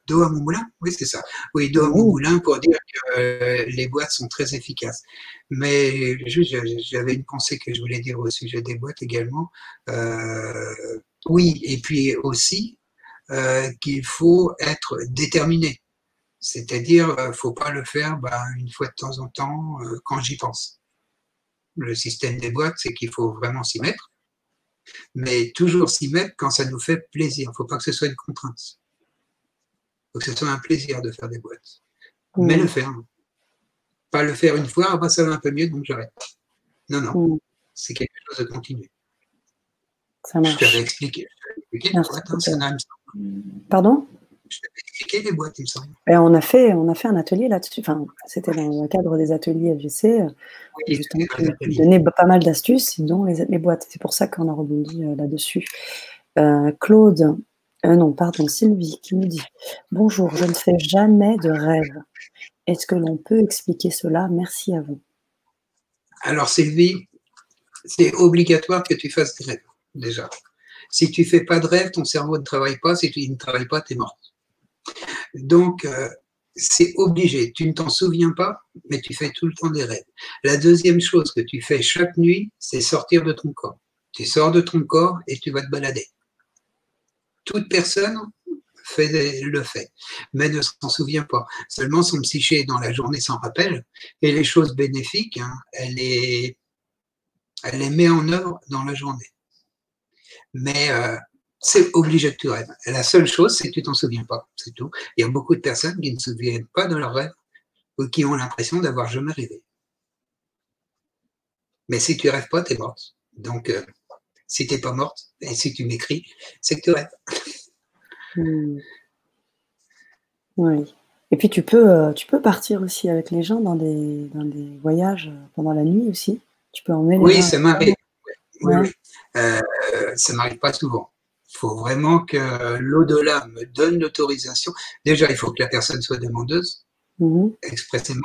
d'eau à mon moulin? Oui, c'est ça. Oui, d'eau à mon moulin pour dire que euh, les boîtes sont très efficaces. Mais juste, j'avais une pensée que je voulais dire au sujet des boîtes également. Euh, oui, et puis aussi euh, qu'il faut être déterminé. C'est-à-dire, ne faut pas le faire ben, une fois de temps en temps quand j'y pense. Le système des boîtes, c'est qu'il faut vraiment s'y mettre mais toujours s'y mettre quand ça nous fait plaisir. Il ne faut pas que ce soit une contrainte. Il faut que ce soit un plaisir de faire des boîtes. Mais le faire. Pas le faire une fois, ah bah, ça va un peu mieux, donc j'arrête. Non, non. C'est quelque chose de continu. Ça marche. Je t'avais expliqué. expliqué Pardon? Je t'avais expliqué les boîtes, il me semble. Et on, a fait, on a fait un atelier là-dessus. Enfin, c'était dans le cadre des ateliers FGC. Oui, justement, qui donnait pas mal d'astuces, dont les, les boîtes. C'est pour ça qu'on a rebondi là-dessus. Claude, non, pardon, Sylvie qui nous dit Bonjour, je ne fais jamais de rêve. Est-ce que l'on peut expliquer cela? Merci à vous. Alors, Sylvie, c'est obligatoire que tu fasses des rêves, déjà. Si tu fais pas de rêve, ton cerveau ne travaille pas. Si tu ne travailles pas, tu es mort. Donc, euh, c'est obligé. Tu ne t'en souviens pas, mais tu fais tout le temps des rêves. La deuxième chose que tu fais chaque nuit, c'est sortir de ton corps. Tu sors de ton corps et tu vas te balader. Toute personne le fait, mais ne s'en souvient pas. Seulement son psyché dans la journée s'en rappelle, et les choses bénéfiques, hein, elle, elle les met en œuvre dans la journée. Mais euh, c'est obligé que tu rêves. la seule chose, c'est que tu t'en souviens pas, c'est tout. Il y a beaucoup de personnes qui ne se souviennent pas de leurs rêves ou qui ont l'impression d'avoir jamais rêvé. Mais si tu rêves pas, tu es morte. Donc, euh, si tu n'es pas morte, et si tu m'écris, c'est que tu rêves. Hmm. Oui. Et puis tu peux, euh, tu peux partir aussi avec les gens dans des, dans des voyages euh, pendant la nuit aussi. Tu peux emmener Oui, ça m'arrive. Oui, euh, ça m'arrive pas souvent. Il faut vraiment que l'au-delà me donne l'autorisation. Déjà, il faut que la personne soit demandeuse, mmh expressément.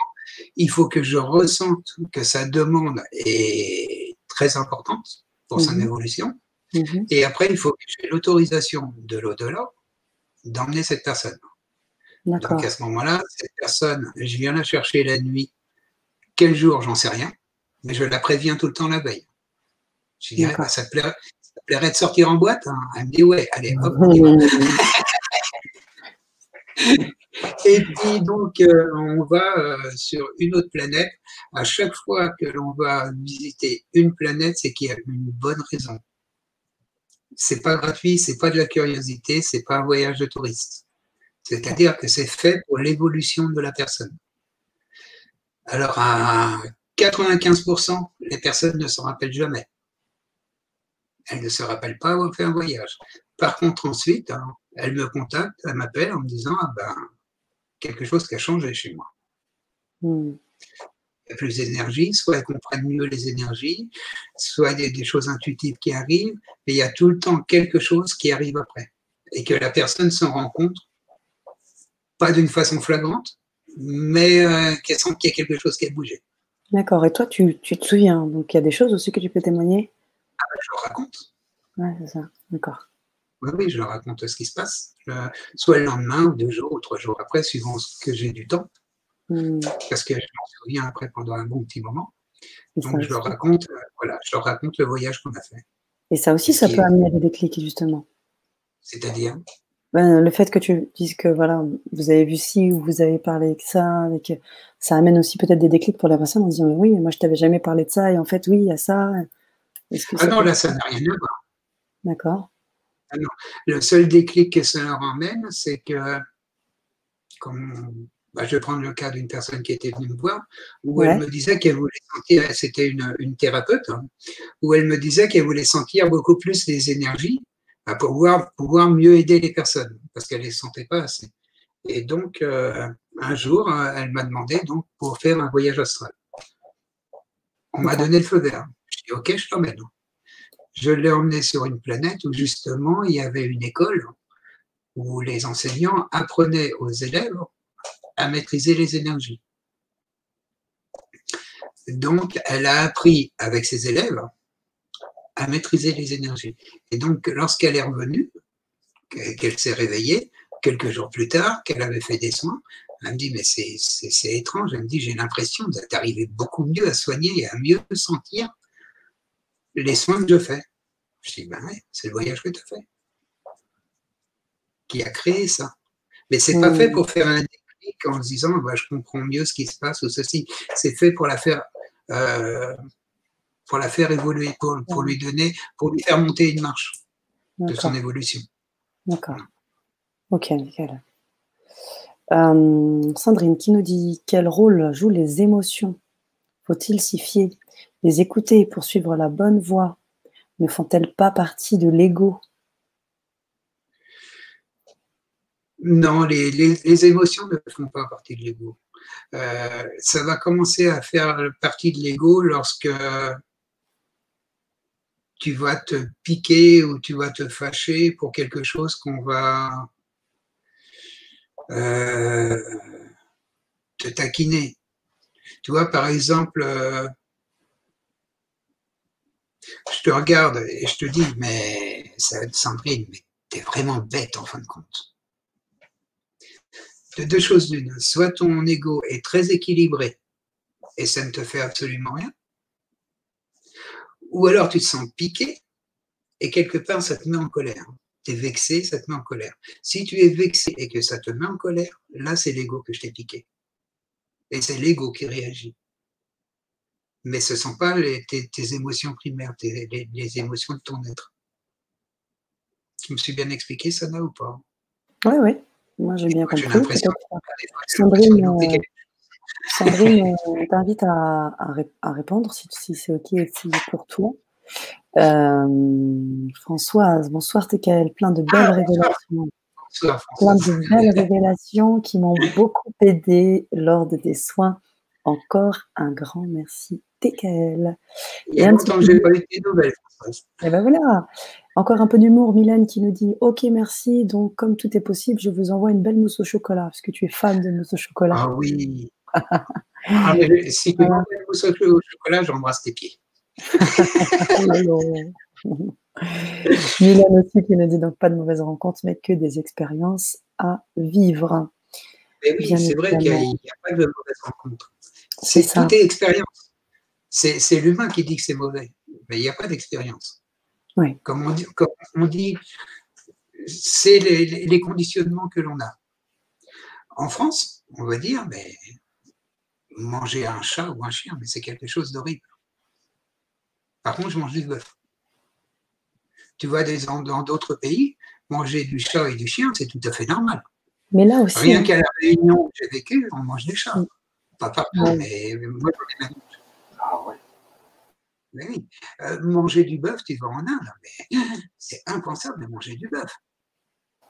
Il faut que je ressente que sa demande est très importante pour son mmh évolution. Mmh Et après, il faut que j'ai l'autorisation de l'au-delà d'emmener cette personne. Donc à ce moment-là, cette personne, je viens la chercher la nuit. Quel jour, j'en sais rien, mais je la préviens tout le temps la veille. Je dirais, bah, ça, te plairait, de sortir en boîte hein Elle me dit, ouais, allez, hop, Et puis donc, euh, on va euh, sur une autre planète. À chaque fois que l'on va visiter une planète, c'est qu'il y a une bonne raison c'est pas gratuit, c'est pas de la curiosité, c'est pas un voyage de touriste. C'est-à-dire que c'est fait pour l'évolution de la personne. Alors à 95%, les personnes ne se rappellent jamais. Elles ne se rappellent pas avoir fait un voyage. Par contre, ensuite, hein, elles me contactent, elles m'appellent en me disant ah ben quelque chose qui a changé chez moi. Hmm il y a plus d'énergie, soit elles comprennent mieux les énergies, soit des, des choses intuitives qui arrivent, mais il y a tout le temps quelque chose qui arrive après. Et que la personne s'en rend compte, pas d'une façon flagrante, mais euh, qu'elle sent qu'il y a quelque chose qui a bougé. D'accord. Et toi, tu, tu, te souviens Donc, il y a des choses aussi que tu peux témoigner ah, ben, Je leur raconte. Oui, c'est ça. D'accord. Oui, oui, je leur raconte ce qui se passe. soit le lendemain, ou deux jours, ou trois jours après, suivant ce que j'ai du temps. Hmm. Parce que je m'en souviens après pendant un bon petit moment. Donc je leur raconte, euh, voilà, je leur raconte le voyage qu'on a fait. Et ça aussi, ça peut amener des déclics justement. C'est-à-dire? Ben, le fait que tu dises que voilà, vous avez vu ci ou vous avez parlé de ça, ça amène aussi peut-être des déclics pour la personne en disant oui, moi je t'avais jamais parlé de ça et en fait oui, il y a ça. Ah non, là ça n'a rien à voir. D'accord. Ah. Le seul déclic que ça leur emmène, c'est que comme bah, je vais prendre le cas d'une personne qui était venue me voir, où elle me disait qu'elle voulait sentir, c'était une, une, thérapeute, hein, où elle me disait qu'elle voulait sentir beaucoup plus les énergies bah, pour pouvoir, pouvoir mieux aider les personnes, parce qu'elle ne les sentait pas assez. Et donc, euh, un jour, euh, elle m'a demandé donc pour faire un voyage astral. On m'a donné le feu vert. Je dis, OK, je t'emmène. Je l'ai emmené sur une planète où justement, il y avait une école où les enseignants apprenaient aux élèves à maîtriser les énergies. Donc, elle a appris avec ses élèves à maîtriser les énergies. Et donc, lorsqu'elle est revenue, qu'elle s'est réveillée, quelques jours plus tard, qu'elle avait fait des soins, elle me dit, mais c'est étrange, elle me dit, j'ai l'impression d'arriver beaucoup mieux à soigner et à mieux sentir les soins que je fais. Je dis, ben ouais, c'est le voyage que tu as fait. Qui a créé ça. Mais c'est pas fait pour faire un en se disant bah, je comprends mieux ce qui se passe ou ceci. C'est fait pour la faire euh, pour la faire évoluer, pour, pour, lui donner, pour lui faire monter une marche de son évolution. D'accord. Ok, nickel. Euh, Sandrine qui nous dit quel rôle jouent les émotions? Faut-il s'y fier? Les écouter pour suivre la bonne voie ne font-elles pas partie de l'ego? Non, les, les, émotions ne font pas partie de l'ego. Euh, ça va commencer à faire partie de l'ego lorsque tu vas te piquer ou tu vas te fâcher pour quelque chose qu'on va euh, te taquiner. Tu vois, par exemple, euh, je te regarde et je te dis, mais Sandrine, mais t'es vraiment bête en fin de compte. De deux choses d'une, soit ton ego est très équilibré et ça ne te fait absolument rien, ou alors tu te sens piqué et quelque part ça te met en colère. Tu es vexé, ça te met en colère. Si tu es vexé et que ça te met en colère, là c'est l'ego que je t'ai piqué. Et c'est l'ego qui réagit. Mais ce ne sont pas tes, émotions primaires, les, émotions de ton être. Je me suis bien expliqué, Sana, ou pas? Oui, oui. Moi, j'ai bien compris. Sandrine, euh, Sandrine euh, t'invite à, à, répondre si, si c'est OK pour toi. Euh, Françoise, bonsoir TKL, plein de belles ah, révélations. plein de belles révélations qui m'ont beaucoup aidé lors de tes soins. Encore un grand merci TKL. Y a longtemps que j'ai pas eu de nouvelles. Et ben voilà. Encore un peu d'humour, Mylène qui nous dit Ok, merci. Donc, comme tout est possible, je vous envoie une belle mousse au chocolat, parce que tu es fan de mousse au chocolat. Ah oui. ah, si tu veux une mousse au chocolat, j'embrasse tes pieds. Mylène aussi qui nous dit donc pas de mauvaises rencontres, mais que des expériences à vivre. Mais oui, c'est vrai qu'il n'y a, pas de mauvaises rencontres. C'est tout est expérience. C'est l'humain qui dit que c'est mauvais, mais il n'y a pas d'expérience. Comme, on dit, comme on dit, c'est les, conditionnements que l'on a. En France, on va dire, mais manger un chat ou un chien, mais c'est quelque chose d'horrible. Par contre, je mange du bœuf. Tu vois, dans d'autres pays, manger du chat et du chien, c'est tout à fait normal. Mais là aussi. Rien qu'à la Réunion où j'ai vécu, on mange des chats. Pas partout, mais moi, j'en ai Ah ouais. Mais oui, euh, manger du bœuf, tu vas en Inde, mais c'est impensable de manger du bœuf.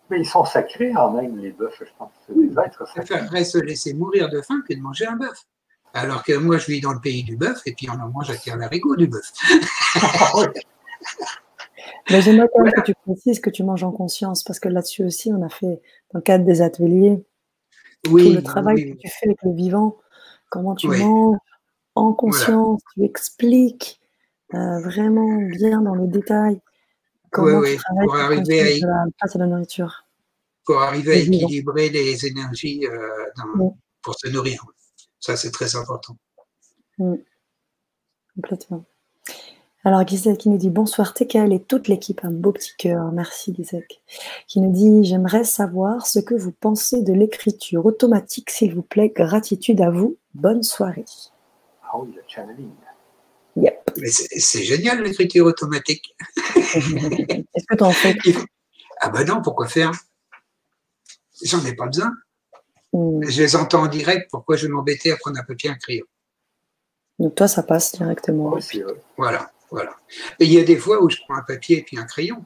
Mais ils sont sacrés en Inde, les bœufs, je pense. C'est des êtres sacrés. se laisser mourir de faim que de manger un bœuf. Alors que moi, je vis dans le pays du bœuf et puis on en mange à la l'arigot du bœuf. Mais j'aimerais quand même que tu précises que tu manges en conscience, parce que là-dessus aussi, on a fait, dans le cadre des ateliers, oui, tout le travail que tu fais avec le vivant, comment tu manges en conscience, tu expliques euh, vraiment bien dans le détail comment tu travailles pour, arriver à, la, la nourriture. Pour arriver à équilibrer les énergies euh, pour se nourrir. Ça, c'est très important. Complètement. Alors, Gisèle qui nous dit bonsoir TKL et toute l'équipe, un beau petit cœur. Merci Gisèle. Qui nous dit j'aimerais savoir ce que vous pensez de l'écriture automatique, s'il vous plaît. Gratitude à vous. Bonne soirée. Channeling. Mais c'est génial l'écriture automatique. Est-ce que tu en fais Ah ben non, pourquoi faire? J'en ai pas besoin. Hmm. Je les entends en direct, pourquoi je vais m'embêter à prendre un papier et un crayon? Donc toi, ça passe directement. Voilà, voilà. Et il y a des fois où je prends un papier et puis un crayon,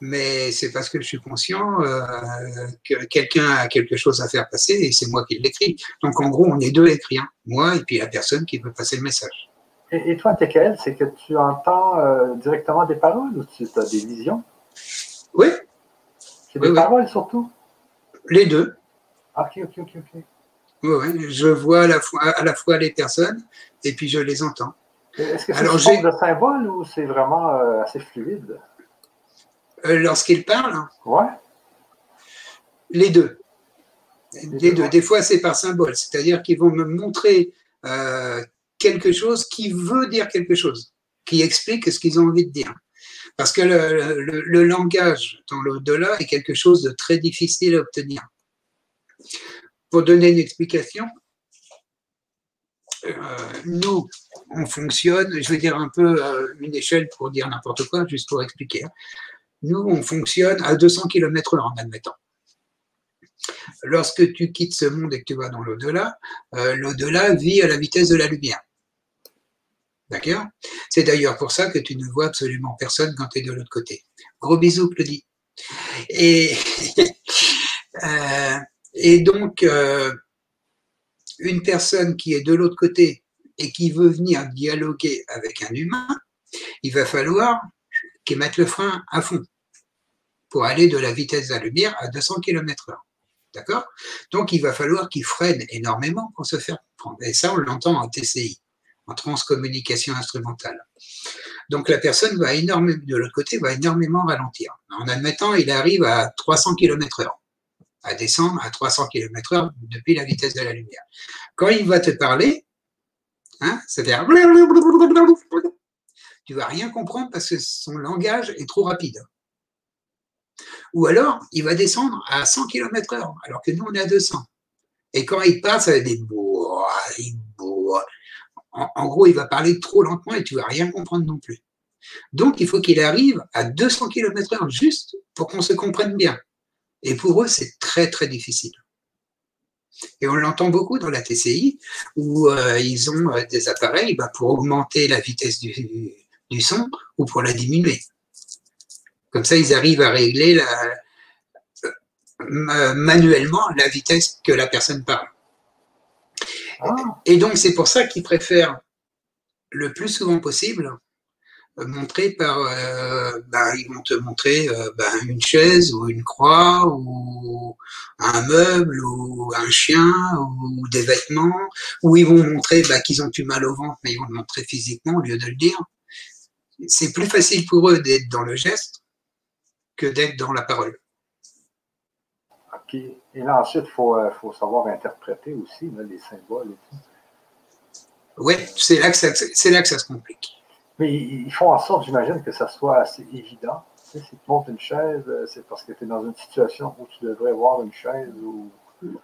mais c'est parce que je suis conscient euh, que quelqu'un a quelque chose à faire passer et c'est moi qui l'écris. Donc en gros, on est deux écrits, moi et puis la personne qui veut passer le message. Et, toi, TKL, c'est que tu entends euh, directement des paroles ou tu as des visions? Oui. C'est des paroles surtout? Les deux. Ah, ok, ok, ok, ok. Oui, je vois à la, fois, à la fois les personnes et puis je les entends. Est-ce que c'est une forme de symbole ou c'est vraiment euh, assez fluide? Euh, Lorsqu'ils parlent Ouais. Les deux. Les, deux. Des fois, c'est par symbole, c'est-à-dire qu'ils vont me montrer quelque chose qui veut dire quelque chose, qui explique ce qu'ils ont envie de dire. Parce que le, langage dans l'au-delà est quelque chose de très difficile à obtenir. Pour donner une explication, euh, nous, on fonctionne, je vais dire un peu euh, une échelle pour dire n'importe quoi, juste pour expliquer. Nous, on fonctionne à 200 km/h en admettant. Lorsque tu quittes ce monde et que tu vas dans l'au-delà, euh, l'au-delà vit à la vitesse de la lumière. D'accord? C'est d'ailleurs pour ça que tu ne vois absolument personne quand tu es de l'autre côté. Gros bisous, Claudie. Et Euh, et donc, euh, une personne qui est de l'autre côté et qui veut venir dialoguer avec un humain, il va falloir qu'il mette le frein à fond pour aller de la vitesse de la lumière à 200 km/h. D'accord? Donc, il va falloir qu'il freine énormément pour se faire prendre. Et ça, on l'entend en TCI, en transcommunication instrumentale. Donc, la personne va énormément, de l'autre côté, va énormément ralentir. En admettant, il arrive à 300 km/h, à descendre à 300 km/h depuis la vitesse de la lumière. Quand il va te parler, hein, c'est-à-dire tu vas rien comprendre parce que son langage est trop rapide. Ou alors, il va descendre à 100 km heure, alors que nous, on est à 200. Et quand il passe, ça va des En, en, gros, il va parler trop lentement et tu vas rien comprendre non plus. Donc, il faut qu'il arrive à 200 km heure juste pour qu'on se comprenne bien. Et pour eux, c'est très, très difficile. Et on l'entend beaucoup dans la TCI, où euh, ils ont euh, des appareils bah, pour augmenter la vitesse du, du son ou pour la diminuer. Comme ça, ils arrivent à régler la, euh, manuellement la vitesse que la personne parle. Ah. Et donc, c'est pour ça qu'ils préfèrent le plus souvent possible euh, montrer par, euh, ben, ils vont te montrer ben, une chaise ou une croix ou un meuble ou un chien ou des vêtements, ou ils vont montrer ben, qu'ils ont eu mal au ventre, mais ils vont le montrer physiquement au lieu de le dire. C'est plus facile pour eux d'être dans le geste que d'être dans la parole. OK. Et là, ensuite, il faut, euh, faut, savoir interpréter aussi les symboles et tout. Oui, c'est là, que ça, là que ça se complique. Mais ils font en sorte, j'imagine, que ça soit assez évident. si tu montes une chaise, euh, c'est parce que tu es dans une situation où tu devrais voir une chaise ou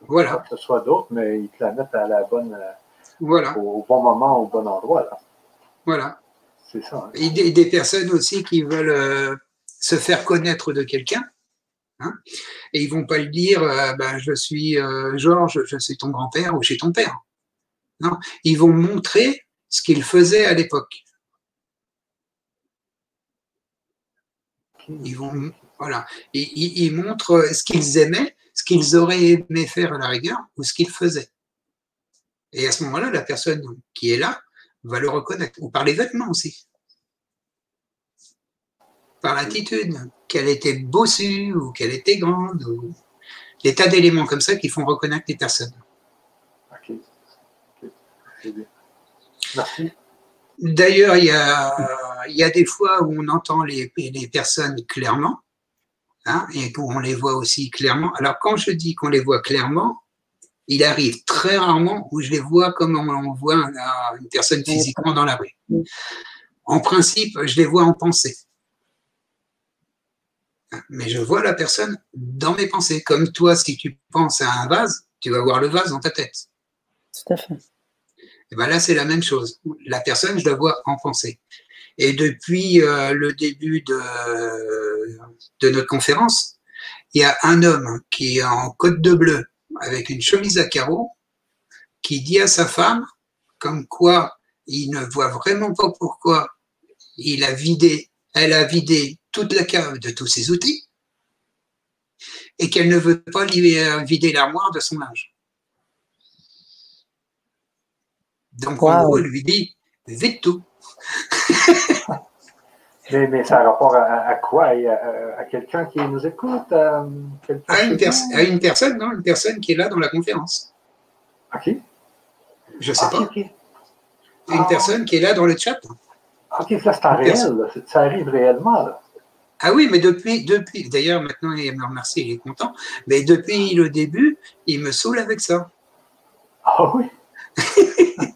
voilà. que ce soit d'autres, mais ils te la mettent à la bonne, euh, voilà. au, bon moment, au bon endroit. Là. Voilà. Et des, personnes aussi qui veulent se faire connaître de quelqu'un. Hein, et ils vont pas le dire, euh, ben, je suis euh, Georges, je suis ton grand-père ou chez ton père. Non, ils vont montrer ce qu'ils faisaient à l'époque. Ils vont, voilà, ils, montrent ce qu'ils aimaient, ce qu'ils auraient aimé faire à la rigueur ou ce qu'ils faisaient. Et à ce moment-là, la personne qui est là va le reconnaître, ou par les vêtements aussi par l'attitude, qu'elle était bossue ou qu'elle était grande, ou des tas d'éléments comme ça qui font reconnaître les personnes. Ok. Merci. D'ailleurs, il y a, y a, des fois où on entend les, les personnes clairement, hein, et où on les voit aussi clairement. Alors, quand je dis qu'on les voit clairement, il arrive très rarement où je les vois comme on voit une personne physiquement dans la rue. En principe, je les vois en pensée mais je vois la personne dans mes pensées. Comme toi, si tu penses à un vase, tu vas voir le vase dans ta tête. Tout à fait. Et ben là, c'est la même chose. La personne, je la vois en pensée. Et depuis euh, le début de, de notre conférence, il y a un homme qui est en côte de bleu avec une chemise à carreaux qui dit à sa femme comme quoi il ne voit vraiment pas pourquoi il a vidé, elle a vidé toute la cave de tous ses outils et qu'elle ne veut pas euh, vider l'armoire de son linge. Donc, on lui dit vite tout. mais, mais, ça a rapport à, quoi? À, quelqu'un qui nous écoute À, une, personne, non? Une personne qui est là dans la conférence. À qui? Je ne sais pas. Une personne qui est là dans le chat. Ok, ça c'est en réel. Ça arrive réellement. Là. Ah oui, mais depuis, depuis d'ailleurs, maintenant, il me remercie, il est content, mais depuis le début, il me saoule avec ça. Ah oui?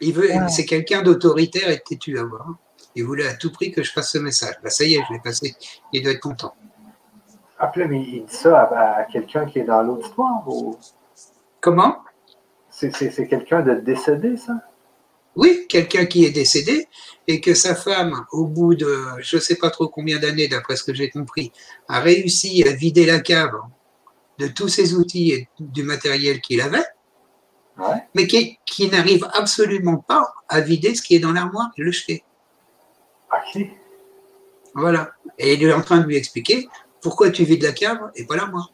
Il veut, C'est quelqu'un d'autoritaire et têtu à voir. Il voulait à tout prix que je fasse ce message. Bah, ça y est, je l'ai passé. Il doit être content. Après, mais il dit ça à, quelqu'un qui est dans l'auditoire ou... Comment? C'est quelqu'un de décédé, ça? Oui, quelqu'un qui est décédé et que sa femme, au bout de je ne sais pas trop combien d'années, d'après ce que j'ai compris, a réussi à vider la cave de tous ses outils et du matériel qu'il avait, mais qui, n'arrive absolument pas à vider ce qui est dans l'armoire et le jeter. Voilà. Et il est en train de lui expliquer pourquoi tu vides la cave et pas l'armoire.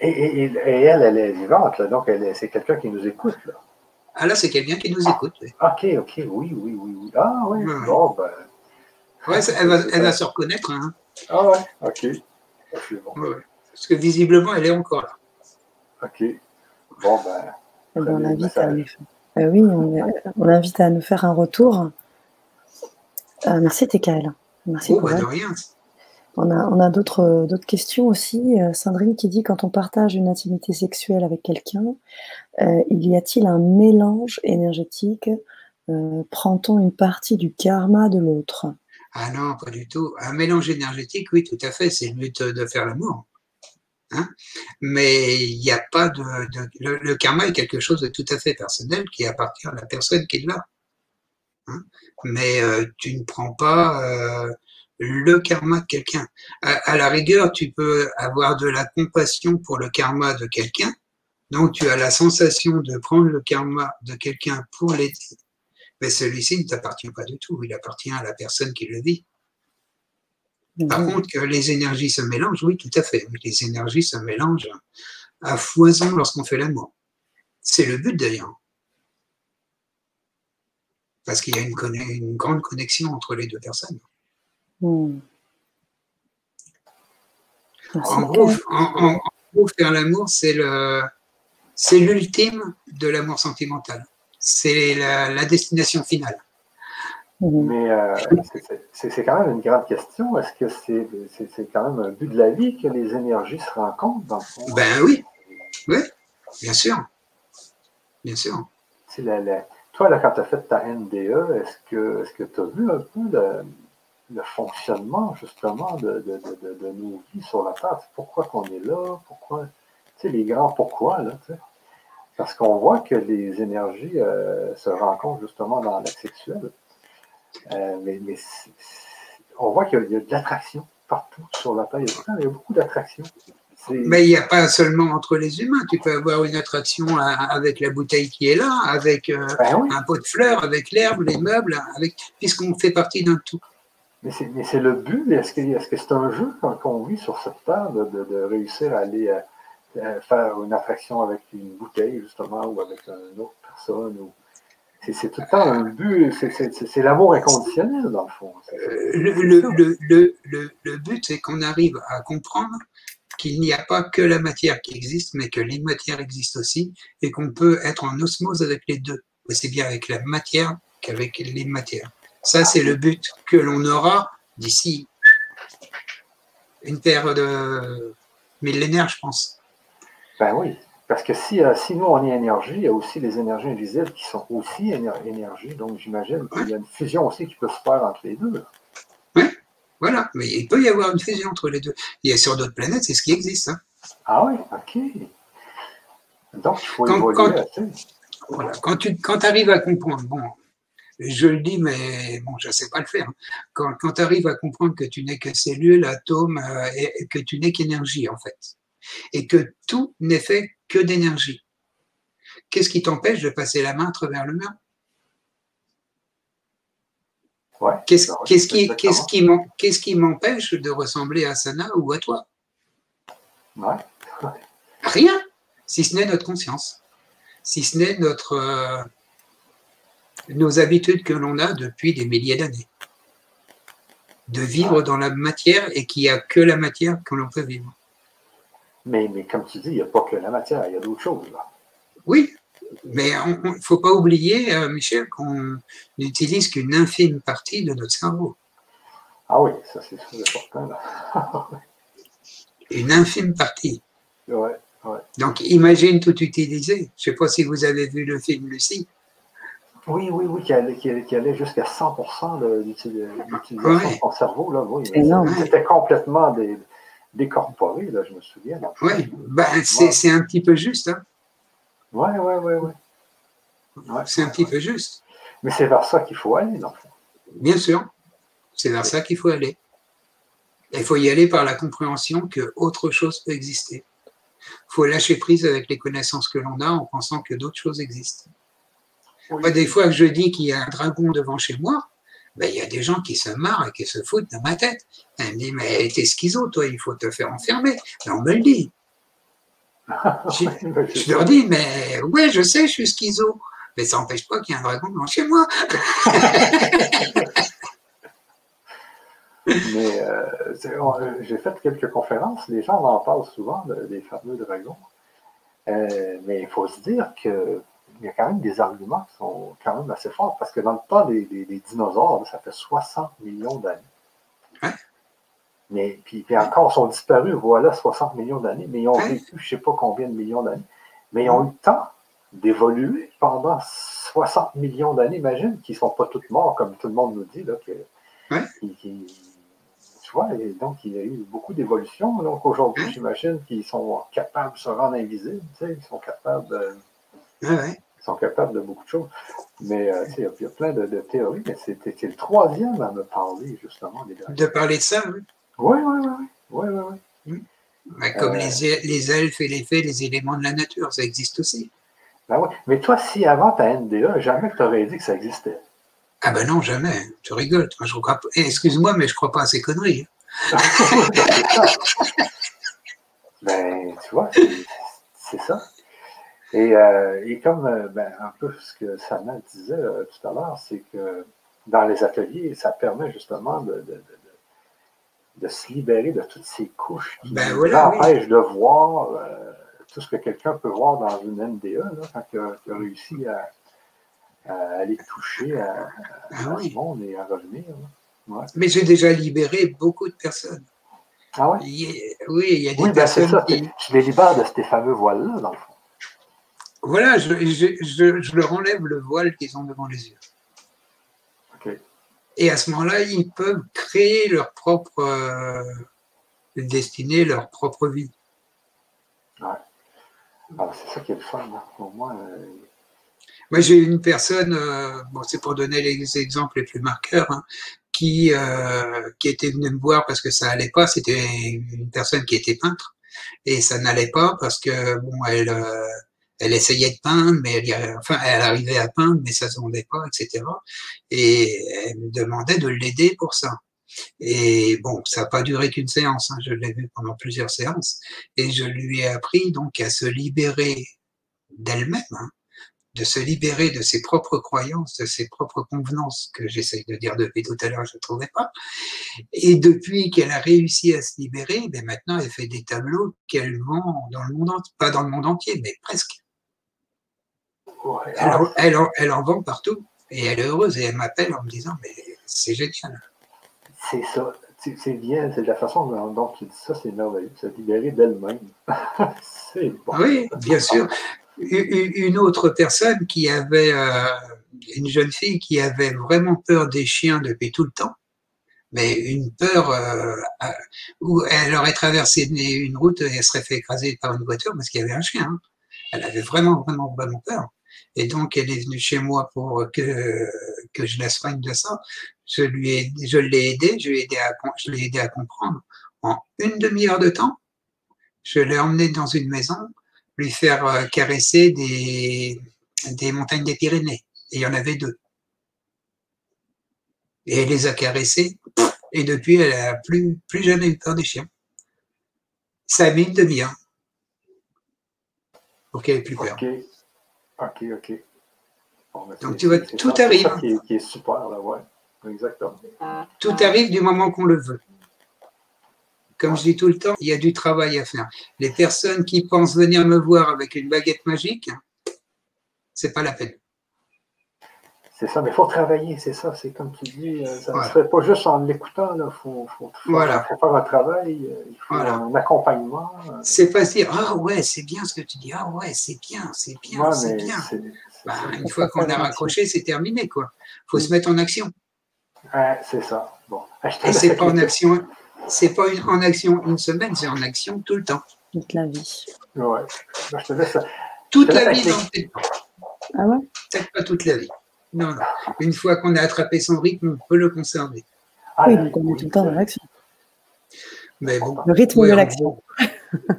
Et, elle, elle est vivante, là, donc c'est quelqu'un qui nous écoute. Là. Ah là, c'est quelqu'un qui nous écoute. Oui. Ok, ok, oui, oui, oui, oui. Ah oui, bon, ben. Ouais, elle, va, elle va se reconnaître. Hein. Ah ouais, ok. Parce que visiblement, elle est encore là. Ok. Bon, ben. On l'invite à nous... Oui, on, l'invite à nous faire un retour. Euh, merci, TKL. Merci oh, bah, de rien. On a, on a d'autres, d'autres questions aussi. Euh, Sandrine qui dit quand on partage une intimité sexuelle avec quelqu'un, euh, il y a-t-il un mélange énergétique euh, Prend-on une partie du karma de l'autre? Ah non, pas du tout. Un mélange énergétique, oui, tout à fait. C'est le but de faire l'amour. Hein Mais il n'y a pas de. le, karma est quelque chose de tout à fait personnel qui appartient à la personne qui l'a. Hein Mais tu ne prends pas le karma de quelqu'un. À, la rigueur, tu peux avoir de la compassion pour le karma de quelqu'un. Donc, tu as la sensation de prendre le karma de quelqu'un pour l'aider. Mais celui-ci ne t'appartient pas du tout. Il appartient à la personne qui le vit. Par contre, que les énergies se mélangent, oui, tout à fait. Les énergies se mélangent à foison lorsqu'on fait l'amour. C'est le but d'ailleurs. Parce qu'il y a une, une grande connexion entre les deux personnes. Hmm. En gros, faire l'amour, c'est le, c'est l'ultime de l'amour sentimental. C'est la, destination finale. Hmm. Mais euh, c'est quand même une grande question. Est-ce que c'est quand même un but de la vie que les énergies se rencontrent dans le fond? Ben oui, oui, bien sûr. Bien sûr. Quand tu as fait ta NDE, est-ce que tu as vu un peu le, fonctionnement justement de, nos vies sur la Terre? Pourquoi qu'on est là, pourquoi, tu sais, les grands pourquoi, là, tu sais? Parce qu'on voit que les énergies euh, se rencontrent justement dans l'acte sexuel. Euh, mais, on voit qu'il y, a de l'attraction partout sur la Terre. Il y a, beaucoup d'attraction. Mais il n'y a pas seulement entre les humains. Tu peux avoir une attraction avec la bouteille qui est là, avec euh, ben un pot de fleurs, avec l'herbe, les meubles, avec, puisqu'on fait partie d'un tout. Mais c'est le but, est-ce que c'est un jeu qu'on vit sur cette terre de, réussir à aller euh, faire une attraction avec une bouteille, justement, ou avec une autre personne? C'est tout le temps un but, c'est l'amour inconditionnel, dans le fond. Le, but, c'est qu'on arrive à comprendre qu'il n'y a pas que la matière qui existe, mais que matières existent aussi, et qu'on peut être en osmose avec les deux, aussi bien avec la matière qu'avec les matières. Ça, c'est le but que l'on aura d'ici une paire de millénaires, je pense. Ben oui, parce que si, euh, si nous, on est énergie, il y a aussi les énergies invisibles qui sont aussi énergie. Donc, j'imagine qu'il y a une fusion aussi qui peut se faire entre les deux. Oui, voilà. Mais il peut y avoir une fusion entre les deux. Il y a sur d'autres planètes, c'est ce qui existe. Hein. Ah oui, OK. Donc, il faut quand, évoluer Voilà. Quand tu quand arrives à comprendre, bon, je le dis, mais bon, je ne sais pas le faire. Quand, quand tu arrives à comprendre que tu n'es que cellule, atome, euh, et, que tu n'es qu'énergie, en fait, et que tout n'est fait que d'énergie, qu'est-ce qui t'empêche de passer la main à travers le mur? Qu'est-ce qui, qu'est-ce qui, qu'est-ce qui m'empêche de ressembler à Sana ou à toi? Rien, si ce n'est notre conscience, si ce n'est notre, euh, nos habitudes que l'on a depuis des milliers d'années. De vivre dans la matière et qu'il n'y a que la matière que l'on peut vivre. Mais, mais comme tu dis, il n'y a pas que la matière, il y a d'autres choses. Là. Oui, mais il ne faut pas oublier, euh, Michel, qu'on n'utilise qu'une infime partie de notre cerveau. Ah oui, ça c'est important. Là. une infime partie. Ouais, ouais. Donc imagine tout utiliser. Je ne sais pas si vous avez vu le film Lucie. Oui, oui, oui, qui allait, qui allait jusqu'à 100% d'utilisation de son cerveau. Là, oui, C'était complètement décorporé, là, je me souviens. oui, ben, c'est un petit peu juste. Hein? Oui, oui, oui. Ouais, c'est un petit peu juste. Mais c'est vers ça qu'il faut aller, dans le fond. Bien sûr, c'est vers ça qu'il faut aller. Il faut y aller par la compréhension qu'autre chose peut exister. Il faut lâcher prise avec les connaissances que l'on a en pensant que d'autres choses existent des fois que je dis qu'il y a un dragon devant chez moi, ben, il y a des gens qui se marrent et qui se foutent de ma tête. Elle me dit, mais t'es schizo, toi, il faut te faire enfermer. Mais on me le dit. Je, leur dis, mais ouais, je sais, je suis schizo. Mais ça n'empêche pas qu'il y ait un dragon blanc chez moi. mais euh, euh, j'ai fait quelques conférences, les gens en parlent souvent des fameux dragons. Euh, mais il faut se dire qu'il y a quand même des arguments qui sont quand même assez forts, parce que dans le temps des, dinosaures, ça fait 60 millions d'années. Hein? Mais puis, encore, ils sont disparus, voilà, 60 millions d'années, mais ils ont hein? vécu je ne sais pas combien de millions d'années. Mais ils ont eu le temps d'évoluer pendant 60 millions d'années. Imagine qu'ils ne sont pas tous morts, comme tout le monde nous dit, là, que, hein? tu vois, et donc il y a eu beaucoup d'évolution. Donc aujourd'hui, j'imagine qu'ils sont capables de se rendre invisibles, tu sais, ils sont capables de, ils sont capables de beaucoup de choses. Mais euh, il, y a, plein de, théories, mais c'était le troisième à me parler, justement. de parler de ça, oui. Oui, oui, oui. oui, oui, oui. Comme euh, les, les, elfes et les fées, les éléments de la nature, ça existe aussi. Ben oui. Mais toi, si avant ta NDA, jamais tu aurais dit que ça existait. Ah ben non, jamais. Tu rigoles. je crois eh, Excuse-moi, mais je crois pas à ces conneries. ben, tu vois, c'est ça. Et, euh, et comme euh, ben, un peu ce que Sana disait tout à l'heure, c'est que dans les ateliers, ça permet justement de de se libérer de toutes ces couches qui ben empêchent de voir euh, tout ce que quelqu'un peut voir dans une NDE, là, quand tu as, réussi à, aller toucher à, ah ce monde et à revenir. Mais j'ai déjà libéré beaucoup de personnes. Ah oui? oui, il y a des ben, personnes qui... Je les libère de ces fameux voiles-là, dans le fond. Voilà, je, je, je leur enlève le voile qu'ils ont devant les yeux. Et à ce moment-là, ils peuvent créer leur propre euh, destinée, leur propre vie. Ouais. Ah, c'est ça qui est le fun. Hein. Pour moi, euh, moi j'ai une personne, euh, bon, c'est pour donner les exemples les plus marqueurs, hein, qui, qui était venue me voir parce que ça allait pas. C'était une personne qui était peintre et ça n'allait pas parce que bon, elle elle essayait de peindre, mais elle, enfin, elle arrivait à peindre, mais ça se vendait pas, etc. Et elle me demandait de l'aider pour ça. Et bon, ça n'a pas duré qu'une séance, hein, je l'ai vu pendant plusieurs séances, et je lui ai appris donc à se libérer d'elle-même, hein, de se libérer de ses propres croyances, de ses propres convenances, que j'essaye de dire depuis tout à l'heure, je ne trouvais pas. Et depuis qu'elle a réussi à se libérer, ben maintenant elle fait des tableaux qu'elle vend dans le monde entier, pas dans le monde entier, mais presque. Elle, en, vend partout et elle est heureuse et elle m'appelle en me disant mais c'est génial. C'est ça, c'est bien, c'est la façon dont, tu dis ça, c'est merveilleux, se libérer d'elle-même. c'est bon. Oui, bien sûr. Une autre personne qui avait, euh, une jeune fille qui avait vraiment peur des chiens depuis tout le temps, mais une peur euh, où elle aurait traversé une route et elle serait fait écraser par une voiture parce qu'il y avait un chien. Hein. Elle avait vraiment, vraiment, vraiment peur. Et donc, elle est venue chez moi pour que, je la soigne de ça. Je lui ai, je l'ai aidé, je l'ai aidé à, je l'ai aidé à comprendre. En une demi-heure de temps, je l'ai emmené dans une maison, lui faire euh, caresser des, des montagnes des Pyrénées. Et il y en avait deux. Et elle les a caressées. Et depuis, elle a plus, plus jamais eu peur des chiens. Ça a mis une demi-heure pour qu'elle ait plus peur. OK, OK. Ben, Donc tu vois, tout arrive. C'est qui, est super, là, ouais. Exactement. Tout arrive du moment qu'on le veut. Comme je dis tout le temps, il y a du travail à faire. Les personnes qui pensent venir me voir avec une baguette magique, c'est pas la peine. C'est ça, mais il faut travailler, c'est ça. C'est comme tu dis, euh, ça ne se fait pas juste en l'écoutant. Il faut, faire un travail, euh, il faut un accompagnement. Euh. C'est pas dire Ah ouais, c'est bien ce que tu dis. Ah ouais, c'est bien, c'est bien, c'est bien. Bah, une fois qu'on a raccroché, c'est terminé. Il faut se mettre en action. c'est ça. Bon. Et c'est pas en action. C'est pas en action une semaine, c'est en action tout le temps. Toute la vie. Ouais. je te laisse, toute la vie, Ah ouais? Peut-être pas toute la vie. Non, non. Une fois qu'on a attrapé son rythme, on peut le conserver. Ah, oui, donc on est tout le temps dans l'action. Mais bon. Le rythme de l'action.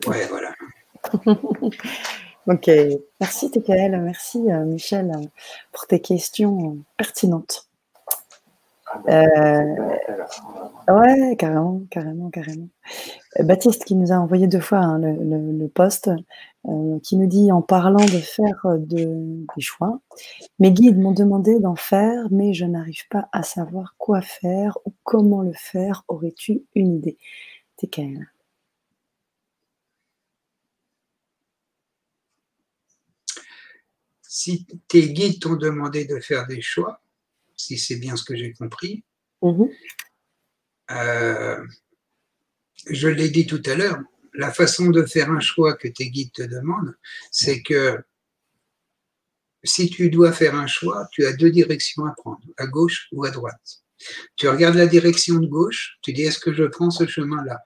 Oui, voilà. ok. Merci TKL, merci euh, Michel pour tes questions pertinentes. Ah ben, euh, ouais, carrément, carrément, carrément. Euh, Baptiste qui nous a envoyé deux fois hein, le, poste, euh, qui nous dit en parlant de faire de, des choix, mes guides m'ont demandé d'en faire, mais je n'arrive pas à savoir quoi faire ou comment le faire. Aurais-tu une idée? TKL. Si tes guides t'ont demandé de faire des choix, si c'est bien ce que j'ai compris. Mhm. Euh, je l'ai dit tout à l'heure, la façon de faire un choix que tes guides te demandent, c'est que si tu dois faire un choix, tu as deux directions à prendre, à gauche ou à droite. Tu regardes la direction de gauche, tu dis est-ce que je prends ce chemin-là?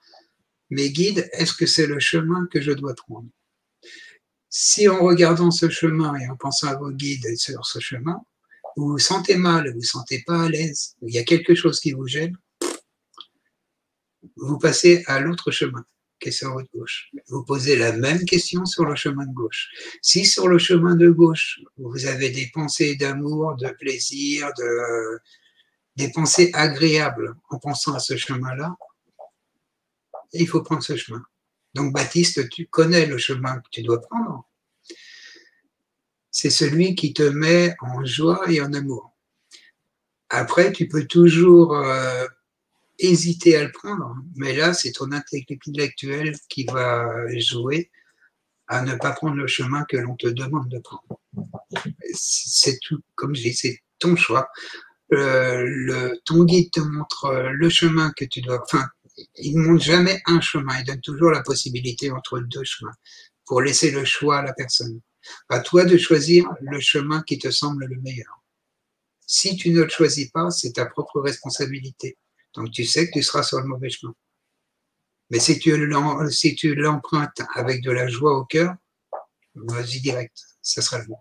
Mes guides, est-ce que c'est le chemin que je dois prendre? Si en regardant ce chemin et en pensant à vos guides sur ce chemin, vous vous sentez mal, vous vous sentez pas à l'aise, il y a quelque chose qui vous gêne, vous passez à l'autre chemin qui est sur gauche. Vous posez la même question sur le chemin de gauche. Si sur le chemin de gauche, vous avez des pensées d'amour, de plaisir, de, des pensées agréables en pensant à ce chemin-là, il faut prendre ce chemin. Donc Baptiste, tu connais le chemin que tu dois prendre c'est celui qui te met en joie et en amour. Après, tu peux toujours euh, hésiter à le prendre, mais là, c'est ton intellectuel qui va jouer à ne pas prendre le chemin que l'on te demande de prendre. C'est tout, comme je dis, c'est ton choix. Euh, le, ton guide te montre le chemin que tu dois. Enfin, il ne montre jamais un chemin, il donne toujours la possibilité entre deux chemins pour laisser le choix à la personne. À toi de choisir le chemin qui te semble le meilleur. Si tu ne le choisis pas, c'est ta propre responsabilité. Donc tu sais que tu seras sur le mauvais chemin. Mais si tu l'empruntes avec de la joie au cœur, vas-y direct, ça sera le bon.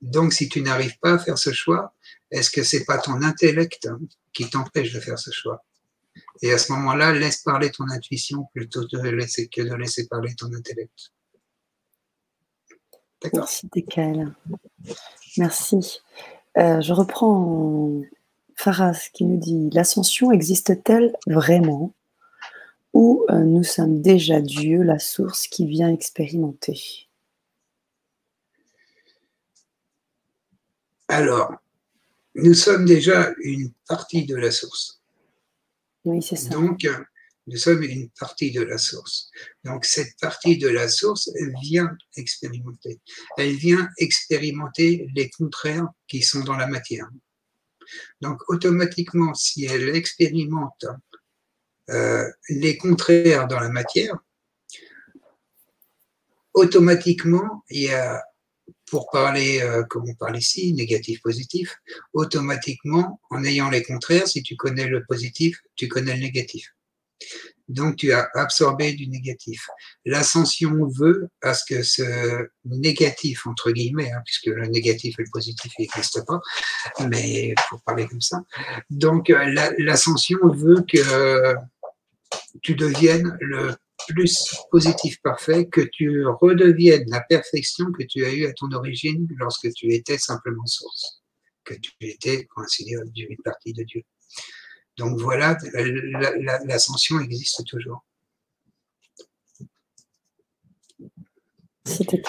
Donc si tu n'arrives pas à faire ce choix, est-ce que c'est pas ton intellect qui t'empêche de faire ce choix? Et à ce moment-là, laisse parler ton intuition plutôt que de laisser parler ton intellect. Merci, Decal. Merci. Euh, je reprends Faras qui nous dit L'ascension existe-t-elle vraiment? Ou euh, nous sommes déjà Dieu, la source qui vient expérimenter? Alors, nous sommes déjà une partie de la source. Oui, c'est ça. Donc, nous sommes une partie de la source. Donc cette partie de la source, vient expérimenter. Elle vient expérimenter les contraires qui sont dans la matière. Donc automatiquement, si elle expérimente euh, les contraires dans la matière, automatiquement, il y a, pour parler euh, comme on parle ici, négatif, positif, automatiquement, en ayant les contraires, si tu connais le positif, tu connais le négatif. Donc, tu as absorbé du négatif. L'ascension veut à ce que ce négatif, entre guillemets, hein, puisque le négatif et le positif n'existent pas, mais pour parler comme ça. Donc, euh, l'ascension veut que tu deviennes le plus positif parfait, que tu redeviennes la perfection que tu as eue à ton origine lorsque tu étais simplement source, que tu étais, pour ainsi dire, une partie de Dieu. Donc voilà, l'ascension existe toujours. C'était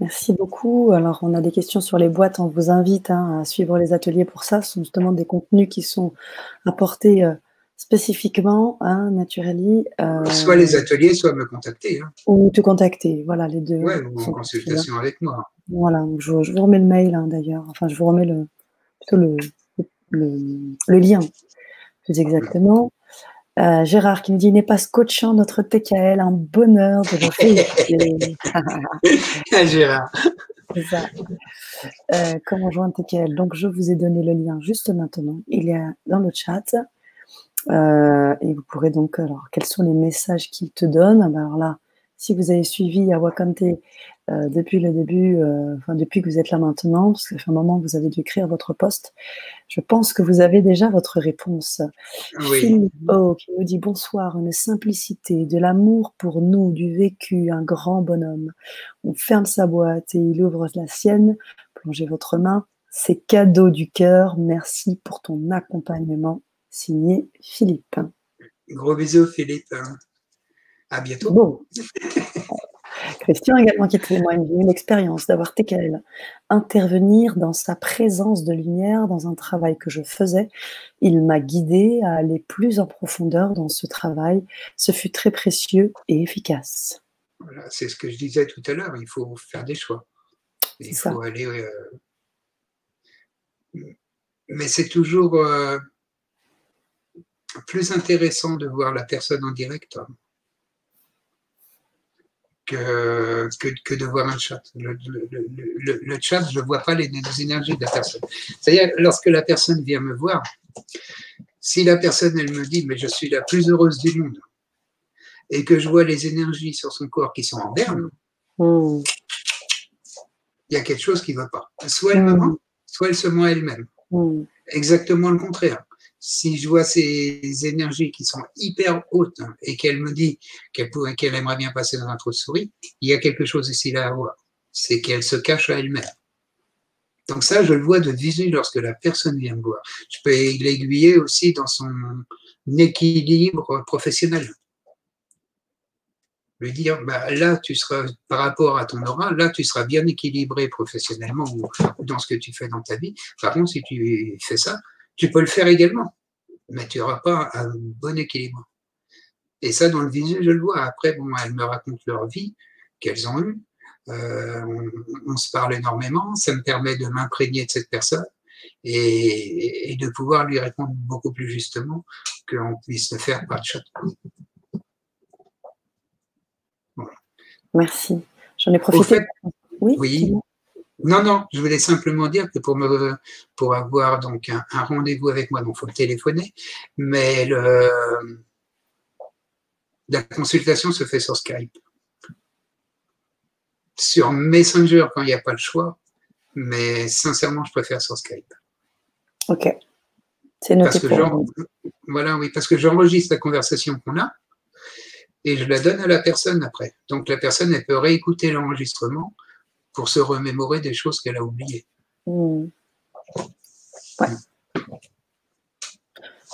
Merci beaucoup. Alors, on a des questions sur les boîtes. On vous invite hein, à suivre les ateliers pour ça. Ce sont justement des contenus qui sont apportés euh, spécifiquement, hein, naturellement. Euh, soit les ateliers, soit me contacter. Hein. Ou te contacter, voilà, les deux. Oui, ou en consultation avec moi. Voilà, je, vous remets le mail hein, d'ailleurs. Enfin, je vous remets le, le, le, lien, plus exactement. Euh, Gérard qui nous dit n'est pas scotchant notre TKL, un bonheur de le féliciter. Gérard. Ça. Euh, comment joindre TKL Donc je vous ai donné le lien juste maintenant. Il est dans le chat. Euh, et vous pourrez donc, alors, quels sont les messages qu'il te donne? Alors là, si vous avez suivi Awakante euh, depuis le début, euh, enfin depuis que vous êtes là maintenant, parce que fait un moment que vous avez dû écrire votre poste, je pense que vous avez déjà votre réponse. Oui. Philippe qui nous dit bonsoir, une simplicité, de l'amour pour nous, du vécu, un grand bonhomme. On ferme sa boîte et il ouvre la sienne. Plongez votre main, C'est cadeau du cœur. Merci pour ton accompagnement. Signé Philippe. Gros bisous, Philippe. À bientôt. Christian également qui témoigne d'une expérience d'avoir TKL intervenir dans sa présence de lumière dans un travail que je faisais. Il m'a guidé à aller plus en profondeur dans ce travail. Ce fut très précieux et efficace. Voilà, c'est ce que je disais tout à l'heure, il faut faire des choix. Il faut aller. Euh, mais c'est toujours euh, plus intéressant de voir la personne en direct que, que, de voir un chat. Le, chat, je ne vois pas les, les, énergies de la personne. C'est-à-dire, lorsque la personne vient me voir, si la personne, elle me dit, mais je suis la plus heureuse du monde, et que je vois les énergies sur son corps qui sont en berne, il y a quelque chose qui ne va pas. Soit elle me hmm. ment, soit elle se ment elle-même. Hmm. Exactement le contraire si je vois ces énergies qui sont hyper hautes et qu'elle me dit qu'elle aimerait bien passer dans un trou de souris, il y a quelque chose ici là à voir. C'est qu'elle se cache à elle-même. Donc ça, je le vois de visu lorsque la personne vient me voir. Je peux l'aiguiller aussi dans son équilibre professionnel. Lui dire, bah, là, tu seras, par rapport à ton aura, là, tu seras bien équilibré professionnellement ou dans ce que tu fais dans ta vie. Par contre, si tu fais ça, tu peux le faire également, mais tu n'auras pas un bon équilibre. Et ça, dans le visuel, je le vois. Après, bon, elles me racontent leur vie qu'elles ont eue. Euh, on, se parle énormément. Ça me permet de m'imprégner de cette personne et, de pouvoir lui répondre beaucoup plus justement qu'on puisse le faire par chat. Merci. J'en ai profité. oui. oui. Non, non, je voulais simplement dire que pour, me, pour avoir donc un, rendez-vous avec moi, il faut téléphoner, mais le, la consultation se fait sur Skype. Sur Messenger quand il n'y a pas le choix, mais sincèrement, je préfère sur Skype. Ok. C'est noté pour Voilà, oui, parce que j'enregistre la conversation qu'on a et je la donne à la personne après. Donc la personne, elle peut réécouter l'enregistrement pour se remémorer des choses qu'elle a oubliées. Hmm.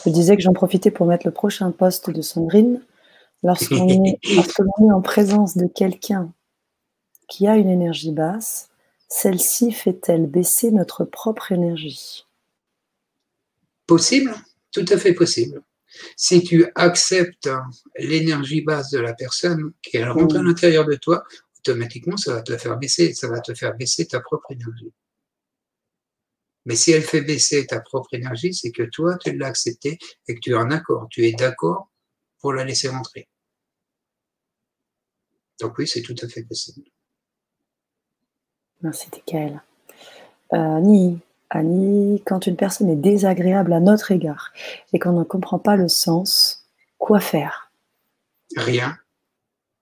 Je disais que j'en profitais pour mettre le prochain poste de Sandrine. Lorsqu'on est, est, en présence de quelqu'un qui a une énergie basse, celle-ci fait-elle baisser notre propre énergie? Possible, tout à fait possible. Si tu acceptes l'énergie basse de la personne, qu'elle rentre à hmm. l'intérieur de toi, automatiquement, ça va te faire baisser, ça va te faire baisser ta propre énergie. Mais si elle fait baisser ta propre énergie, c'est que toi, tu l'as accepté et que tu es en accord, tu es d'accord pour la laisser rentrer. Donc oui, c'est tout à fait possible. Merci, Tekael. Euh, Annie, Annie, quand une personne est désagréable à notre égard et qu'on ne comprend pas le sens, quoi faire? Rien.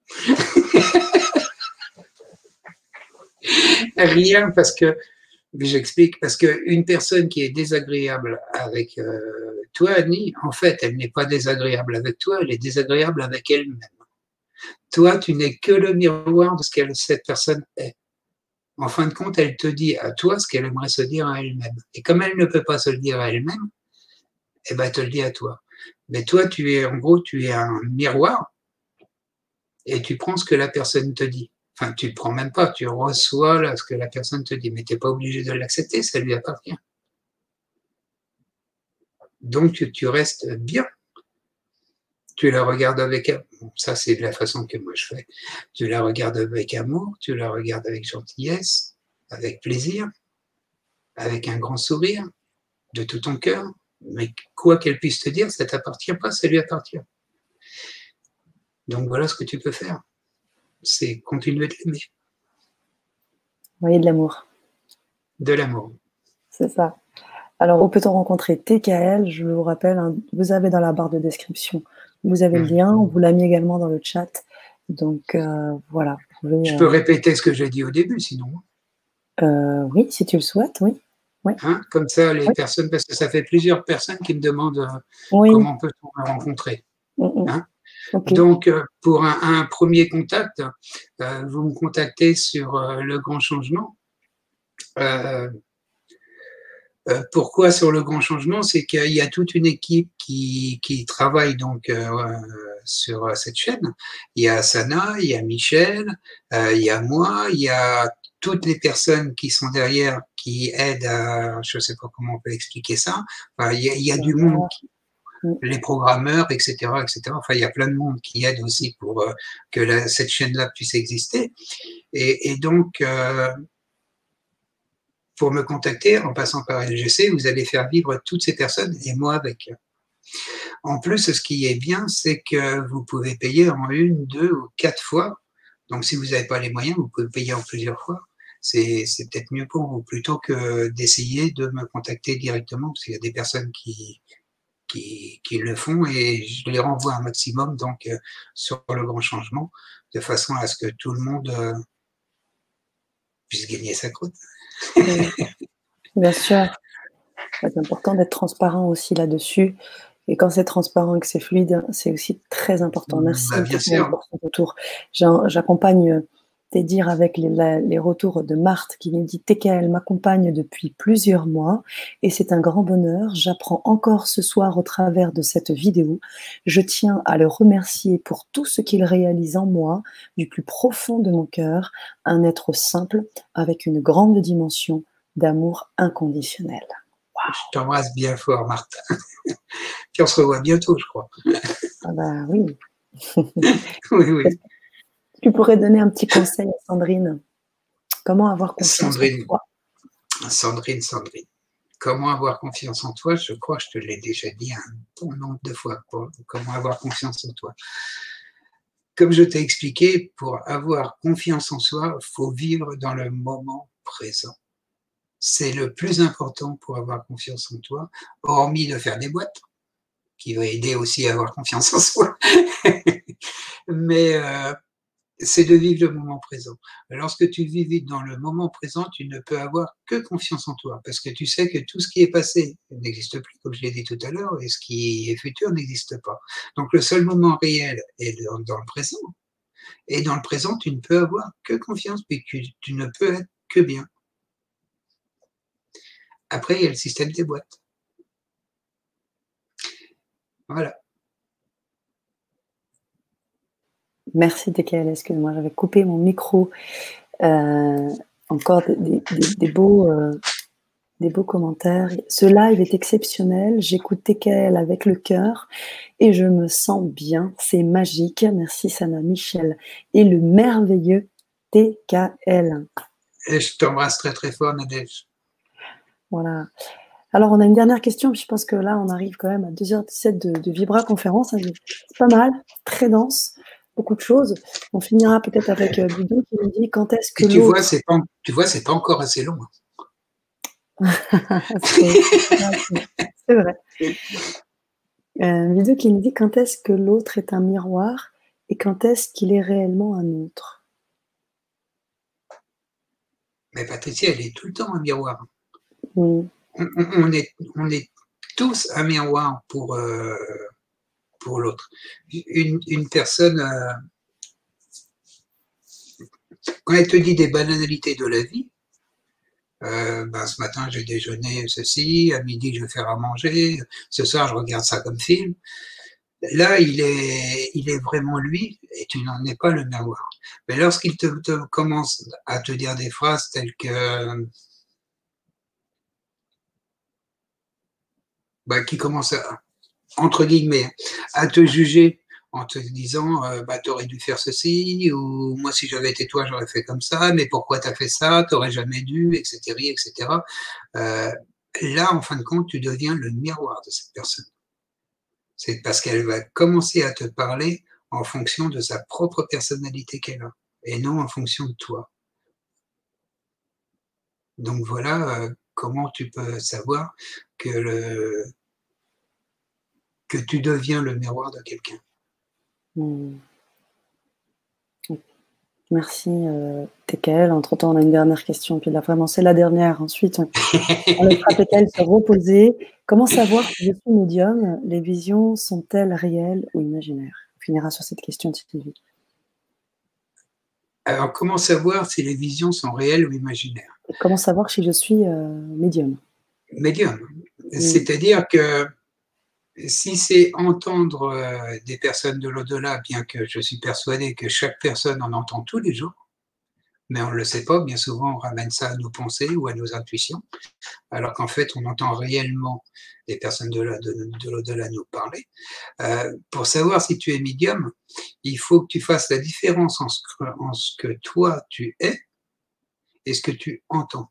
Rien parce que, j'explique, parce qu'une personne qui est désagréable avec euh, toi, Annie, en fait, elle n'est pas désagréable avec toi, elle est désagréable avec elle-même. Toi, tu n'es que le miroir de ce que cette personne est. En fin de compte, elle te dit à toi ce qu'elle aimerait se dire à elle-même. Et comme elle ne peut pas se le dire à elle-même, eh ben, elle te le dit à toi. Mais toi, tu es, en gros, tu es un miroir et tu prends ce que la personne te dit. Enfin, tu ne prends même pas, tu reçois ce que la personne te dit, mais tu n'es pas obligé de l'accepter, ça lui appartient. Donc, tu, restes bien. Tu la regardes avec amour. Ça, c'est la façon que moi je fais. Tu la regardes avec amour, tu la regardes avec gentillesse, avec plaisir, avec un grand sourire, de tout ton cœur. Mais quoi qu'elle puisse te dire, ça ne t'appartient pas, ça lui appartient. Donc voilà ce que tu peux faire c'est continuer de l'aimer. Oui, de l'amour. De l'amour. C'est ça. Alors, où peut-on rencontrer TKL Je vous rappelle, hein, vous avez dans la barre de description, vous avez le mmh. lien, on vous l'a mis également dans le chat. Donc, euh, voilà. Je peux euh, répéter ce que j'ai dit au début, sinon. Euh, oui, si tu le souhaites, oui. Hein, comme ça, les personnes, parce que ça fait plusieurs personnes qui me demandent comment peut-on rencontrer. Mmh, mmh. Hein? Donc, euh, pour un, premier contact, euh, vous me contactez sur euh, le grand changement. Euh, pourquoi sur le grand changement? C'est qu'il y a toute une équipe qui, qui travaille donc sur cette chaîne. Il y a Sana, il y a Michel, il y a moi, il y a toutes les personnes qui sont derrière qui aident à, je ne sais pas comment on peut expliquer ça. Enfin, il, y a, il y a du monde, les programmeurs, etc., etc. Enfin, il y a plein de monde qui aide aussi pour que la, cette chaîne-là puisse exister. Et, donc, pour me contacter en passant par LGC, vous allez faire vivre toutes ces personnes et moi avec. En plus, ce qui est bien, c'est que vous pouvez payer en une, deux ou quatre fois. Donc, si vous n'avez pas les moyens, vous pouvez payer en plusieurs fois. C'est peut-être mieux pour vous, plutôt que d'essayer de me contacter directement, parce qu'il y a des personnes qui, qui, qui, le font et je les renvoie un maximum donc euh, sur le grand changement, de façon à ce que tout le monde euh, puisse gagner sa croûte. Bien sûr. C'est important d'être transparent aussi là-dessus. Et quand c'est transparent et que c'est fluide, c'est aussi très important. Mmh, Merci bah, pour ton retour. J'accompagne tes dires avec les, retours de Marthe qui nous dit TKL m'accompagne depuis plusieurs mois et c'est un grand bonheur. J'apprends encore ce soir au travers de cette vidéo. Je tiens à le remercier pour tout ce qu'il réalise en moi du plus profond de mon cœur. Un être simple avec une grande dimension d'amour inconditionnel. Je t'embrasse bien fort, Marthe. Puis on se revoit bientôt, je crois. Ah bah oui. oui, oui. Tu pourrais donner un petit conseil à Sandrine Comment avoir confiance en toi? Sandrine, Sandrine. Comment avoir confiance en toi? Je crois que je te l'ai déjà dit un bon nombre de fois. Comment avoir confiance en toi? Comme je t'ai expliqué, pour avoir confiance en soi, il faut vivre dans le moment présent. C'est le plus important pour avoir confiance en toi, hormis de faire des boîtes, qui va aider aussi à avoir confiance en soi. Mais euh, c'est de vivre le moment présent. Lorsque tu vis dans le moment présent, tu ne peux avoir que confiance en toi, parce que tu sais que tout ce qui est passé n'existe plus, comme je l'ai dit tout à l'heure, et ce qui est futur n'existe pas. Donc le seul moment réel est dans, le présent. Et dans le présent, tu ne peux avoir que confiance, puis tu, ne peux être que bien. Après, il y a le système des boîtes. Voilà. Merci DKL, excuse-moi, j'avais coupé mon micro. Euh, encore des, beaux, euh, des beaux commentaires. Ce live est exceptionnel. J'écoute TKL avec le cœur et je me sens bien. C'est magique. Merci Sana Michel et le merveilleux TKL. Et je t'embrasse très très fort, Nadège. Voilà. Alors, on a une dernière question. Je pense que là, on arrive quand même à 2h17 de, de Vibra conférence. C'est pas mal, très dense beaucoup de choses. On finira peut-être avec euh, qui nous dit quand est-ce que tu vois, c'est pas, tu vois, c'est pas encore assez long. Hein. c'est vrai. Euh, qui nous dit quand est-ce que l'autre est un miroir et quand est-ce qu'il est réellement un autre? Mais Patricia, elle est tout le temps un miroir. On, est, on est tous un miroir pour, euh, pour l'autre. Une, une, personne, euh, quand elle te dit des banalités de la vie, euh, ben, ce matin j'ai déjeuné ceci, à midi je vais faire à manger, ce soir je regarde ça comme film. Là, il est, il est vraiment lui et tu n'en es pas le miroir. Mais lorsqu'il te, commence à te dire des phrases telles que ben, qui commence à, entre guillemets, à te juger en te disant euh, bah, tu aurais dû faire ceci, ou moi si j'avais été toi j'aurais fait comme ça, mais pourquoi tu as fait ça, tu n'aurais jamais dû, etc. etc. Euh, là, en fin de compte, tu deviens le miroir de cette personne. C'est parce qu'elle va commencer à te parler en fonction de sa propre personnalité qu'elle a, et non en fonction de toi. Donc voilà euh, comment tu peux savoir que le, que tu deviens le miroir de quelqu'un. Hmm. Merci, euh, Entre-temps, on a une dernière question. Puis là, vraiment, c'est la dernière. Ensuite, on, on laissera se reposer. Comment savoir si je suis médium? Les visions sont-elles réelles ou imaginaires? On finira sur cette question Sylvie. Alors, comment savoir si les visions sont réelles ou imaginaires? Comment savoir si je suis euh, médium? Médium. C'est-à-dire que si c'est entendre euh, des personnes de l'au-delà, bien que je suis persuadé que chaque personne en entend tous les jours, mais on ne le sait pas, bien souvent on ramène ça à nos pensées ou à nos intuitions, alors qu'en fait on entend réellement des personnes de l'au-delà nous parler. Euh, pour savoir si tu es médium, il faut que tu fasses la différence en ce que toi tu es et ce que tu entends.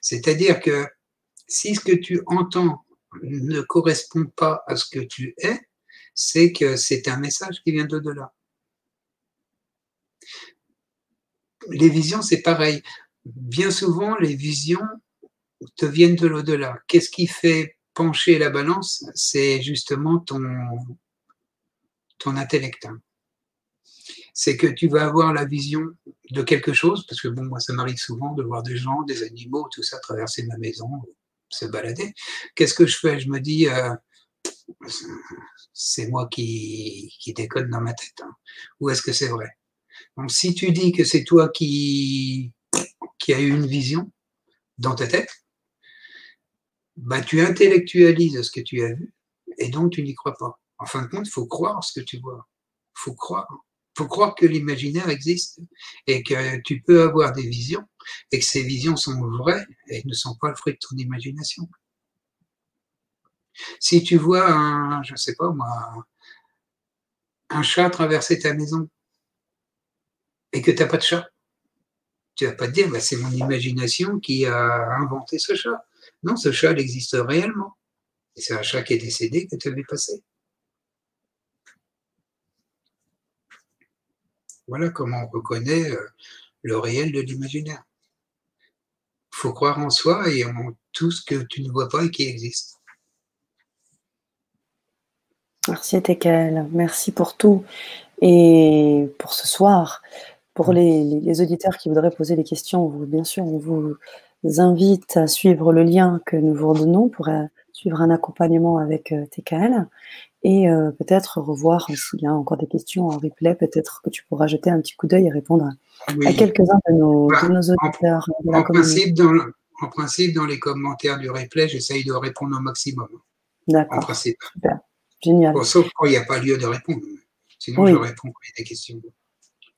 C'est-à-dire que si ce que tu entends ne correspond pas à ce que tu es, c'est que c'est un message qui vient d'au-delà. Les visions, c'est pareil. Bien souvent, les visions te viennent de l'au-delà. Qu'est-ce qui fait pencher la balance? C'est justement ton, ton intellect. C'est que tu vas avoir la vision de quelque chose, parce que bon, moi, ça m'arrive souvent de voir des gens, des animaux, tout ça, traverser ma maison, se balader. Qu'est-ce que je fais? Je me dis, euh, c'est moi qui, qui, déconne dans ma tête. Hein. Ou est-ce que c'est vrai? Donc, si tu dis que c'est toi qui, qui as eu une vision dans ta tête, bah, tu intellectualises ce que tu as vu et donc tu n'y crois pas. En fin de compte, il faut croire ce que tu vois. Il faut croire. Faut croire que l'imaginaire existe et que tu peux avoir des visions et que ces visions sont vraies et ne sont pas le fruit de ton imagination. Si tu vois un, je sais pas moi, un chat traverser ta maison et que tu n'as pas de chat, tu vas pas te dire, bah, c'est mon imagination qui a inventé ce chat. Non, ce chat, existe réellement. C'est un chat qui est décédé que tu as vu passer. Voilà comment on reconnaît euh, le réel de l'imaginaire. Il faut croire en soi et en tout ce que tu ne vois pas et qui existe. Merci Tekel, merci pour tout et pour ce soir. Pour les, auditeurs qui voudraient poser des questions, bien sûr, on vous invite à suivre le lien que nous vous redonnons pour euh, suivre un accompagnement avec euh, TKL et euh, peut-être revoir s'il y a encore des questions en replay, peut-être que tu pourras jeter un petit coup d'œil et répondre à quelques-uns de nos, bah, auditeurs. En, principe, dans, en principe, dans les commentaires du replay, j'essaye de répondre au maximum. D'accord. En principe. Super. Génial. sauf quand il n'y a pas lieu de répondre. Sinon, je réponds quand il y a des questions.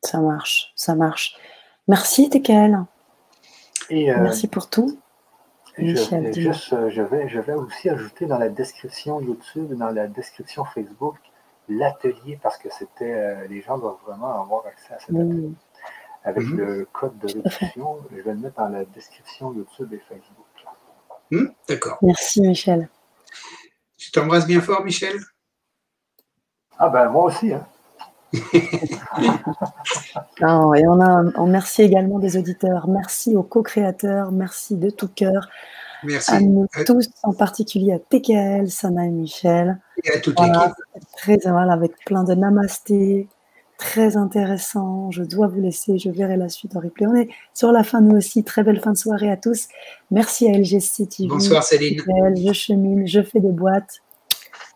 Ça marche, ça marche. Merci, TKL. Euh, Merci pour tout. Michel, je, juste, euh, je, vais, je vais aussi ajouter dans la description YouTube, dans la description Facebook, l'atelier parce que c'était euh, les gens doivent vraiment avoir accès à cet atelier. Avec mhm. le code de réduction, je vais le mettre dans la description YouTube et Facebook. Hmm, d'accord. Merci Michel. Tu t'embrasses bien fort, Michel? Ah ben moi aussi. Hein. et on, a, on merci également des auditeurs. Merci aux co-créateurs. Merci de tout cœur. Merci. À nous tous, en particulier à TKL, Sana et Michel. Et à toute l'équipe. Très mal, avec plein de namasté. Très intéressant. Je dois vous laisser. Je verrai la suite en replay. On est sur la fin, nous aussi. Très belle fin de soirée à tous. Merci à LGC TV. Bonsoir, Céline. je chemine, je fais des boîtes.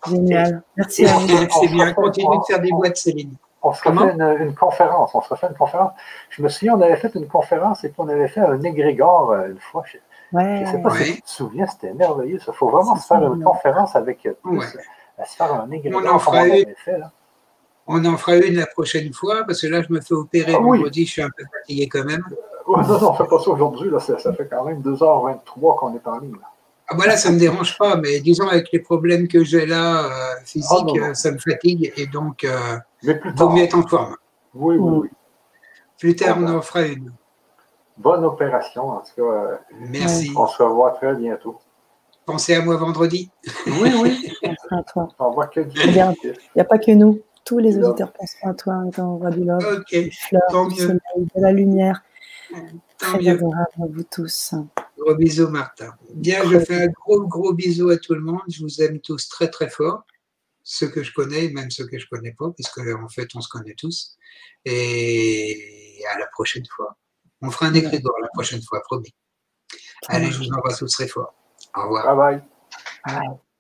Génial. Merci à vous. C'est bien. Continue de faire des boîtes, Céline on se refait une, conférence. On se refait une conférence. Je me souviens, on avait fait une conférence et puis on avait fait un égrégore euh, une fois. Je ne sais pas si tu te souviens, c'était merveilleux. Il faut vraiment se faire une conférence avec euh, tous, euh, se faire un égrégore. On en fera une. On en fera une la prochaine fois parce que là, je me fais opérer ah, vendredi, je suis un peu fatigué quand même. non, non, on ne fait pas ça aujourd'hui. Ça, ça, fait quand même 2h23 qu'on est en ligne. Ah voilà, ça ne me dérange pas, mais disons avec les problèmes que j'ai là, euh, physiques, ah, ça me fatigue et donc euh, vaut mieux être en forme. Oui, oui, oui. Plus tard, on en fera une. Bonne opération, en tout cas. Euh, Merci. On se revoit très bientôt. Pensez à moi vendredi. Oui, oui. à toi. On voit que Il n'y a pas que nous. Tous les auditeurs pensent à toi quand on voit du love, Ok, des fleurs, du soleil, de la lumière. Très adorable à vous tous. Gros bisous, Martin. Bien, je fais un gros, gros bisou à tout le monde. Je vous aime tous très, très fort. Ceux que je connais, même ceux que je ne connais pas, puisque en fait, on se connaît tous. Et à la prochaine fois. On fera un égrégore la prochaine fois, promis. Allez, je vous embrasse tous très fort. Au revoir. Bye bye. bye.